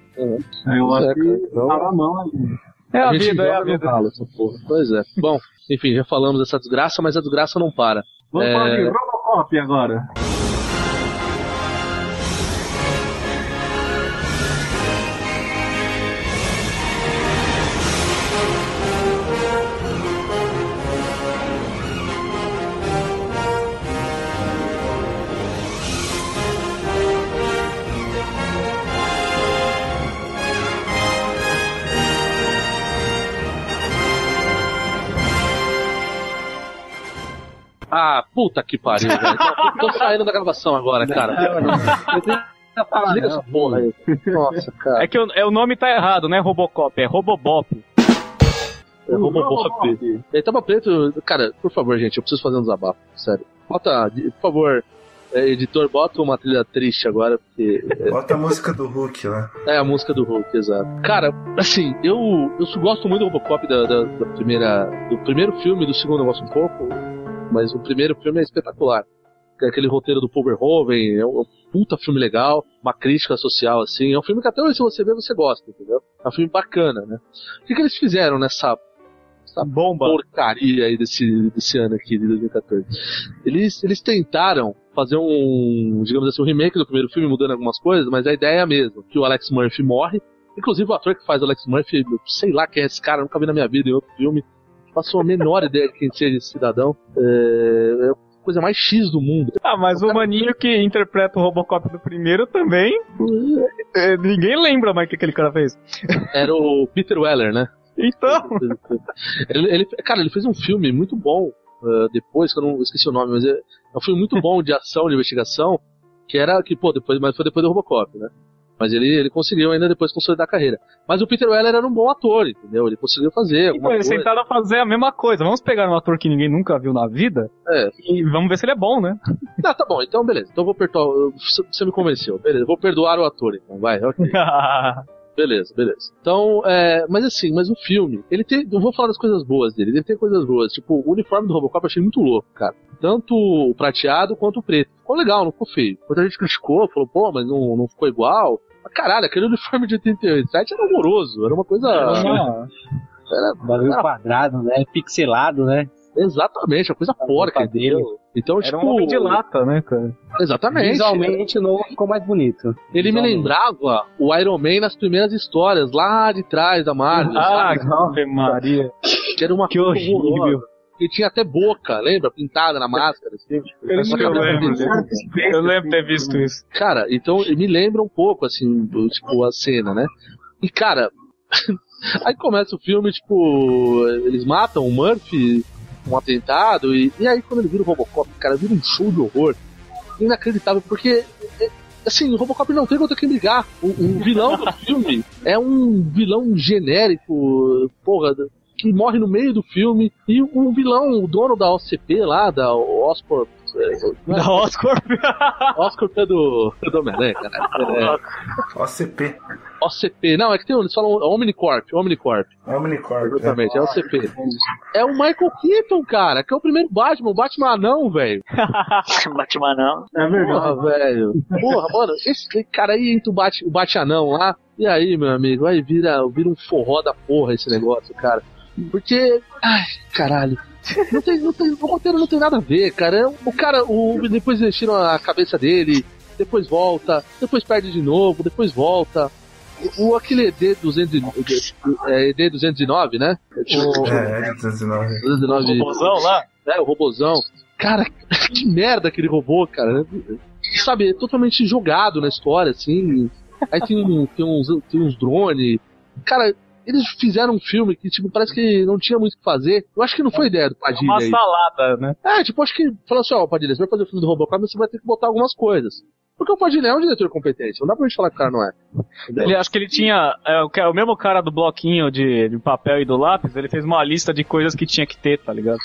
Aí eu Pois acho é, que. Então- na mão ali. É a, gente vida, é a vida. ralo, essa porra. Pois é. Bom, enfim, já falamos dessa desgraça, mas a desgraça não para. Vamos É, falar de Robocop agora. Ah, puta que pariu, velho. Tô saindo da gravação agora, cara. Desliga essa porra aí. Nossa, cara. É que o, é, o nome tá errado, não é Robocop, é Robobop. É Robobop. Ele tava preto. Cara, por favor, gente, eu preciso fazer um desabafo. Sério. Bota, por favor, é, editor, bota uma trilha triste agora, porque. Bota a música do Hulk lá. É a música do Hulk, exato. Cara, assim, eu, eu gosto muito do Robocop da, da, da primeira. Do primeiro filme, do segundo eu gosto um pouco. Mas o primeiro filme é espetacular. É aquele roteiro do Paul Verhoeven, é um, puta filme legal, uma crítica social, assim. É um filme que até hoje, se você ver, você gosta, entendeu? É um filme bacana, né? O que, que eles fizeram nessa, essa bomba porcaria aí desse, desse ano aqui, de 2014? Eles, eles tentaram fazer um, digamos assim, um remake do primeiro filme, mudando algumas coisas, mas a ideia é a mesma, que o Alex Murphy morre, Inclusive o ator que faz o Alex Murphy, sei lá quem é esse cara, nunca vi na minha vida em outro filme. Faço a menor ideia de quem seja esse cidadão. É, é a coisa mais X do mundo. Ah, mas o, maninho que interpreta o Robocop do primeiro também. é, ninguém lembra mais o que aquele cara fez. Era o Peter Weller, né? Então. Ele, ele- cara, ele fez um filme muito bom uh, depois, que eu não esqueci o nome, mas é, é um filme muito bom de ação, de investigação, que era que, pô, depois, mas foi depois do Robocop, né? Mas ele, ele conseguiu ainda depois consolidar a carreira. Mas o Peter Weller era um bom ator, entendeu? Ele conseguiu fazer alguma Então, eles coisa. tentaram fazer a mesma coisa. Vamos pegar um ator que ninguém nunca viu na vida É. e vamos ver se ele é bom, né? Não, tá bom, então beleza. Então eu vou perdoar. Você me convenceu. Beleza, vou perdoar o ator, então, vai, ok. Beleza, beleza. Então, é, mas assim, mas o filme, ele tem, eu vou falar das coisas boas dele, ele tem coisas boas, tipo, o uniforme do Robocop eu achei muito louco, cara. Tanto o prateado quanto o preto. Ficou legal, não ficou feio. Muita gente criticou, falou, pô, mas não, não ficou igual. Mas caralho, aquele uniforme de 87 era horroroso, era uma coisa... Era, Bagulho era- quadrado, né? Pixelado, né? Exatamente, uma coisa porca dele. Então, Era tipo... um homem de lata, né, cara? Exatamente. Visualmente o novo ficou mais bonito. Ele me lembrava o Iron Man nas primeiras histórias, lá de trás da Marvel. Ah, sabe? Ave Maria. Que era uma Que coisa horrível. horrorosa. E tinha até boca, lembra? Pintada na máscara. Assim. Eu que lembro, eu lembro de ter visto isso. Cara, então me lembra um pouco, assim, tipo, a cena, né? E, cara, aí começa o filme, tipo, eles matam o Murphy, um atentado, e, e aí quando ele vira o Robocop, cara, vira um show de horror. Inacreditável, porque, é, assim, o Robocop não tem contra quem brigar. O, o vilão do filme é um vilão genérico, porra, que morre no meio do filme, e o vilão, o dono da OCP lá, da Oscorp, é, Da Oscorp. Oscorp é do, é do Homem-Aranha, cara. É, OCP. OCP. Não, é que tem, eles falam Omnicorp, Omnicorp. Omnicorp. Exatamente, é OCP. É o Michael Keaton, cara, que é o primeiro Batman, o Batman anão, velho. Batman não. É verdade. Porra, velho. Porra, mano, esse cara aí entra o Bat, o Bate anão lá, e aí, meu amigo, aí vira, vira um forró da porra esse negócio, cara. Porque, ai, caralho. Não tem, não tem, o roteiro não tem nada a ver, cara. É, O cara, o, depois eles tiram a cabeça dele, depois volta, depois perde de novo, depois volta. O, aquele ED, 200, é, ED 209, né? O, É, é de 209. 209 O robozão lá? É, o robozão. Cara, que merda aquele robô, cara. Sabe, é totalmente jogado na história, assim. Aí tem, um- tem uns, tem uns drones. Cara, eles fizeram um filme que, tipo, parece que não tinha muito o que fazer. Eu acho que não foi ideia do Padilha. Uma salada, né? É, tipo, acho que falou assim, ó, Padilha, você vai fazer o filme do Robocop, mas você vai ter que botar algumas coisas. Porque o Padilha é um diretor competente, não dá pra gente falar que o cara não é. Ele acho que ele tinha. É, o o mesmo cara do bloquinho de, de papel e do lápis, ele fez uma lista de coisas que tinha que ter, tá ligado?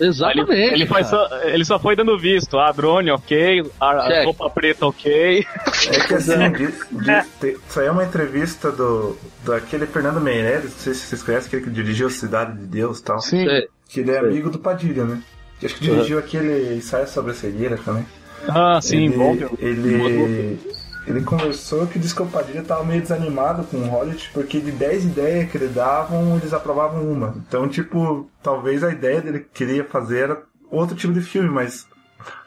Exatamente. Ele, ele, cara. só, ele só foi dando visto. A drone, ok. A, a roupa preta, ok. É que assim, de, de, te- saiu uma entrevista do daquele Fernando Meirelles, não sei se vocês conhecem, aquele que dirigiu Cidade de Deus e tal. Sim. Que ele é amigo do Padilha, né? Que acho que dirigiu aquele ensaio sobre a cegueira também. Ah, sim, ele, bom ele, ele conversou que disse que o Padilha tava meio desanimado com o Hollywood, porque de 10 ideias que ele davam, eles aprovavam uma. Então, tipo, talvez a ideia dele que queria fazer era outro tipo de filme, mas,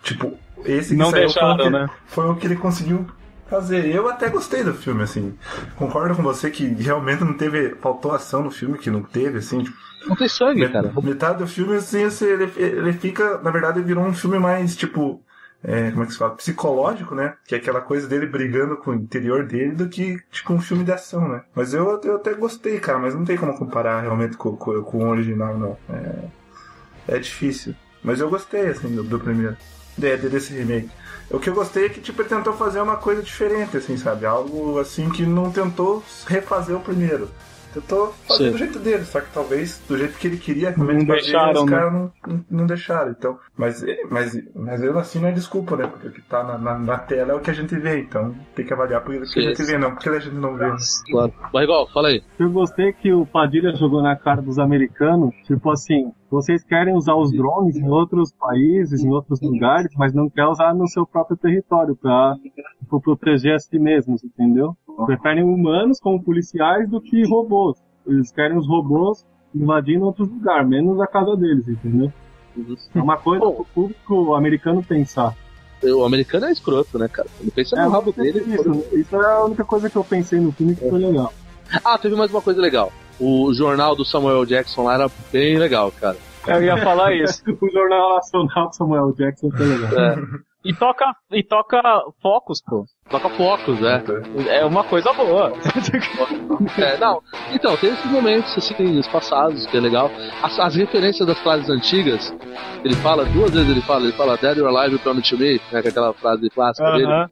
tipo, esse que Não saiu deixaram, foi, o que, né? foi o que ele conseguiu fazer. Eu até gostei do filme, assim. Concordo com você que realmente não teve. Faltou ação no filme, que não teve, assim, tipo, Não tem sangue, Met- cara. Metade do filme, assim, assim, ele, ele fica, na verdade, virou um filme mais, tipo, é, como é que se fala? Psicológico, né? Que é aquela coisa dele brigando com o interior dele do que, tipo, um filme de ação, né? Mas eu, eu até gostei, cara, mas não tem como comparar realmente com, com, com o original, não. É, é difícil. Mas eu gostei, assim, do, do primeiro. De, de- desse remake. O que eu gostei é que, tipo, ele tentou fazer uma coisa diferente, assim, sabe? Algo, assim, que não tentou refazer o primeiro. Tentou fazer Sim. do jeito dele, só que talvez do jeito que ele queria realmente Não fazer, deixaram, os né? caras não, não, não deixaram. Então, mas, mas, mas mesmo assim não é desculpa, né? Porque o que tá na, na, na tela é o que a gente vê, então tem que avaliar por isso que a gente vê, não porque a gente não vê. né? Claro. Barrigol, fala aí. Eu gostei que o Padilha jogou na cara dos americanos, tipo assim, vocês querem usar os drones em outros países, em outros lugares, mas não quer usar no seu próprio território pra tipo, proteger a si mesmos, entendeu? Preferem humanos como policiais do que robôs. Eles querem os robôs invadindo outros lugares, menos a casa deles, entendeu? É uma coisa pro público americano pensar. O americano é escroto, né, cara? Ele pensa no rabo dele. Isso, isso é a única coisa que eu pensei no filme que foi legal. Ah, teve mais uma coisa legal. O jornal do Samuel Jackson lá era bem legal, cara. Eu ia falar isso. o Jornal Nacional do Samuel Jackson foi legal. É. E toca, e toca focos, pô. Toca focos, né? É uma coisa boa. É, não. Então, tem esses momentos, assim, espaçados, que é legal. As, as referências das frases antigas, ele fala, duas vezes ele fala, ele fala Dead or Alive, you promise to me, né, que é aquela frase clássica dele.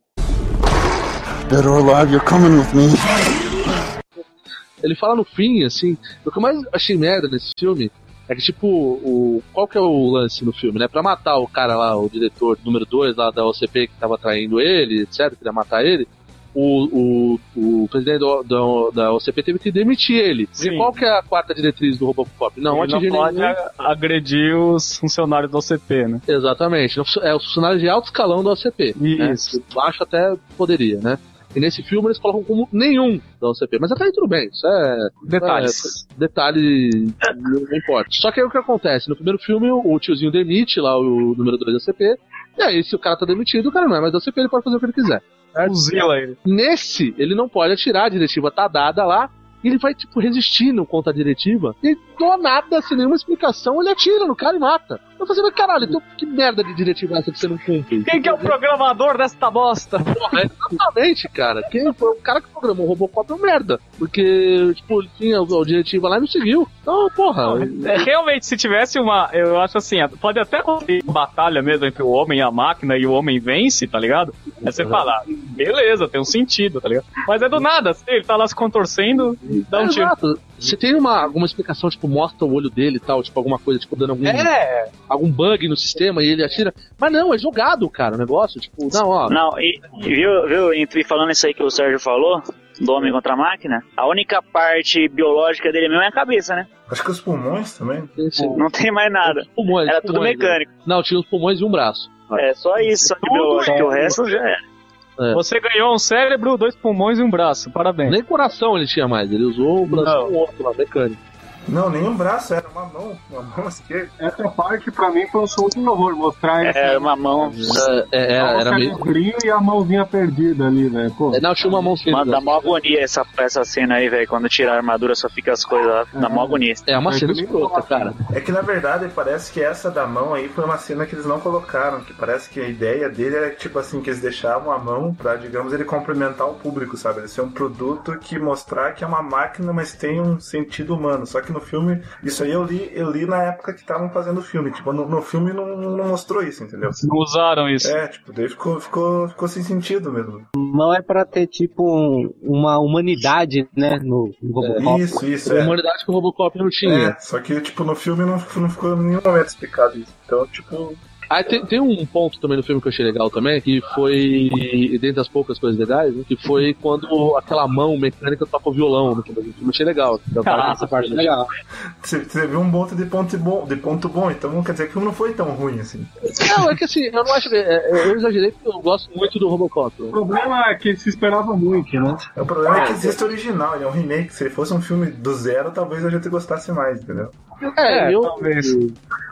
Dead or alive, you're coming with me. Ele fala no fim, assim, o que eu mais achei merda nesse filme é que, tipo, o, qual que é o lance no filme, né? Pra matar o cara lá, o diretor número 2 lá da OCP que tava traindo ele, etc., queria matar ele, o, o, o presidente do, do- da OCP teve que demitir ele. E Sim. qual que é a quarta diretriz do Robocop? Não, Ele não pode nenhum... agredir os funcionários do OCP, né? Exatamente. É os funcionários de alto escalão da OCP. Isso. Né? Baixo até poderia, né? E nesse filme eles colocam como nenhum da OCP. Mas até aí tudo bem. Isso é. Detalhes. é, detalhe. Não, importa. Só que aí o que acontece? No primeiro filme, o tiozinho demite lá o número 2 da OCP. E aí, se o cara tá demitido, o cara não é mais da OCP, ele pode fazer o que ele quiser. Fuzila ele. Nesse, ele não pode atirar, a diretiva tá dada lá. E ele vai, tipo, resistindo contra a diretiva. E do nada, sem nenhuma explicação, ele atira no cara e mata. Eu falei, mas caralho, então que merda de diretiva é essa que você não cumpre? Quem que é o programador desta bosta? Porra, exatamente, cara. Quem foi o cara que programou o Robocop é um merda. Porque, tipo, ele tinha a diretiva lá e não seguiu. Então, porra. É, realmente, se tivesse uma. Eu acho assim, pode até acontecer batalha mesmo entre o homem e a máquina e o homem vence, tá ligado? Aí você fala, ah, beleza, tem um sentido, tá ligado? Mas é do nada, assim, ele tá lá se contorcendo dá um É, tiro. Exato. Você tem uma, alguma explicação, tipo, mostra o olho dele e tal, tipo, alguma coisa, tipo, dando algum, É. algum bug no sistema e ele atira. Mas não, é jogado, cara, o negócio. Tipo, não, ó. Não, e, e viu, viu, entre falando isso aí que o Sérgio falou, do homem contra a máquina, a única parte biológica dele mesmo é a cabeça, né? Acho que os pulmões também. Não tem mais nada. Pulmões, Era tudo pulmões, mecânico. Não, tinha os pulmões e um braço. É só isso, só de Tudo biológico, que o é. resto já era. É. Você ganhou um cérebro, dois pulmões e um braço. Parabéns. Nem coração ele tinha mais, ele usou o braço Não. com outro lá, mecânico. Não, nenhum braço, era uma mão, uma mão esquerda. Essa parte, pra mim, foi um show de horror. Mostrar É, uma mão. É, é, só o era meio. cerebrinho e a mãozinha perdida ali, velho. É, Não, tinha uma mão sem Mano, dá mó agonia essa, essa cena aí, velho. Quando tira a armadura, só fica as coisas lá. Dá mó agonia. É uma cena escrota, cara. É que na verdade parece que essa da mão aí foi uma cena que eles não colocaram, que parece que a ideia dele era tipo assim, que eles deixavam a mão pra, digamos, ele complementar o público, sabe? Ele ser um produto que mostrar que é uma máquina, mas tem um sentido humano. Só que no filme, isso aí eu li, eu li na época que estavam fazendo o filme. Tipo, no, no filme não, não mostrou isso, entendeu? Não usaram isso. É, tipo, daí ficou, ficou, ficou sem sentido mesmo. Mão é pra ter, tipo, um- uma humanidade, né, no, no Robocop. Isso, isso, A é. humanidade que o Robocop não tinha. É, só que, tipo, no filme não, não ficou em nenhum momento explicado isso. Então, tipo, Ah, tem, tem um ponto também no filme que eu achei legal também, que foi, dentre as poucas coisas legais, né, que foi quando aquela mão mecânica toca o violão no filme. Eu achei legal. Ah, essa parte é legal. Você, você viu um monte de ponto bom, de ponto bom, então quer dizer que o filme não foi tão ruim assim. Não, é que assim, eu não acho que. é, é, eu exagerei porque eu gosto muito do Robocop. O problema é que se esperava muito, né? O problema é que existe o original, ele é um remake. Se ele fosse um filme do zero, talvez a gente gostasse mais, entendeu? É, É, eu. talvez.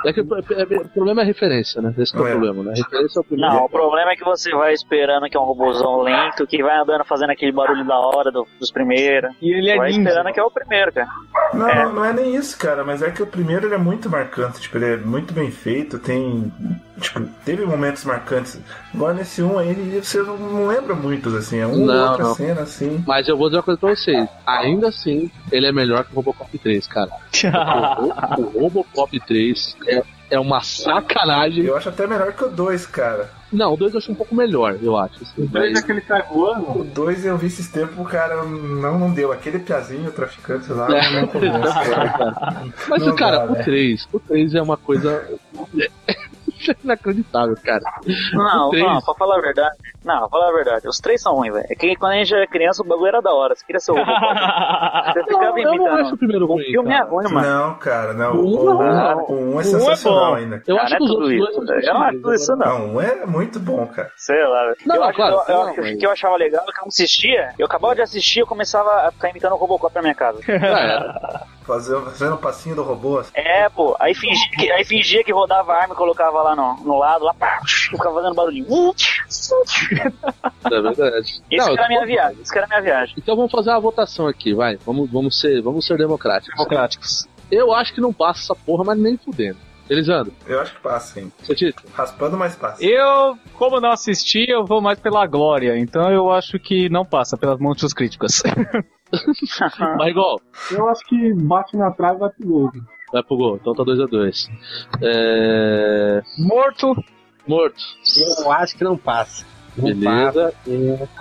É que o é- é- problema é a referência, né? Esse que é o É. problema, né? A referência é o primeiro. Não, o problema é que você vai esperando que é um robôzão lento, que vai andando fazendo aquele barulho da hora do- dos primeiros. E ele é vai ninja. esperando que é o primeiro, cara. Não, É. não é nem isso, cara, mas é que o primeiro ele é muito marcante, tipo, ele é muito bem feito, tem. Tipo, teve momentos marcantes. Agora nesse um aí você não, lembra muitos, assim, é uma Não, outra não. cena, assim. Mas eu vou dizer uma coisa pra vocês. Ainda assim, ele é melhor que o Robocop 3, cara. O, o Robocop 3 é, é uma sacanagem. Eu acho até melhor que o 2, cara. Não, o 2 eu acho um pouco melhor, eu acho. assim, O dois mas- é aquele sai voando. O 2 eu vi esses tempos, o cara não, não deu. Aquele piazinho, o traficante lá, É. não convence, cara. Mas, Não cara, dá, o né? 3, o 3 é uma coisa inacreditável, cara. Não, não, pra falar a verdade. Não, pra falar a verdade. Os três são ruins, velho. É que quando a gente era criança, o bagulho era da hora. Você queria ser o Robocop. Você ficava eu não imitando. acho o primeiro O ruim, filme é cara. ruim, mano. Não, cara, não. O O, um o, não. o um é O um é sensacional ainda. Eu Cara, acho que é os outros isso. dois são Eu não acho tudo isso, não. Não, um é muito bom, cara. Sei lá, velho. Não, eu não, acho claro, que eu, não, que- mas- que eu achava legal é que eu assistia, eu acabava de assistir, eu começava a ficar imitando o Robocop na minha casa. Fazendo, fazendo o passinho do robô. assim. É, pô, aí fingia que, aí fingia que rodava a arma e colocava lá no, no lado, lá, pá, eu ficava fazendo barulhinho. É verdade. Isso Não, que era a minha viagem, isso que era a minha viagem. Então vamos fazer uma votação aqui, vai. Vamos, vamos, ser, vamos ser democráticos. Democráticos. Eu acho que não passa essa porra, mas nem fudendo. Elisandro, Eu acho que passa, sim. seu título? Raspando, mas passa. Eu, como não assisti, eu vou mais pela glória. Então eu acho que não passa pelas mãos dos críticos. Mas igual, Eu acho que bate na trave e vai pro gol. vai pro gol. Então tá 2x2. É... Morto. Morto. Eu acho que não passa. Não Beleza. passa,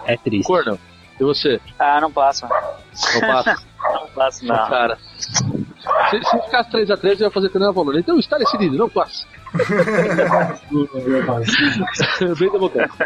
é triste. Cornel, e você? Ah, não passa. Não passa? Não passa, não. Cara. Se, se ficasse 3x3, eu ia fazer a Valona. Então está decidido, não passa. Bem democrático.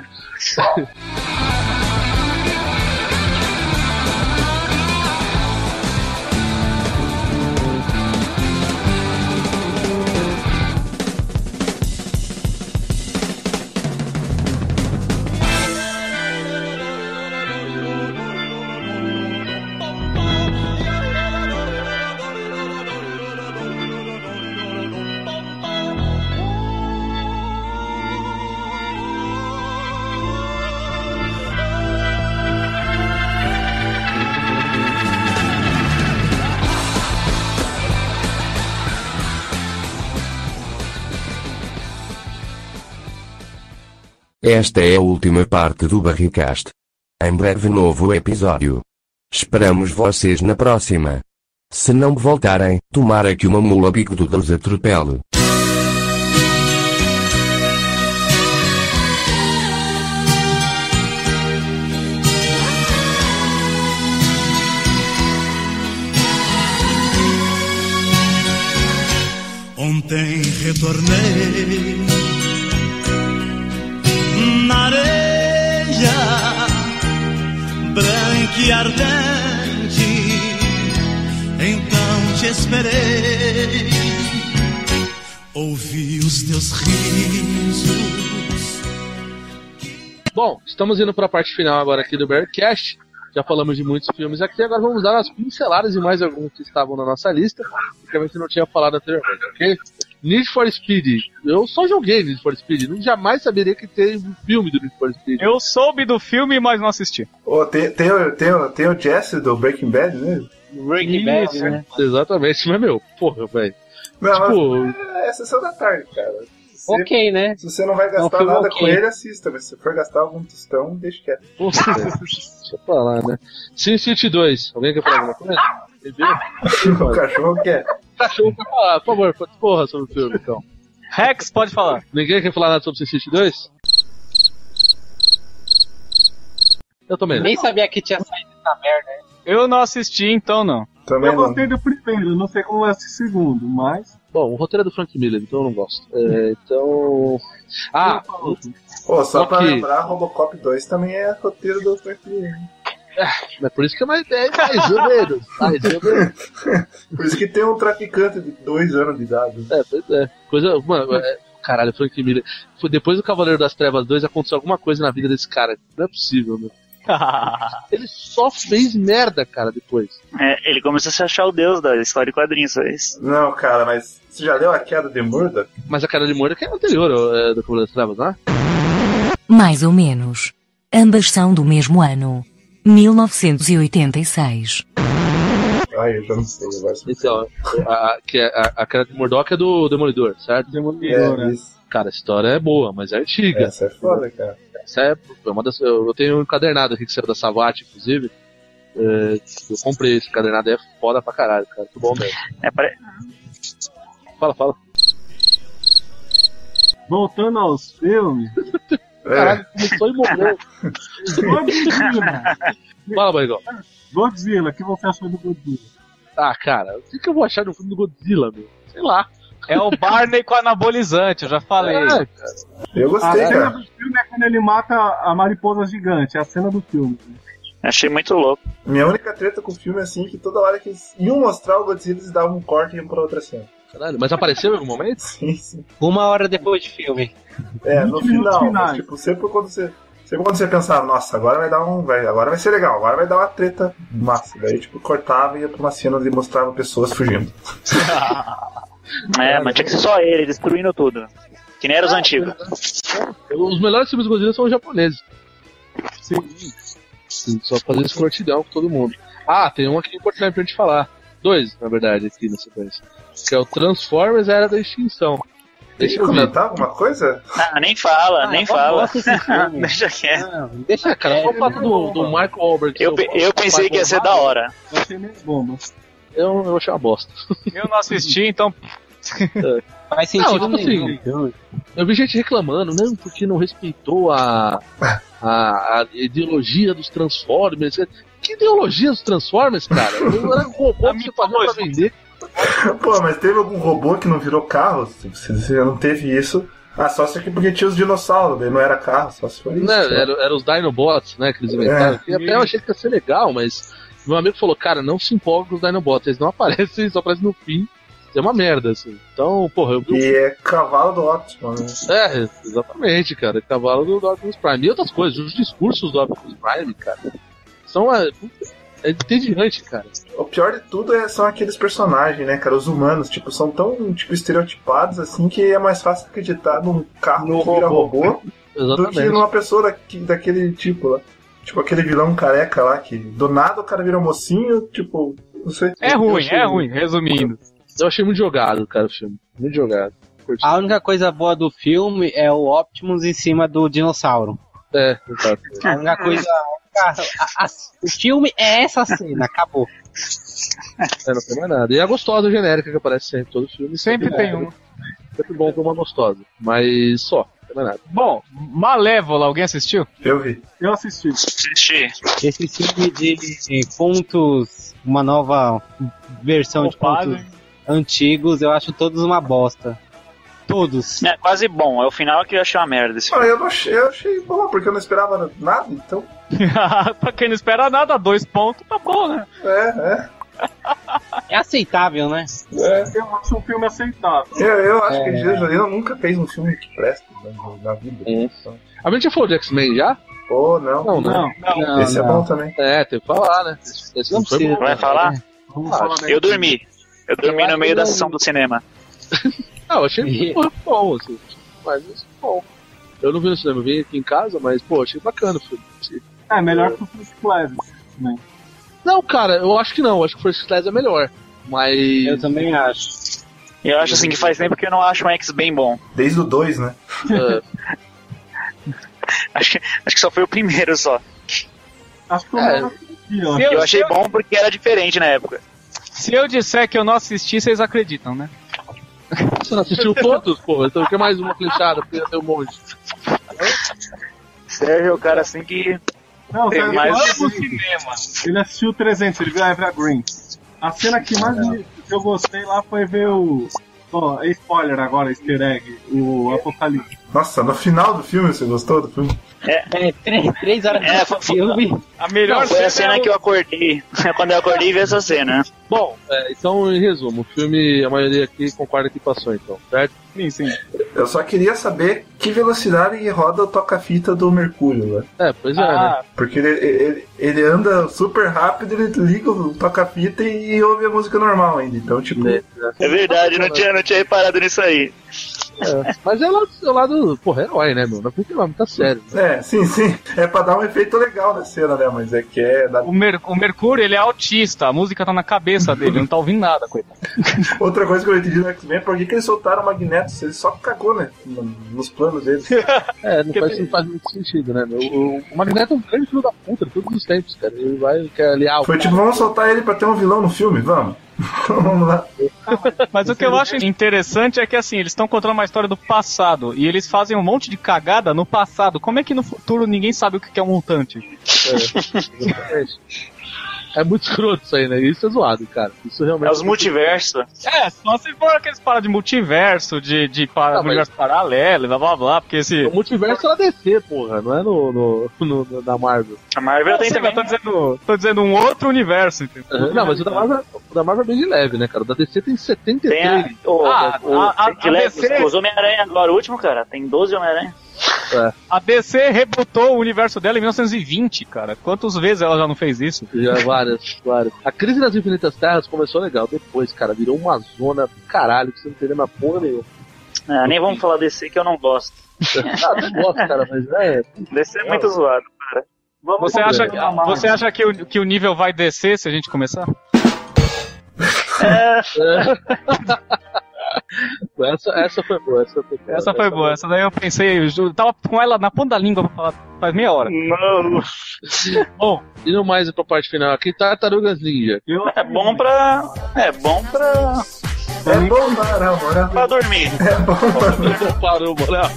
Esta é a última parte do Barricast. Em breve novo episódio. Esperamos vocês na próxima. Se não voltarem, tomara que uma mula bigoduda os atropele. Ontem retornei areia branca e ardente. Então te esperei, ouvi os teus risos. Bom, estamos indo para a parte final agora aqui do Bearcast. Já falamos de muitos filmes aqui, agora vamos dar umas pinceladas e mais alguns que estavam na nossa lista, que a gente não tinha falado anteriormente, ok? Need for Speed. Eu só joguei Need for Speed, não jamais saberia que teve um filme do Need for Speed. Eu soube do filme, mas não assisti. Ô, tem, tem, o- tem, tem o Jesse do Breaking Bad, né? Breaking Bad, né? Exatamente, mas meu, porra, velho. Não, Tipo- mas é a sessão da tarde, cara. Se Ok, né? Se você não vai É gastar filme nada ok. com ele, assista. Mas se for gastar algum tostão, deixa quieto. Deixa eu falar, né? Sin City 2, alguém quer falar alguma coisa? Entendeu? o cachorro quer. Cachorro quer falar, por favor, porra sobre o filme, então. Rex, pode falar. Ninguém quer falar nada sobre Sin City 2? Eu também. Nem sabia que tinha saído essa merda. né? Eu não assisti, então não. Também Eu não. gostei do primeiro, não sei como ser o segundo, mas. Bom, o roteiro é do Frank Miller, então eu não gosto. É, então. Ah, Pô, só pra Ok. lembrar, Robocop 2 também é roteiro do Frank Miller. É por isso que é mais 10, mais ou menos. Mais ou menos. Por isso que tem um traficante de 2 anos de idade. É, pois é. Coisa. Mano, é, caralho, Frank Miller. Foi depois do Cavaleiro das Trevas 2 aconteceu alguma coisa na vida desse cara. Não é possível, meu. Ele só fez merda, cara, depois. É, ele começou a se achar o deus da história de quadrinhos, é isso. Não, cara, mas você já leu a queda de Murdoch? Mas a cara de que é anterior é, do Cavaleiro das Trevas, não é? Mais ou menos. Ambas são do mesmo ano. 1986. Ai, eu já não sei agora. Então, a, a, que é- a, a cara de Murdoch é do Demolidor, certo? Demolidor, É, né? isso. Cara, a história é boa, mas é antiga. Essa é foda, cara. Essa é, é uma das, eu, eu tenho um encadernado aqui que saiu da Savate, inclusive. É, eu comprei esse encadernado, é foda pra caralho, cara. Muito bom mesmo. É, pare... Fala, fala. Voltando aos filmes, Caralho, começou e morreu. Godzilla. Fala, Barrigol. Godzilla, o que você achou do Godzilla? Ah, cara, o que, que eu vou achar no filme do Godzilla, meu? Sei lá. É o Barney com anabolizante, eu já falei. É, cara. Eu A cena do filme é quando ele mata a mariposa gigante, é a cena do filme. Achei muito louco. Minha única treta com o filme é assim que toda hora que eles iam mostrar o Godzilla, eles davam um corte e iam pra outra cena. Caralho, mas apareceu em algum momento? Sim, sim. Uma hora depois de filme. É, no 20 minutos final, mas, tipo, sempre quando você. Sempre quando você pensava, nossa, agora vai dar um. Vai, agora vai ser legal, agora vai dar uma treta massa. Daí, tipo, cortava e ia pra uma cena e mostrava pessoas fugindo. É, mas tinha que ser só ele, destruindo tudo. Que nem era os antigos. Os melhores filmes do Godzilla são os japoneses. Sim. Sim, só fazer escrotidão com todo mundo. Ah, tem um aqui importante pra gente falar. Dois, na verdade, aqui na sequência. Que é o Transformers Era da Extinção. Deixa eu ver. comentar alguma coisa? Ah, nem fala, Ah, nem eu fala. Deixa quieto. Não, deixa Ah, cara, só o quieto. fato do, do Michael Wahlberg. Eu, ser o- eu pensei que ia ser da hora. Eu achei meio bomba. Eu, eu achei uma bosta. Eu não assisti, então. Faz sentido Não, tipo nenhum. assim, Eu vi gente reclamando, não, porque não respeitou a, a, a ideologia dos Transformers. Que ideologia dos Transformers, cara? Não era um robô que você fazia pra vender. Pô, mas teve algum robô que não virou carro? Você não teve isso. Ah, só se porque tinha os dinossauros, daí não era carro, só se for isso. Né, era, era os Dinobots, né, que eles inventaram. É. Que até eu achei que ia ser legal, mas meu amigo falou, cara, não se empolga com os Dinobots, eles não aparecem, só aparecem no fim. Isso é uma merda, assim. Então, porra, eu E é cavalo do Optimus, né? É, exatamente, cara. Cavalo do, do Optimus Prime. E outras coisas, os discursos do Optimus Prime, cara, são. É, é entediante, cara. O pior de tudo é, são aqueles personagens, né, cara? Os humanos, tipo, são tão tipo, estereotipados assim que é mais fácil acreditar num carro No que vira robô. robô do que Exatamente. numa pessoa daqui, daquele tipo lá. Tipo aquele vilão careca lá que do nada o cara vira mocinho, tipo, não sei. É ruim, achei- é ruim, resumindo. Eu achei muito jogado, cara, o filme. Muito jogado. Curti. A única coisa boa do filme é o Optimus em cima do dinossauro. É, exato. A única coisa. A- a- a- o filme é essa cena, acabou. É, não tem mais nada. E a gostosa genérica que aparece sempre em todo filme. Sempre é- tem uma. Sempre bom ter uma gostosa. Mas só, não tem mais nada. Bom, Malévola, alguém assistiu? Eu vi. Eu assisti. Assisti. Esse filme de, de pontos, uma nova versão de Roupagem. pontos antigos, eu acho todos uma bosta. Todos. É quase bom. É o final que eu achei uma merda esse Ah, filme. eu, não achei, eu achei bom, porque eu não esperava nada, então. pra quem não espera nada, dois pontos, tá bom, né? É, é. É aceitável, né? é. Eu acho um filme aceitável. Eu, eu acho É. que Angelina Jolie nunca fez um filme que presta na, na vida. Então, A gente já falou de X-Men já? Pô, não. Não, né? Não, Esse é não. bom também. É, tem que falar, né? Esse, Não não foi bom. Vai falar? Vamos Ah, falar Eu dormi. Eu dormi Eu no meio da sessão do cinema. Ah, eu achei muito bom, assim. Mas isso é bom. Eu não vi no cinema, eu vi aqui em casa, mas, pô, achei bacana o filme. É, melhor que o First Class. Né? Não, cara, eu acho que não. Eu acho que o First Class é melhor. Mas. Eu também acho. Eu acho assim que faz tempo que eu não acho um X bem bom. Desde o 2, né? é, Acho que, acho que só foi o primeiro só. Acho que o É. eu, Eu achei eu- bom porque era diferente na época. se eu disser que eu não assisti, vocês acreditam, né? Você não assistiu todos, pô? Então quer mais uma flechada, porque tem um monte. Sérgio é o cara assim que. Não, Tem sabe, mais- pro cinema. ele assistiu 300, ele viu a Evergreen. A cena que mais me- que eu gostei lá foi ver o. Ó, spoiler agora, easter egg, o Apocalipse. Nossa, no final do filme, você gostou do filme? É, três, três horas É, de foi- filme. A melhor Não, foi a cena é o- que eu acordei. Quando eu acordei e vi essa cena. Bom, é, então, em resumo, o filme, a maioria aqui concorda que passou, então, certo? Sim, sim. Eu só queria saber que velocidade roda o toca-fita do Mercúrio, né? É, pois é, né? Ah, Porque ele, ele, ele anda super rápido, ele liga o toca-fita e ouve a música normal ainda. Então, tipo. É, É verdade, não tinha, não tinha reparado nisso aí. É. Mas é lá do lado, porra, herói, né, meu? Não é porque não, tá sério. É, sim, sim. É pra dar um efeito legal na cena, né? Mas é que é. da- o, Mer- o Mercúrio, ele é autista, a música tá na cabeça dele, não tá ouvindo nada, coitado. Outra coisa que eu entendi no X-Men é por que, que eles soltaram o Magneto? Se Ele só cagou, né? no- Nos planos deles. É, não faz, não faz muito sentido, né, meu? O, o Magneto é um grande filho da puta de todos os tempos, cara. Ele vai, quer aliar o Foi tipo, vamos soltar ele pra ter um vilão no filme? Vamos. Vamos lá. Mas o que eu acho interessante é que assim, eles estão contando uma história do passado e eles fazem um monte de cagada no passado. Como é que no futuro ninguém sabe o que é um mutante? É muito escroto isso aí, né? Isso é zoado, cara. Isso realmente. É os multiversos. É, só se for aqueles paradas de multiverso, de, de para, Não, mas- universo paralelo, blá blá blá, porque esse. O multiverso é na DC, porra, não é no, no, no- no- na Marvel. A Marvel Eu tem sei, também. eu tô dizendo, tô dizendo um outro universo, entendeu? Não, mas o da Marvel, o da Marvel é bem de leve, né, cara? O da DC tem 73. Tem a, o, Ah, o, a- a- de a leve, DC os Homem-Aranha agora, o último, cara. Tem 12 Homem-Aranha. A DC rebutou o universo dela em 1920, cara. Quantas vezes ela já não fez isso? Já várias, várias. A crise das infinitas terras começou legal. Depois, cara, virou uma zona do caralho que você não entendeu na porra nenhuma. Ah, nem vamos falar DC que eu não gosto. Ah, não gosto, cara, mas é. DC é muito zoado, cara. Vamos Você acha. Vamos você acha que, o, que o nível vai descer se a gente começar? É, Essa, essa foi boa, essa foi boa. Essa foi boa, essa daí eu pensei, eu tava com ela na ponta da língua pra falar faz meia hora. Não. Bom, e no mais pra parte final aqui, Tartarugas Ninja. É bom pra. É bom pra. É bom para namorar. pra dormir. É bom para Parou, moral.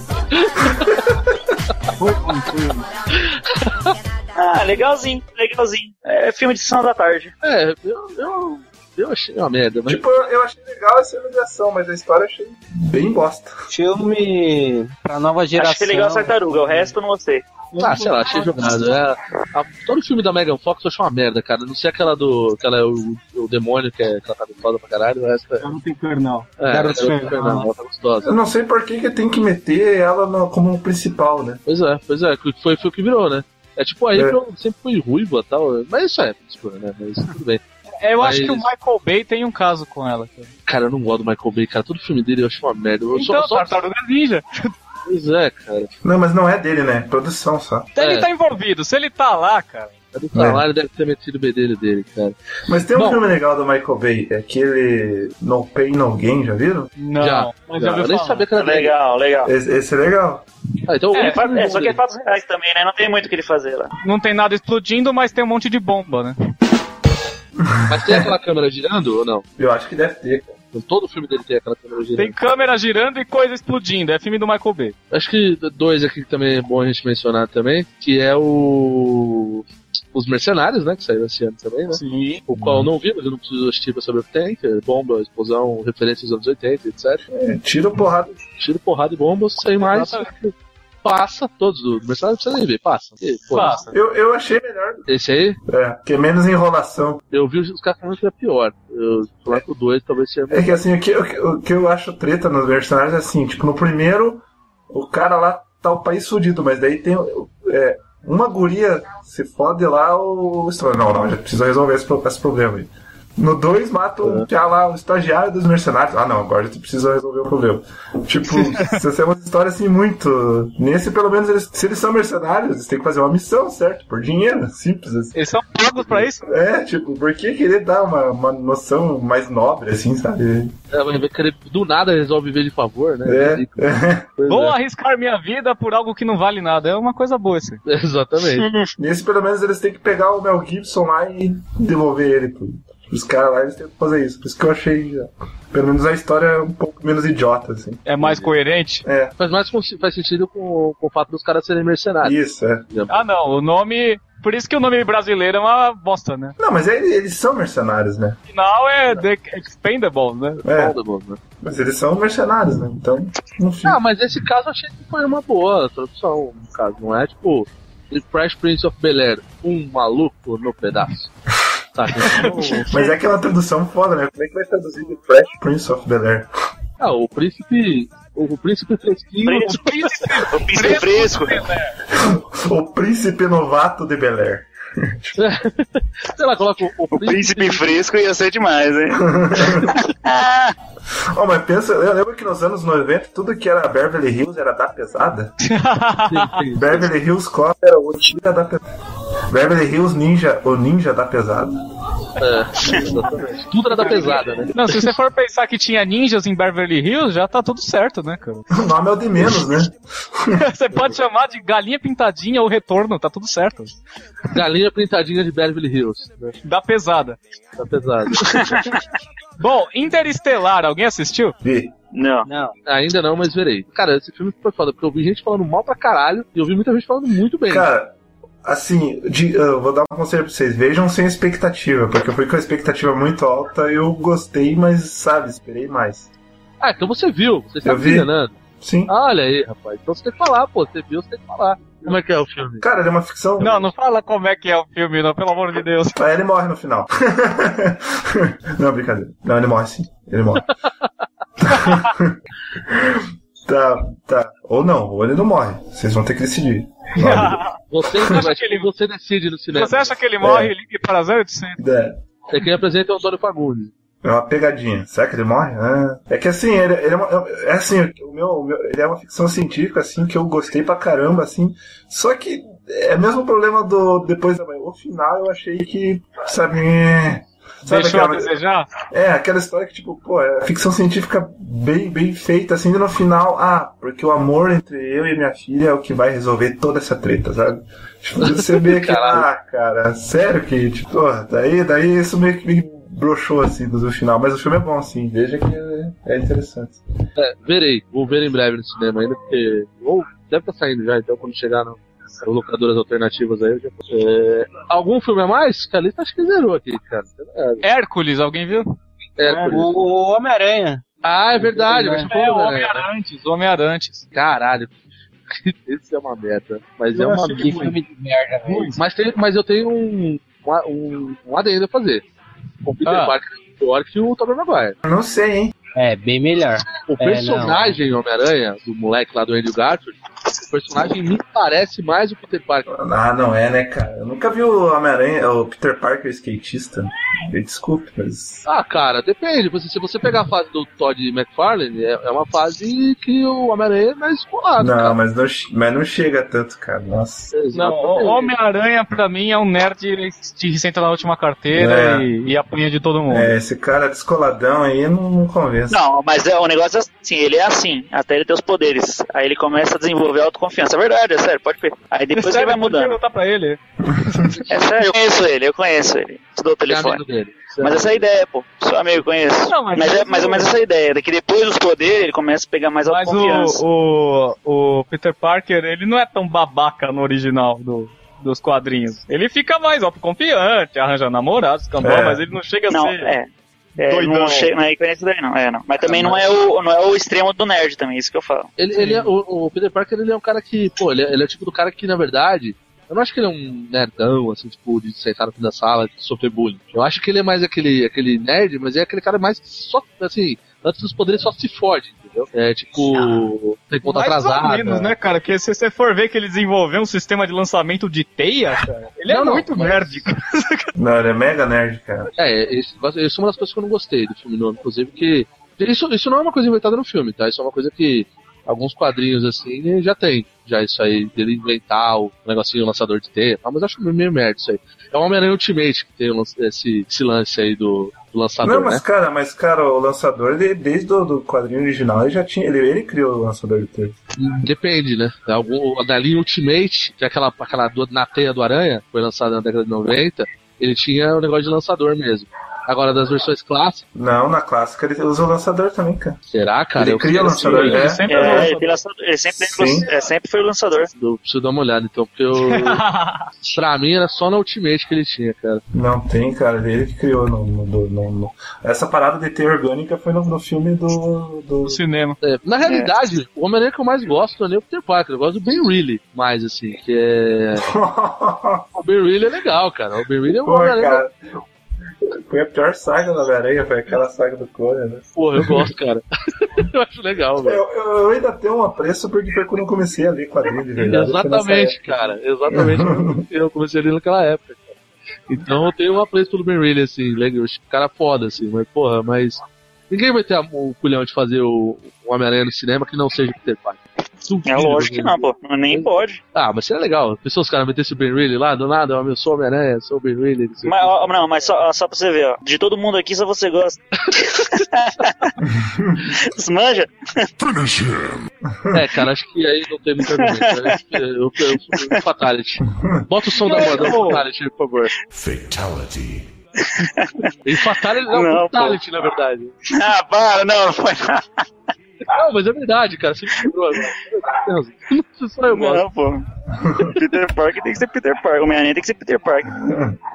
Ah, legalzinho, legalzinho. É filme de sessão da tarde. É, eu, eu, eu achei uma merda, mas. Tipo, eu, achei legal essa iluminação, mas a história eu achei bem bosta. Filme pra nova geração. Achei legal a tartaruga, o resto eu não gostei. Ah, sei lá, achei jogado. É, a- todo filme da Megan Fox eu achei uma merda, cara. Não sei aquela do. Aquela é o, o demônio, que, é, que ela tá foda pra caralho, o resto é. Garota Infernal. É, Garota Infernal. Ela tá gostosa. Eu não sei por que, que tem que meter ela no- como principal, né? Pois é, pois é, que foi, foi o que virou, né? É tipo, a É. Sempre foi ruiva e tal, mas isso é, tipo, né? Mas tudo bem. Eu acho Mas- que o Michael Bay tem um caso com ela. Cara. Cara, eu não gosto do Michael Bay, cara. Todo filme dele eu acho uma merda. Eu Então, só, só... Ninja. Pois é, cara. Não, mas não é dele, né? Produção só. Ele É. tá envolvido, se ele tá lá, cara. Ele tá lá, ele deve ter metido o bedelho dele, cara. Mas tem um Bom. filme legal do Michael Bay, é aquele No Pain No Gain, já viram? Não, já, mas já. já Eu nem sabia que era dele. Legal, legal. Esse, esse é legal. Ah, então É, filme é, só que é fatos reais também, né? Não tem muito o que ele fazer lá. Não tem nada explodindo, mas tem um monte de bomba, né? Mas tem aquela câmera girando ou não? Eu acho que deve ter. cara. Todo filme dele tem aquela câmera girando. Tem câmera girando e coisa explodindo. É filme do Michael Bay. Acho que dois aqui que também é bom a gente mencionar também, que é o. Os Mercenários, né? Que saiu esse ano também, né? Sim. O qual eu não vi, mas eu não preciso assistir pra saber o que tem, que é bomba, explosão, referências dos anos 80, etc. É, tira porrada. Tiro, porrada e bombas, sem mais. Exatamente. Passa, todos os Mercenários não precisa nem ver, passa. E, pô, Passa. Eu, eu achei melhor. Esse aí, É, que é menos enrolação. eu vi os caras falando que é pior. Eu falar que o 2 talvez seja É que assim, o que, o que- o que eu acho treta nos Mercenários é assim, tipo, no primeiro, o cara lá tá o país fudido, mas daí tem é, uma guria se fode lá, o. Não, não, já precisa resolver esse, esse problema aí. No 2 mata o já lá, o estagiário dos mercenários. Ah não, agora tu precisa resolver o problema. Tipo, se é uma história assim muito. Nesse, pelo menos, eles, se eles são mercenários, eles têm que fazer uma missão, certo? Por dinheiro, simples assim. Eles são pagos pra isso? É, tipo, por que querer dar uma, uma noção mais nobre, assim, sabe? É, vai ver que ele do nada resolve viver de favor, né? É, é. Vou é. arriscar minha vida por algo que não vale nada. É uma coisa boa isso. aí. Exatamente. Nesse, pelo menos, eles têm que pegar o Mel Gibson lá e devolver ele pro, pros caras lá, eles têm que fazer isso. Por isso que eu achei, já, pelo menos, a história é um pouco menos idiota, assim. É mais coerente? É, Faz mais faz sentido com, com o fato dos caras serem mercenários. isso, é. Ah, não. O nome. Por isso que o nome brasileiro é uma bosta, né? Não, mas eles, eles são mercenários, né? O final é The Expendables, né? É, Foda, né? mas eles são mercenários, né? Então, enfim. Ah, mas esse caso eu achei que foi uma boa tradução, no caso, não é tipo The Fresh Prince of Bel-Air, um maluco no pedaço. Saca? Então, Mas é que uma tradução foda, né? Como é que vai traduzir The Fresh Prince of Bel-Air? ah, o príncipe. O príncipe fresquinho. Príncipe, o príncipe fresco. O príncipe novato de Bel-Air. Sei lá, coloca o, o O príncipe fresco ia ser demais, hein? Oh, mas pensa, eu lembro que nos anos 90 tudo que era Beverly Hills era da pesada. Beverly Hills Cop era o tira da pesada. Beverly Hills Ninja, o ninja da pesada. É, exatamente. Tudo era da pesada, né? Não, se você for pensar que tinha ninjas em Beverly Hills, já tá tudo certo, né, cara? O nome é o de menos, né? você pode chamar de galinha pintadinha ou retorno, tá tudo certo. Galinha pintadinha de Beverly Hills. Né? Da pesada. Da pesada. Bom, Interestelar, alguém assistiu? Vi. Não. Não. Ainda não, mas verei. Cara, esse filme foi foda, porque eu vi gente falando mal pra caralho e eu vi muita gente falando muito bem. Cara, assim, de- eu vou dar um conselho pra vocês. Vejam sem expectativa, porque eu fui com a expectativa muito alta eu gostei, mas, sabe, esperei mais. Ah, então você viu, você está enganando. Sim. Olha aí, rapaz. Então você tem que falar, pô. Você viu, você tem que falar. Como é que é o filme? Cara, ele é uma ficção. Não, não fala como é que é o filme, não, pelo amor de Deus. Aí ele morre no final. não, brincadeira. Não, ele morre sim. Ele morre. tá, tá. Ou não, ou ele não morre. Vocês vão ter que decidir. Você, Você acha mas que ele- você decide no cinema. Você acha que ele morre É. e liga para 0800? É. É quem apresenta é o Antônio Fagundes. É uma pegadinha. Será que ele morre? Ah. É que assim, ele, ele é, uma, é assim, o meu, o meu- ele é uma ficção científica, assim, que eu gostei pra caramba, assim. Só que é o mesmo problema do Depois da Manhã. O final eu achei que, sabe. É, sabe Deixou a aquela- desejar? É, aquela história que, tipo, pô, é ficção científica bem, bem feita, assim, e no final, ah, porque o amor entre eu e minha filha é o que vai resolver toda essa treta, sabe? Tipo, você vê que, ah, cara, sério que, tipo, pô, daí, daí isso meio que me broxou, assim, no final. Mas o filme é bom, assim, veja que é, é interessante. É, verei. Vou ver em breve no cinema ainda, porque. Ou deve estar saindo já, então quando chegar no. Locadoras alternativas aí, eu já é, Algum filme a mais? Que a lista acho que zerou aqui, cara. É, Hércules, alguém viu? Hércules. O Homem-Aranha. Ah, é verdade, É, o né? Homem-Arantes, o Homem-Arantes. Caralho. Esse é uma merda. Mas é Eu uma Que filme de merda, velho. Mas, tem, mas eu tenho um, um, um adendo a fazer. Com o Peter Ah. Parker pior que o Tobey Maguire. Eu não sei, hein? É, bem melhor. O É, personagem Homem-Aranha, do moleque lá do Andrew Garfield, o personagem me parece mais o Peter Parker. Ah, não é, né, cara? Eu nunca vi o Homem-Aranha, o Peter Parker skatista. Me desculpe, mas. Ah, cara, depende. Você- se você pegar a fase do Todd McFarlane, é, é uma fase que o Homem-Aranha é mais colado. Não, mas não, mas não chega tanto, cara. Nossa. Não, o Homem-Aranha pra mim é um nerd que senta na última carteira É. e, e apanha de todo mundo. É, esse cara descoladão aí não, não convence. Não, mas é, o negócio é assim, ele é assim, até ele ter os poderes. Aí ele começa a desenvolver autoconfiança. É verdade, é sério, pode ver. Aí depois Sério, ele vai mudando. perguntar pra ele. É sério, eu conheço ele, eu conheço ele. Te dou o telefone. amigo dele. Mas essa é a ideia, pô. Sou amigo, conheço. Não, mas mas, é mas mais ou menos essa ideia, daqui depois dos poderes ele começa a pegar mais Mas autoconfiança. o, o, o Peter Parker, ele não é tão babaca no original do, dos quadrinhos. Ele fica mais autoconfiante, arranja namorados, É. mas ele não chega a Não, ser. é. É, doidão. não, chega, não é equivalente daí, não. É, não. Mas também não, é o, não é o extremo do nerd também, isso que eu falo. Ele, ele é, o, o Peter Parker ele é um cara que, pô, ele é, ele é o tipo do cara que, na verdade, eu não acho que ele é um nerdão, assim, tipo, de sentar no fim da sala e sofrer bullying. Eu acho que ele é mais aquele, aquele nerd, mas é aquele cara mais só, assim, antes dos poderes só se fode, entendeu? É tipo, tem conta Mais ou atrasada. menos, né, cara? Porque se você for ver que ele desenvolveu um sistema de lançamento de teia, cara, ele é Não, não, muito mas- nerd. cara. Não, ele é mega nerd, cara. É, esse, isso é uma das coisas que eu não gostei do filme novo, inclusive, que. Isso, isso não é uma coisa inventada no filme, tá? Isso é uma coisa que alguns quadrinhos assim já tem. Já isso aí, dele inventar o negocinho, o lançador de teia, e tal, mas eu acho meio merda isso aí. É o Homem-Aranha Ultimate que tem esse, esse lance aí do, do lançador, Não, mas né? cara, mas cara, o lançador, ele, desde o do quadrinho original, ele já tinha. Ele, ele criou o lançador de teia. Depende, né? Algum, da linha Ultimate, que é aquela, aquela do, na teia do Aranha, foi lançada na década de 90, ele tinha o negócio de lançador mesmo. Agora, das versões clássicas, Não, na clássica ele usa o lançador também, cara. será, cara? Ele Eu cria o lançador, ele é. sempre É, é ele, lançador- ele sempre, é, sempre foi o lançador. Eu preciso dar uma olhada, então, porque eu. pra mim era só na Ultimate que ele tinha, cara. Não tem, cara, ele que criou no, no- no- no- Essa parada de teia orgânica foi no, no filme do. do... No cinema. É, na realidade, o Homem-Aranha que eu mais gosto não é nem o Peter Parker, eu gosto do Ben Reilly mais, assim, que é. O Ben Reilly é legal, cara. O Ben Reilly é um Pô, cara. Foi a pior saga da Homem-Aranha, foi aquela saga do Clone, né? Porra, eu gosto, cara. eu acho legal, velho. Eu, eu, eu ainda tenho um apreço porque foi quando eu comecei a ler quadrinho de verdade. Exatamente, cara. Exatamente. eu comecei a ler naquela época. Então eu tenho um apreço pelo Ben Reilly, assim, legal. Cara foda, assim, mas porra, mas. Ninguém vai ter o culhão de fazer o, o Homem-Aranha no cinema que não seja Peter Parker. É lógico que não, pô. Nem pode. Ah, mas seria legal. Pensou os caras metessem o Ben Reilly lá, do nada, eu sou o Homem-Aranha, sou o Ben Reilly. não o Mas, ó, não, mas só, só pra você ver, ó. De todo mundo aqui, só você gosta. Smanja? É, cara, acho que aí não tem muito argumento. Que Eu, eu, eu, Fatality. Bota o som da banda Fatality, por favor. Fatality. E Fatality não, Não, Fatality, na verdade. Ah, para, não, não foi nada. Não, mas é verdade, cara. Você me lembrou agora. Deus, Só eu gosto. Não, pô. Peter Parker tem que ser Peter Parker. Homem-Aranha tem que ser Peter Parker.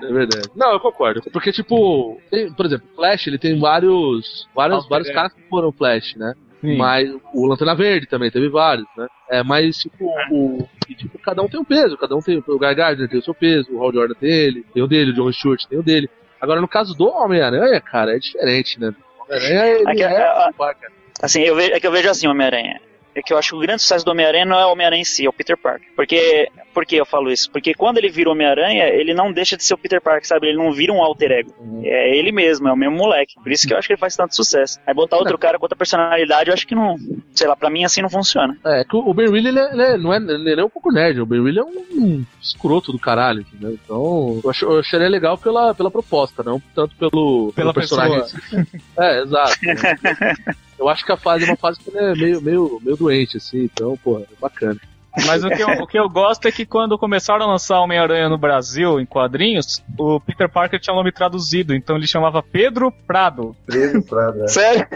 É verdade. Não, eu concordo. Porque, tipo, tem- por exemplo, Flash, ele tem vários. Vários, vários caras que foram Flash, né? Sim. Mas o Lanterna Verde também teve vários, né? É, mas, tipo, o, e, tipo, cada um tem um peso. Cada um tem. O Guy Gardner tem o seu peso, o Hal Jordan tem ele, tem o dele, o John Stewart tem o dele. Agora, no caso do Homem-Aranha, cara, é diferente, né? O Homem-Aranha, ele Aqui, é. é, Parker. Assim, eu vejo, é que eu vejo assim o Homem-Aranha. É que eu acho que o grande sucesso do Homem-Aranha não é o Homem-Aranha em si, é o Peter Parker. Porque, por que eu falo isso? Porque quando ele vira o Homem-Aranha, ele não deixa de ser o Peter Parker, sabe? Ele não vira um alter ego. É ele mesmo, é o mesmo moleque. Por isso que eu acho que ele faz tanto sucesso. Aí botar outro cara com outra personalidade, eu acho que não. Sei lá, pra mim assim não funciona. É, que o Ben Reilly, ele, é- ele é- não é, ele é um pouco nerd. O Ben Reilly é um escroto do caralho, entendeu? Então, eu, ach, eu acharia legal pela, pela proposta, não tanto pelo, Pela pelo personagem. É, exato. eu acho que a fase é uma fase que ele é meio, meio, meio doente, assim, então, porra, é bacana. Mas o que, eu, o que eu gosto é que quando começaram a lançar Homem-Aranha no Brasil, em quadrinhos, o Peter Parker tinha nome traduzido, então ele chamava Pedro Prado. Pedro Prado. é. Sério?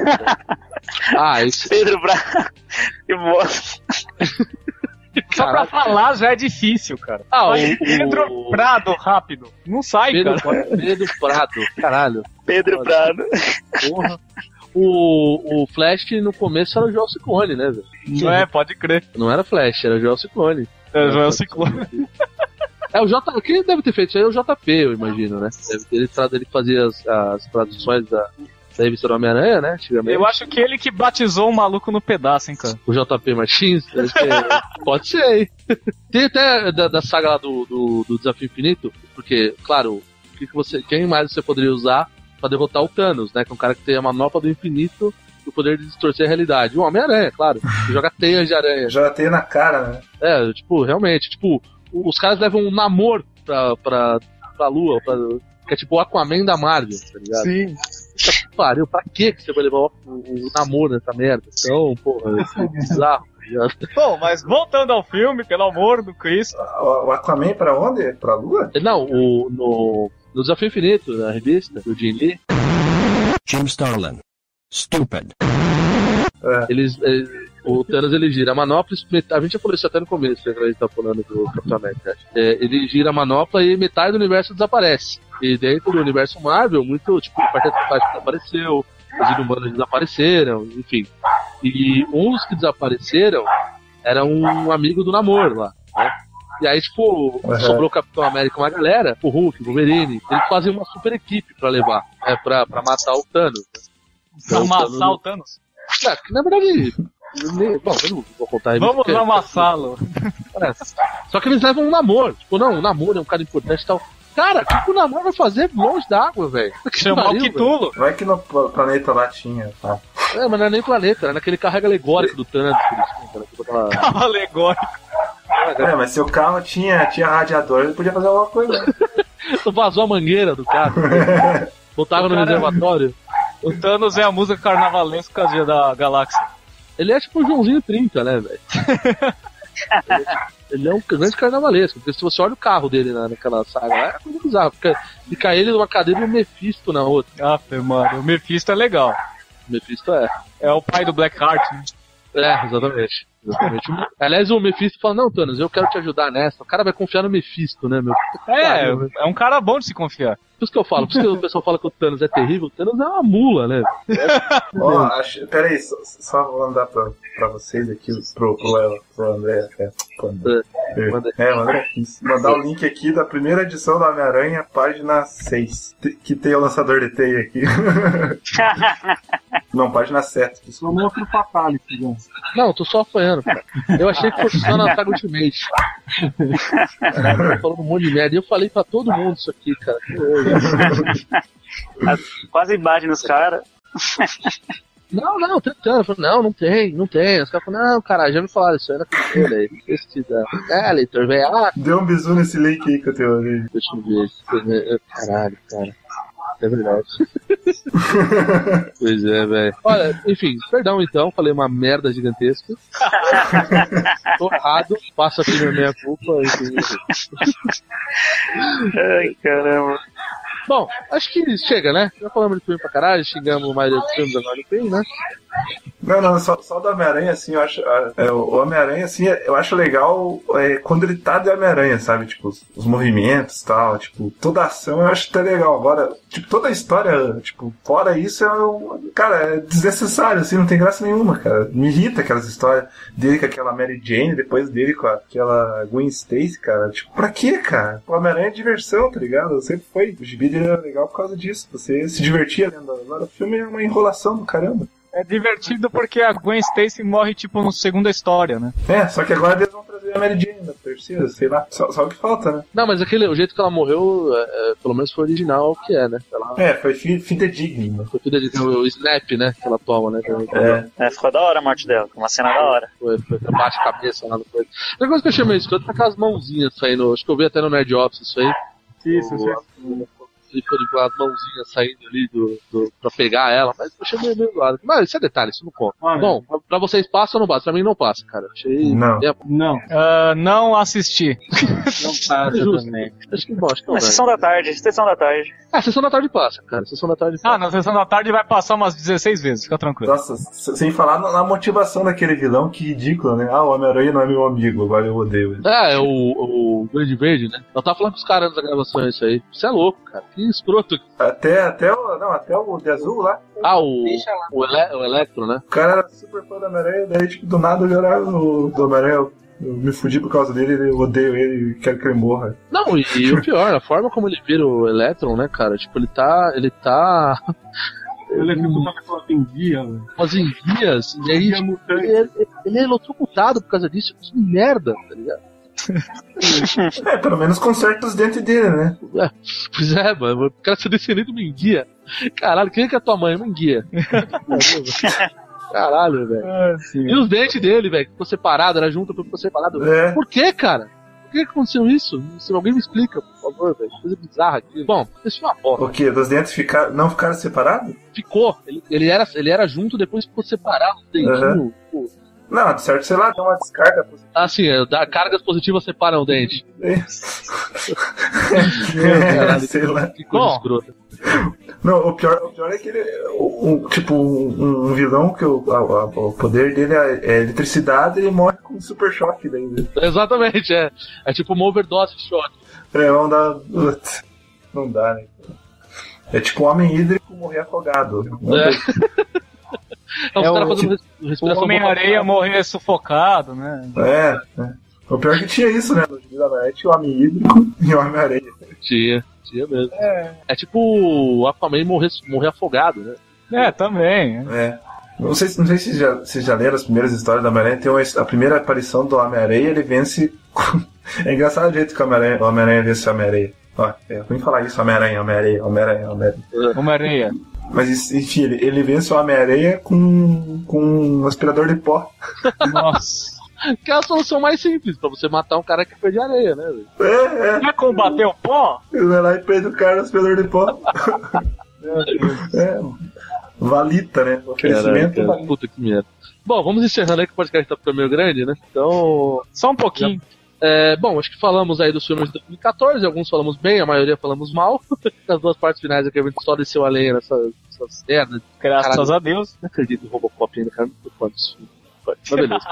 Ah, isso. Pedro Prado. Que bosta. Só pra falar já é difícil, cara. Ah, Mas o- Pedro o- Prado, rápido. Não sai, Pedro, cara. Pedro Prado, caralho. Pedro Prado. Porra. O, o Flash no começo era o Joel Ciclone, né, velho? Não é, pode crer. Não era Flash, era o Joel Ciclone. É, Joel Ciclone. É, o J. Quem deve ter feito isso aí é o JP, eu imagino, né? Deve ter, ele, ele fazia as, as traduções da, da revista do Homem-Aranha, né? Eu acho que ele que batizou o maluco no pedaço, hein, cara. O JP Martins? Pode ser, hein? Tem até da, da saga lá do, do, do Desafio Infinito, porque, claro, o que que você, quem mais você poderia usar pra derrotar o Thanos, né? Que é um cara que tem a manopla do infinito e o poder de distorcer a realidade. O Homem-Aranha, claro. Que joga teias de aranha. Já tem na cara, né? É, tipo, realmente, tipo, os caras levam um namoro pra, pra, pra lua, pra, que é tipo o Aquaman da Marvel, tá ligado? Sim. Puta pariu, pra que que você vai levar o, o, o namoro nessa merda? Então, porra, isso é bizarro. tá? Bom, mas voltando ao filme, pelo amor do Cristo. O, o Aquaman pra onde? Pra lua? Não, o, no, no Desafio Infinito, na revista, do Jim Lee, Jim Starlin. Stupid. eles, eles- o Thanos ele gira a manopla, e a gente já falou isso até no começo, né, quando a gente tá falando do Capitão América. É, ele gira a manopla e metade do universo desaparece. E dentro do universo Marvel, muito, tipo, o Quarteto Fantástico desapareceu, os Inumanos desapareceram, enfim. E um dos que desapareceram era um amigo do namoro lá, né? E aí, tipo, Uhum. sobrou o Capitão América uma galera, o Hulk, o Wolverine, eles fazem uma super equipe pra levar, né, pra, pra matar o Thanos. né? Pra Então, amassar o Thanos. é, que na verdade. Bom, eu não vou contar aí. Vamos porque- amassá-lo. É, Só que eles levam um namoro. Tipo, não, o namoro é um cara importante e tal. Cara, o que o namoro vai fazer longe da água, velho? Que Chamar o Kitulo. Vai que no pla- planeta lá tinha, tá? velho. É, mas não é nem planeta, era naquele carrego alegórico do Thanos. por isso, né, cara, Alegórico. É, mas se o carro tinha, tinha radiador, ele podia fazer alguma coisa. né? Vazou a mangueira do carro. Botaram no cara- reservatório. O Thanos é a música carnavalesca da galáxia. Ele é tipo o Joãozinho 30, né, velho? Ele é um grande carnavalesco, porque se você olha o carro dele na, naquela saga lá, é coisa bizarra. Fica, fica ele numa cadeira e o Mephisto na outra. Ah, mano, o Mephisto é legal. O Mephisto é. É o pai do Blackheart, né? É, exatamente. Exatamente. Aliás, o Mephisto fala, não, Thanos, eu quero te ajudar nessa. O cara vai confiar no Mephisto, né, meu? É, né? é um cara bom de se confiar. Por isso que eu falo, por isso que o pessoal fala que o Thanos é terrível. O Thanos é uma mula, né? Ó, acho, peraí, só, só vou mandar pra, pra vocês aqui, pro, pro, Léo, pro André. É, pro André. É, o André quis mandar o link aqui da primeira edição da Homem-Aranha, página 6, te- que tem o lançador de teia aqui. Não, página 7. Isso é um outro fatality? Não, eu tô só apanhando, cara. Eu achei que fosse só na saga Ultimate. Tá falando um monte de merda. E eu falei pra todo mundo isso aqui, cara. Que horror. Quase bate nos caras. Não, não, tentando. Eu falei, não, não tem, não tem. Os caras falaram, não, caralho, já me falaram isso aí na cultura aí. Pesquisa. É, leitor, velho. Ah, Deu um bisu nesse link aí que eu tenho ali. deixa eu ver. Caralho, cara. É verdade. pois é, velho. Olha, enfim, perdão então, falei uma merda gigantesca. Tô errado, passo aqui na minha culpa. Enfim. Ai, caramba. Bom, acho que chega, né? Já falamos de filme pra caralho, xingamos mais dos filmes agora no fim, né? Não, não, só, só do Homem-Aranha, assim, eu acho. ah, é, o Homem-Aranha, assim, eu acho legal é, quando ele tá de Homem-Aranha, sabe? Tipo, os, os movimentos e tal, tipo, toda a ação eu acho até legal. Agora, tipo, toda a história, tipo, fora isso, é cara, é desnecessário, assim, não tem graça nenhuma, cara. Me irrita aquelas histórias dele com aquela Mary Jane, depois dele com aquela Gwen Stacy, cara. Tipo, pra quê, cara? O Homem-Aranha é diversão, tá ligado? Sempre foi. O gibi dele era legal por causa disso. Você se divertia lendo. Agora o filme é uma enrolação do caramba. É divertido porque a Gwen Stacy morre, tipo, no segunda história, né? É, só que agora eles vão trazer a Mary Jane na terceira, sei lá. Só, só o que falta, né? Não, mas aquele, o jeito que ela morreu, é, é, pelo menos foi original o que é, né? Ela, É, foi fi- fidedigno. foi filha de, o snap, né? Que ela toma, né? também. É. É, ficou da hora a morte dela, uma cena da hora. Foi, foi bate a cabeça lá no coisa. Outra coisa que eu achei meio escroto foi aquelas mãozinhas saindo. Acho que eu vi até no Nerd Office isso aí. Isso, O- isso. Ele ficou com as mãozinhas saindo ali do, do, pra pegar ela, mas eu achei meio, zoado. Mas isso é detalhe, isso não conta. Ah, Bom, pra, pra vocês passa ou não passa? Pra mim não passa, cara. Achei. Não. É, Não. Ah, não assisti. Não passa Justo. também. acho que bom, acho que não, Mas velho. sessão da tarde, sessão da tarde. Ah, sessão da tarde passa, cara. Sessão da tarde passa. Ah, na sessão da tarde vai passar umas 16 vezes, fica tranquilo. Nossa, sem falar na motivação daquele vilão, que ridículo, né? Ah, o Homem-Aranha não é meu amigo, agora eu odeio ele. Ah, é o, o Grande Verde, né? Eu tava falando com os caras antes da gravação isso aí. Você é louco, cara. Que escroto. Até, até o. Não, até o de azul lá. Ah, o, o, Ele- o Electro, né? O cara era super fã do Homem-Aranha, daí, tipo, do nada eu era o do Homem-Aranha. Eu, me fudi por causa dele, eu odeio ele e quero que ele morra. Não, e, e o pior, a forma como ele vira o Electron, né, cara? Tipo, ele tá. Ele tá. Ele é tipo uma pessoa que tem guia, velho. Umas enguias, e aí, tipo, ele, é- ele é eletrocutado por causa disso. Que merda, tá ligado? É, pelo menos conserta os dentes dele, né? É, pois é, mano. O cara ser descendente de uma enguia. Caralho, quem é que é tua mãe? Uma enguia. Caralho, velho. Ah. E os dentes dele, velho, que ficou separado, era junto, ficou separado. É. Por que, cara? Por que aconteceu isso? Se alguém me explica, por favor, velho. Coisa bizarra aqui. Bom, isso é uma bosta. O quê? Dos dentes ficar, não ficaram separados? Ficou. Ele, ele, era, ele era junto, depois ficou separado os dentinhos. Pô. Não, de certo, sei lá, deu uma descarga positiva. Ah, sim, é, da, cargas positivas separam o dente. É, Caralho, sei lá. Que coisa Bom. escrota. Não, o pior, o pior é que ele. o- o- tipo, um, um vilão que o, a- a- o poder dele é, é eletricidade ele morre com um super choque daí. né? Exatamente, é. É tipo uma overdose de choque. É, vamos dar. Não dá, né? É tipo um homem hídrico morrer afogado. Não É. tem- os É caras o- fazendo res- O Homem-Areia morrer sufocado, né? É, é. O pior é que tinha isso, né? No Gibi da Net, o homem hídrico e o homem-areia. Tinha, tinha mesmo. É, tipo o Aquaman morrer, morrer afogado, né? É, também. É. Não sei, não sei se já, vocês já leram as primeiras histórias do Homem-Aranha. Tem uma, a primeira aparição do Homem-Aranha, ele vence. é engraçado o jeito que o Homem-Aranha Homem-Aranha vence o Homem-Aranha. Ó, é ruim falar isso, Homem-Aranha, Homem-Aranha, Homem-Aranha, Homem-Aranha. Homem-Areia. Mas enfim, ele, ele vence o Homem-Aranha com, com um aspirador de pó. Nossa. Que é a solução mais simples pra você matar um cara que foi de areia, né? É, é. É combater o pó? Ele vai lá e prende o cara no aspirador de pó. é. Valita, né? Oferecimento Caraca, valita. puta que merda. Bom, vamos encerrando aí que o podcast tá ficando meio grande, né? Então. Só um pouquinho. É, bom, acho que falamos aí dos filmes de 2014, alguns falamos bem, a maioria falamos mal. Nas duas partes finais aqui a gente só desceu a lenha nessas, nessas merdas. Graças Caralho. a Deus. Não acredito no Robocop ainda, cara. Muito foda isso. Mas beleza.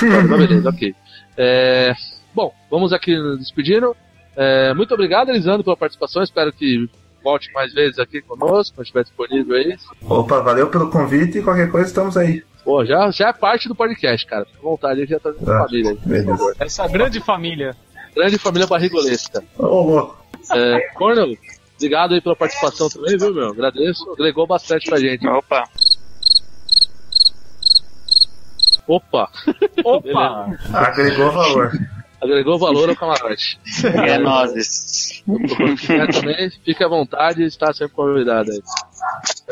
Mas beleza, ok. É, bom, vamos aqui nos despedindo. É, muito obrigado, Elisandro, pela participação. Espero que volte mais vezes aqui conosco, quando estiver disponível aí. Opa, valeu pelo convite e qualquer coisa estamos aí. Pô, já, já é parte do podcast, cara. Fica à vontade, já tá com Ah, família beleza. Essa grande família. Grande família barrigolesca. Ô, louco. É, Cornel, obrigado aí pela participação também, viu, meu? Agradeço. Agregou bastante pra gente. Opa. Opa! Opa! Agregou valor. Agregou valor ao camarote. É nozes. também, fique à vontade está sempre convidado aí.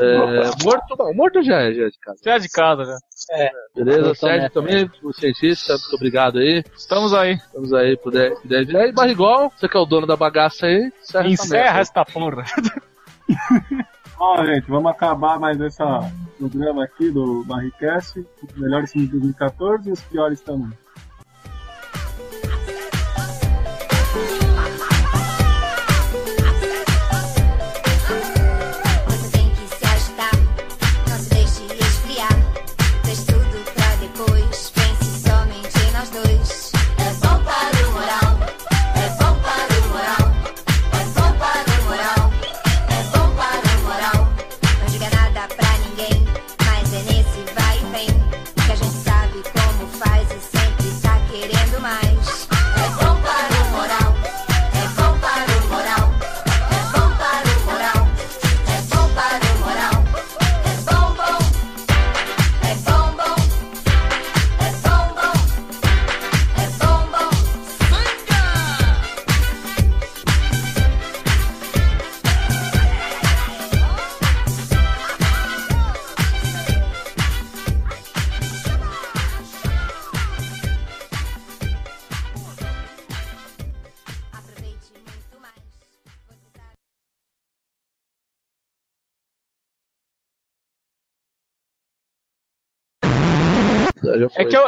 É, morto, não, morto já é, já é de casa. Já é de casa, já. É. Beleza, Sérgio nessa. também, o cientista, muito obrigado aí. Estamos aí. Estamos aí, puder vir. Aí, Barrigol, você que é o dono da bagaça aí, encerra, essa Encerra merda. esta porra. Ó, gente, vamos acabar mais esse programa aqui do Barricast. Os melhores filmes de 2014 e os piores também.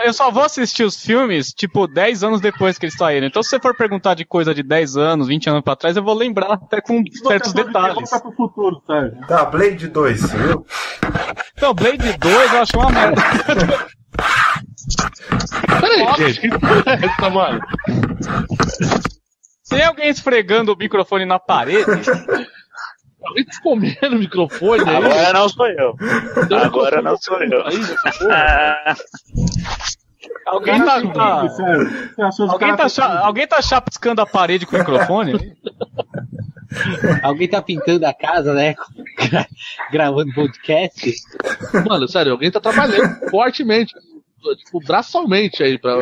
Eu, só vou assistir os filmes, tipo, 10 anos depois que eles saíram. Então, se você for perguntar de coisa de 10 anos, 20 anos pra trás, eu vou lembrar até com certos detalhes. Volta pro futuro, Sérgio. Tá, Blade 2, viu? Então, Blade 2 eu acho uma merda. Peraí, gente, que porra é essa, mano? Tem alguém esfregando o microfone na parede? Alguém tá comendo o microfone aí? Agora não sou eu. Então, Agora não sou eu. Alguém tá, tá- alguém, tá cha- alguém tá chapiscando a parede com o microfone? Alguém tá pintando a casa, né? gra- Gravando podcast. Mano, sério, alguém tá trabalhando fortemente. Tipo, braçalmente aí pra.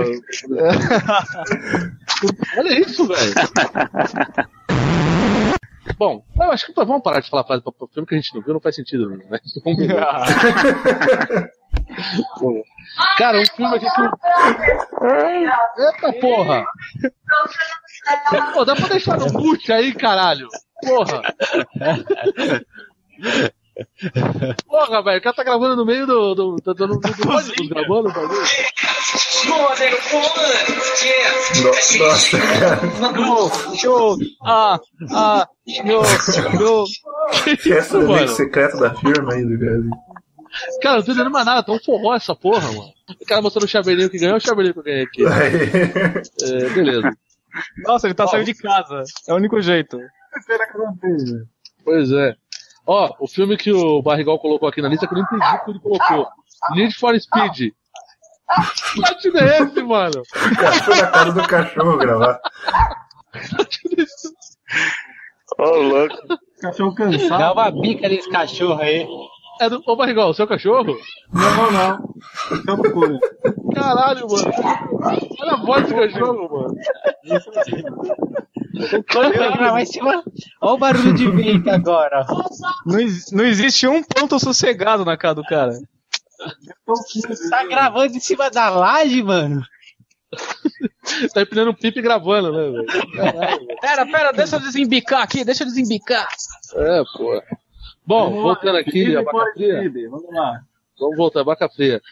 Olha isso, velho. Bom, eu acho que vamos parar de falar frase pra filme que a gente não viu, não faz sentido, né? Vamos ver. Bom, Cara, um filme aqui que. Eita porra! Pô, dá pra deixar no mute aí, caralho! Porra! Porra, velho, o cara tá gravando no meio do. do, do, do, do, do ônibus gravando o bagulho. Nossa, cara. Ah, ah, show, show. Essa é o mano? secreto da firma do Brasil. Cara, não tô entendendo mais nada, tão forró essa porra, mano. O cara mostrando o chaveirinho que ganhou, o chaveirinho que eu ganhei aqui. É, beleza. Nossa, ele tá saindo de casa. É o único jeito. Pois é. Ó, o filme que o Barrigol colocou aqui na lista que eu não entendi o que ele colocou. Need for Speed. Que latino é esse, mano? Foi na casa do cachorro gravar. Ô, louco. Cachorro cansado. Dá uma bica nesse cachorro aí. É do. Ô, Barrigol, seu cachorro? Não, não. Cachorro cura. Caralho, mano. Olha a voz do cachorro, mano. Se ma- Olha o barulho de vento agora. Não, não existe um ponto sossegado na cara do cara. Tá gravando em cima da laje, mano. tá empinando um pipe gravando, né, velho. Pera, pera, deixa eu desembicar aqui, deixa eu desembicar. É, pô. Bom, Vamos lá, voltando aqui, Speed a vaca for fria. Speed, Vamos lá. Vamos voltar, vaca fria.